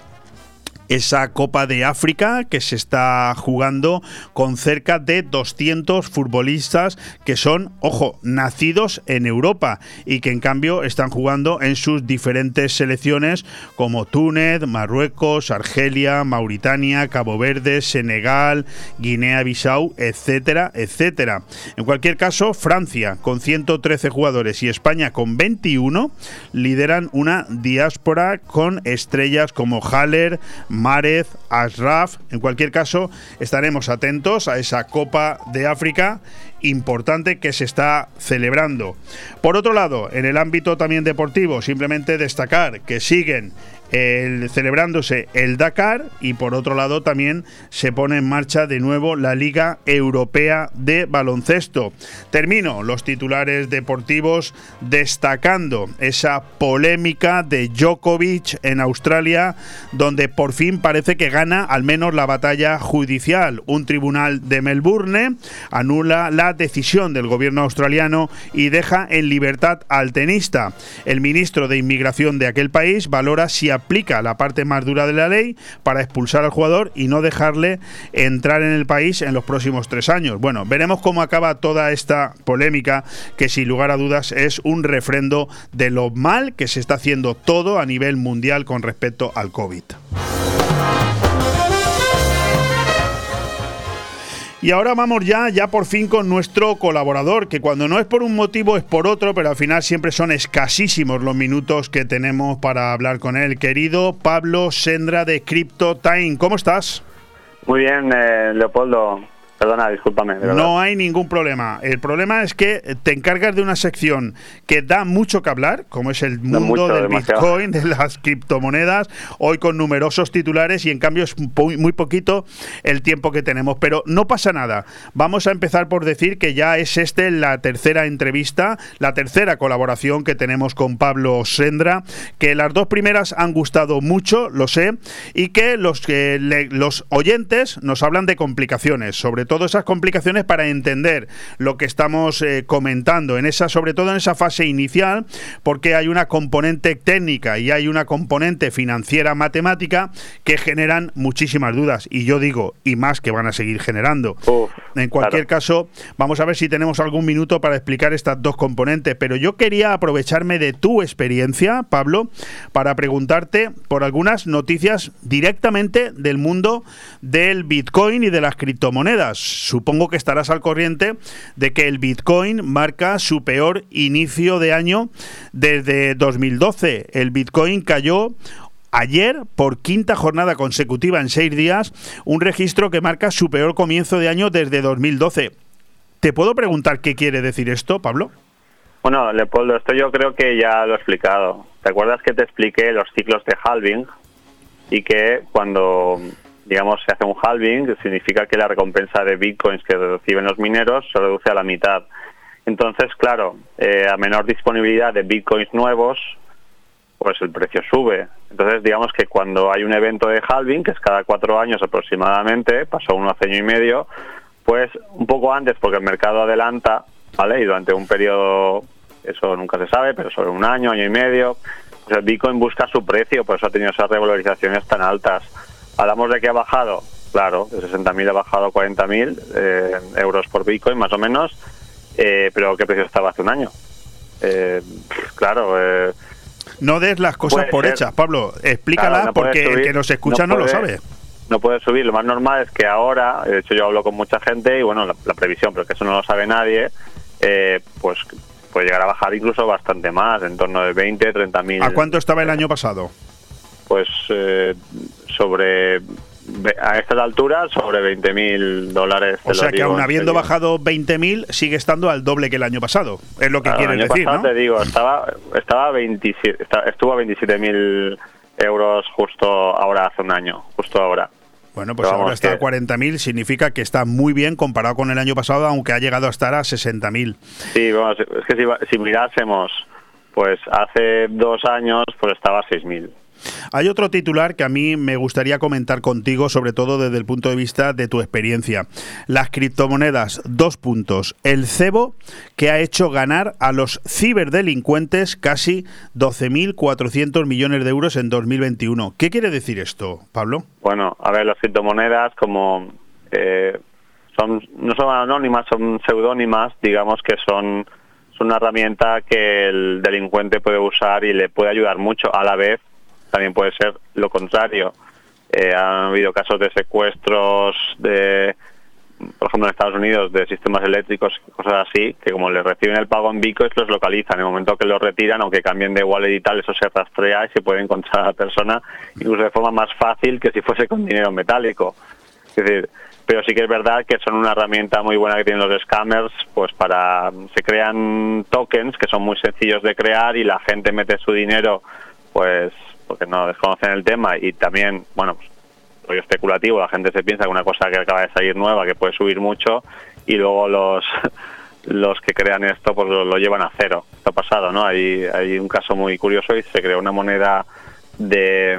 esa Copa de África que se está jugando con cerca de 200 futbolistas que son, ojo, nacidos en Europa y que en cambio están jugando en sus diferentes selecciones como Túnez, Marruecos, Argelia, Mauritania, Cabo Verde, Senegal, Guinea-Bissau, etcétera, etcétera. En cualquier caso, Francia con 113 jugadores y España con 21 lideran una diáspora con estrellas como Haller, Márez, Ashraf. En cualquier caso, estaremos atentos a esa Copa de África importante que se está celebrando. Por otro lado, en el ámbito también deportivo, simplemente destacar que siguen el, celebrándose el Dakar y por otro lado también se pone en marcha de nuevo la Liga Europea de Baloncesto. Termino los titulares deportivos destacando esa polémica de Djokovic en Australia donde por fin parece que gana al menos la batalla judicial. Un tribunal de Melbourne anula la decisión del gobierno australiano y deja en libertad al tenista. El ministro de Inmigración de aquel país valora si aplica la parte más dura de la ley para expulsar al jugador y no dejarle entrar en el país en los próximos tres años. Bueno, veremos cómo acaba toda esta polémica que sin lugar a dudas es un refrendo de lo mal que se está haciendo todo a nivel mundial con respecto al COVID. Y ahora vamos ya, ya por fin con nuestro colaborador, que cuando no es por un motivo es por otro, pero al final siempre son escasísimos los minutos que tenemos para hablar con él. Querido Pablo Sendra de Crypto Time, ¿cómo estás? Muy bien, eh, Leopoldo. Perdona, discúlpame. no hay ningún problema. El problema es que te encargas de una sección que da mucho que hablar, como es el mundo del Bitcoin, de las criptomonedas, hoy con numerosos titulares y en cambio es muy poquito el tiempo que tenemos. Pero no pasa nada. Vamos a empezar por decir que ya es este la tercera entrevista, la tercera colaboración que tenemos con Pablo Sendra, que las dos primeras han gustado mucho, lo sé, y que los, que los oyentes nos hablan de complicaciones, sobre todas esas complicaciones para entender lo que estamos eh, comentando, en esa, sobre todo en esa fase inicial, porque hay una componente técnica y hay una componente financiera matemática que generan muchísimas dudas. Y yo digo, y más que van a seguir generando. en cualquier caso, vamos a ver si tenemos algún minuto para explicar estas dos componentes. Pero yo quería aprovecharme de tu experiencia, Pablo, para preguntarte por algunas noticias directamente del mundo del Bitcoin y de las criptomonedas supongo que estarás al corriente de que el Bitcoin marca su peor inicio de año desde 2012. El Bitcoin cayó ayer por quinta jornada consecutiva en seis días, un registro que marca su peor comienzo de año desde 2012. ¿Te puedo preguntar qué quiere decir esto, Pablo? Bueno, Leopoldo, esto yo creo que ya lo he explicado. ¿Te acuerdas que te expliqué los ciclos de halving? Y que cuando digamos, se hace un halving, que significa que la recompensa de bitcoins que reciben los mineros se reduce a la mitad. Entonces, claro, eh, a menor disponibilidad de bitcoins nuevos, pues el precio sube. Entonces, digamos que cuando hay un evento de halving, que es cada cuatro años aproximadamente, pasó uno hace año y medio, pues un poco antes, porque el mercado adelanta, ¿vale? Y durante un periodo, eso nunca se sabe, pero sobre un año, año y medio, pues el Bitcoin busca su precio, por eso ha tenido esas revalorizaciones tan altas. Hablamos de que ha bajado, claro, de 60.000 ha bajado a 40.000 eh, euros por Bitcoin, más o menos, eh, pero ¿qué precio estaba hace un año? Eh, claro. no des las cosas por hechas, Pablo. Explícala porque el que nos escucha no, lo sabe. No puede subir. Lo más normal es que ahora, de hecho yo hablo con mucha gente y bueno, la, previsión, pero que eso no lo sabe nadie, pues puede llegar a bajar incluso bastante más, en torno de 20, 30 mil. ¿A cuánto estaba el año pasado? Pues sobre a estas alturas sobre 20.000 dólares. te O sea que digo aún en habiendo bajado 20.000, sigue estando al doble que el año pasado. Es lo que Claro, quieres decir, pasado ¿no? te digo, estaba, estaba a 27, esta- estuvo a 27.000 euros justo ahora, hace un año, justo ahora. Bueno, pues Pero ahora está que- a 40.000, significa que está muy bien comparado con el año pasado, aunque ha llegado a estar a 60.000. Sí, vamos, es que si, si mirásemos, pues hace dos años, pues estaba a 6.000. Hay otro titular que a mí me gustaría comentar contigo, sobre todo desde el punto de vista de tu experiencia. Las criptomonedas, dos puntos. El cebo que ha hecho ganar a los ciberdelincuentes casi 12.400 millones de euros en 2021. ¿Qué quiere decir esto, Pablo? Bueno, a ver, las criptomonedas como eh, son no son anónimas, son seudónimas, digamos que son, son una herramienta que el delincuente puede usar y le puede ayudar mucho. A la vez, también puede ser lo contrario. Eh, han habido casos de secuestros de por ejemplo en Estados Unidos de sistemas eléctricos cosas así que como le reciben el pago en bitcoins los localizan en el momento que lo retiran aunque cambien de wallet y tal eso se rastrea y se puede encontrar a la persona incluso de forma más fácil que si fuese con dinero metálico es decir pero sí que es verdad que son una herramienta muy buena que tienen los scammers pues para se crean tokens que son muy sencillos de crear y la gente mete su dinero pues porque no desconocen el tema y también bueno pues rollo especulativo, la gente se piensa que una cosa que acaba de salir nueva, que puede subir mucho, y luego los [LAUGHS] los que crean esto pues lo, lo llevan a cero. Esto ha pasado, ¿no? Hay, hay un caso muy curioso y se creó una moneda de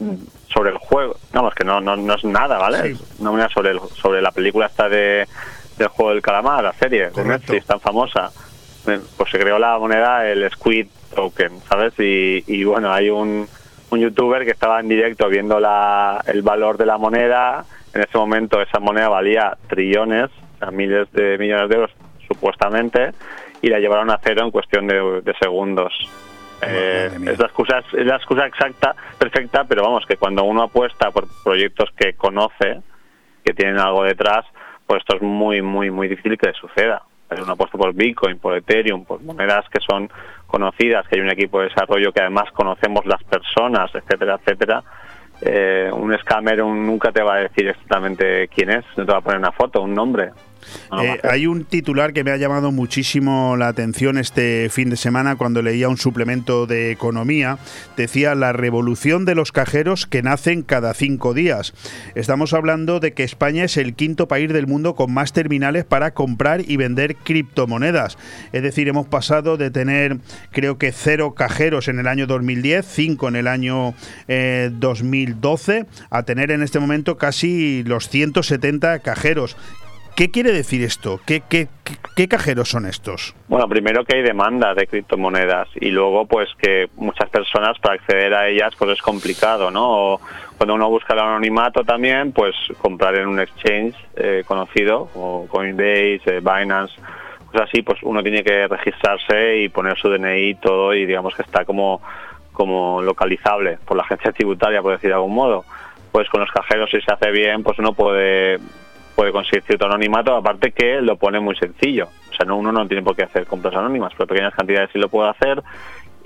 mm, sobre el juego, vamos que no, no, no es nada, ¿vale? Una moneda sobre el, sobre la película esta de del juego del calamar, la serie de Netflix tan famosa. Eh, Pues se creó la moneda el Squid Token, ¿sabes? Y, y bueno, hay un un youtuber que estaba en directo viendo la, el valor de la moneda. En ese momento esa moneda valía trillones, o sea, miles de millones de euros supuestamente, y la llevaron a cero en cuestión de, de segundos. Eh, es la excusa es la excusa exacta, perfecta, pero vamos que cuando uno apuesta por proyectos que conoce, que tienen algo detrás, pues esto es muy muy muy difícil que le suceda. Es una apuesta por Bitcoin, por Ethereum, por monedas que son conocidas, que hay un equipo de desarrollo que además conocemos las personas, etcétera, etcétera. Eh, un scammer un- nunca te va a decir exactamente quién es, no te va a poner una foto, un nombre. Eh, hay un titular que me ha llamado muchísimo la atención este fin de semana cuando leía un suplemento de economía. Decía la revolución de los cajeros que nacen cada cinco días. Estamos hablando de que España es el quinto país del mundo con más terminales para comprar y vender criptomonedas. Es decir, hemos pasado de tener creo que cero cajeros en el año 2010, cinco en el año eh, 2012, a tener en este momento casi los 170 cajeros. ¿Qué quiere decir esto? ¿Qué, qué, qué- qué cajeros son estos? Bueno, primero que hay demanda de criptomonedas y luego pues que muchas personas para acceder a ellas pues es complicado, ¿no? O cuando uno busca el anonimato también, pues comprar en un exchange eh, conocido como Coinbase, eh, Binance, cosas así, pues uno tiene que registrarse y poner su DNI y todo y digamos que está como como localizable por la agencia tributaria, por decir de algún modo. Pues con los cajeros si se hace bien, pues uno puede puede conseguir cierto anonimato, aparte que lo pone muy sencillo. O sea, no, uno no tiene por qué hacer compras anónimas, pero pequeñas cantidades sí lo puede hacer.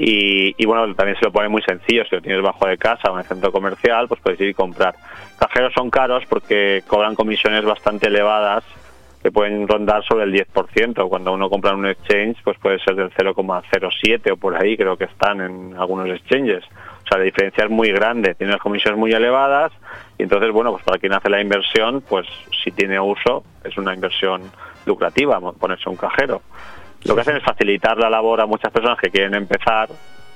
Y, bueno, también se lo pone muy sencillo. Si lo tienes bajo de casa o en el centro comercial, pues puedes ir y comprar. Cajeros son caros porque cobran comisiones bastante elevadas que pueden rondar sobre el 10%. Cuando uno compra en un exchange, pues puede ser del 0,07 o por ahí, creo que están en algunos exchanges. O sea, la diferencia es muy grande, tiene unas comisiones muy elevadas y entonces, bueno, pues para quien hace la inversión, pues si tiene uso, es una inversión lucrativa ponerse un cajero. Lo que hacen es facilitar la labor a muchas personas que quieren empezar,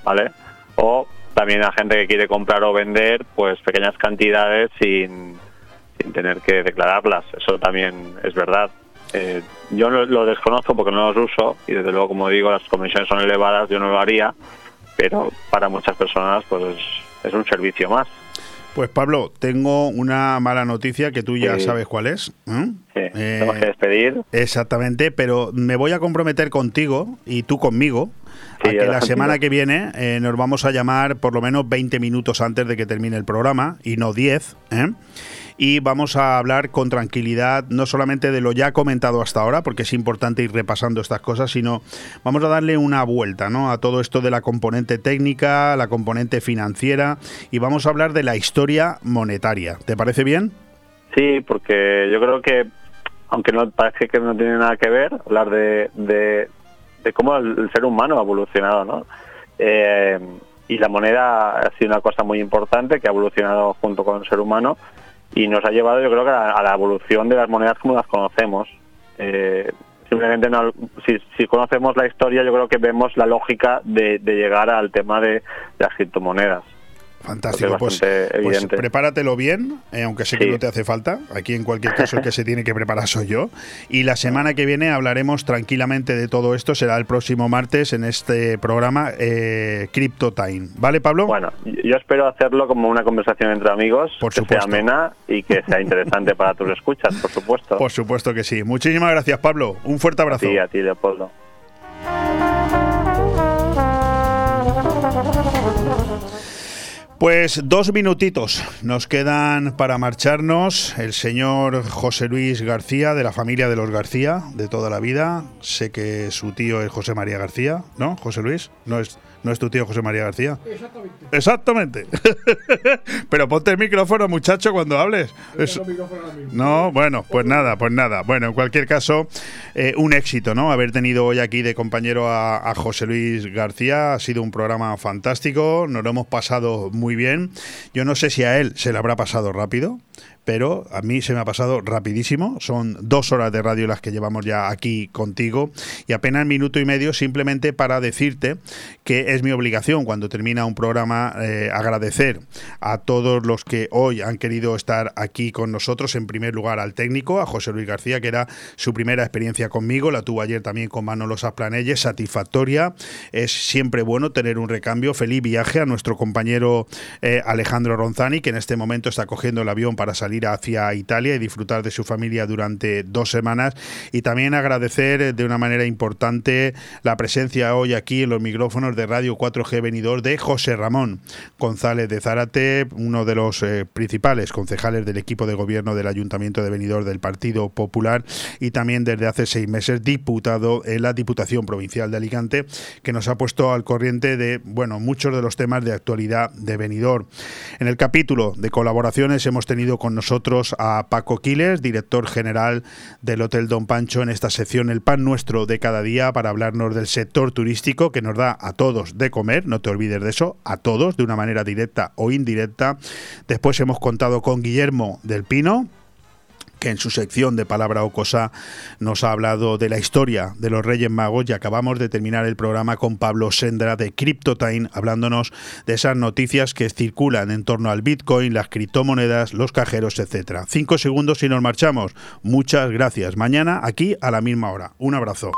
¿vale? O también a gente que quiere comprar o vender, pues pequeñas cantidades sin, sin tener que declararlas. Eso también es verdad. Eh, yo no- lo desconozco porque no los uso y desde luego, como digo, las comisiones son elevadas, yo no lo haría, pero para muchas personas pues es, es un servicio más. Pues Pablo, tengo una mala noticia que tú ya Sí. sabes cuál es. Eh, tenemos que despedir. Exactamente, pero me voy a comprometer contigo y tú conmigo a que la semana que viene eh, nos vamos a llamar por lo menos 20 minutos antes de que termine el programa y no 10. ¿eh? y vamos a hablar con tranquilidad no solamente de lo ya comentado hasta ahora, porque es importante ir repasando estas cosas, sino vamos a darle una vuelta ¿no? a todo esto de la componente técnica, la componente financiera y vamos a hablar de la historia monetaria. ¿Te parece bien? Sí, porque yo creo que, aunque no parece que no tiene nada que ver, hablar de, de, cómo el, ser humano ha evolucionado, ¿no? Eh, y la moneda ha sido una cosa muy importante que ha evolucionado junto con el ser humano y nos ha llevado yo creo que a, la evolución de las monedas como las conocemos. Eh, simplemente no, si, conocemos la historia yo creo que vemos la lógica de, de llegar al tema de las criptomonedas. Fantástico, pues, pues, prepáratelo bien, eh, aunque sé que no te hace falta. Aquí en cualquier caso el que se tiene que preparar soy yo. Y la semana que viene hablaremos tranquilamente de todo esto. Será el próximo martes en este programa eh, Crypto Time. ¿Vale, Pablo? Bueno, yo espero hacerlo como una conversación entre amigos, por que sea amena y que sea interesante para tus escuchas, por supuesto. Por supuesto que sí. Muchísimas gracias, Pablo. Un fuerte abrazo. Sí, a ti, Leopoldo. Pues dos minutitos nos quedan para marcharnos. El señor José Luis García, de la familia de los García, de toda la vida. Sé que su tío es José María García, ¿no? José Luis, no es ¿No es tu tío José María García? Exactamente. Exactamente. [LAUGHS] Pero ponte el micrófono, muchacho, cuando hables. No, bueno, pues nada, pues nada. Bueno, en cualquier caso, eh, un éxito, ¿no? Haber tenido hoy aquí de compañero a, a, José Luis García. Ha sido un programa fantástico, nos lo hemos pasado muy bien. Yo no sé si a él se le habrá pasado rápido pero a mí se me ha pasado rapidísimo. Son dos horas de radio las que llevamos ya aquí contigo y apenas minuto y medio simplemente para decirte que es mi obligación cuando termina un programa eh, agradecer a todos los que hoy han querido estar aquí con nosotros. En primer lugar al técnico, a José Luis García, que era su primera experiencia conmigo, la tuvo ayer también con Manolo Saplanelles, satisfactoria. Es siempre bueno tener un recambio. Feliz viaje a nuestro compañero eh, Alejandro Ronzani, que en este momento está cogiendo el avión para salir ir hacia Italia y disfrutar de su familia durante dos semanas. Y también agradecer de una manera importante la presencia hoy aquí en los micrófonos de Radio 4G Venidor de José Ramón González de Zárate, uno de los eh, principales concejales del equipo de gobierno del Ayuntamiento de Venidor del Partido Popular y también desde hace seis meses diputado en la Diputación Provincial de Alicante, que nos ha puesto al corriente de bueno muchos de los temas de actualidad de Venidor. En el capítulo de colaboraciones hemos tenido con nosotros a Paco Quiles, director general del Hotel Don Pancho, en esta sección El Pan Nuestro de cada día para hablarnos del sector turístico que nos da a todos de comer, no te olvides de eso, a todos, de una manera directa o indirecta. Después hemos contado con Guillermo del Pino, que en su sección de Palabra o Cosa nos ha hablado de la historia de los Reyes Magos y acabamos de terminar el programa con Pablo Sendra de CryptoTime hablándonos de esas noticias que circulan en torno al Bitcoin, las criptomonedas, los cajeros, etcétera. Cinco segundos y nos marchamos. Muchas gracias. Mañana aquí a la misma hora. Un abrazo.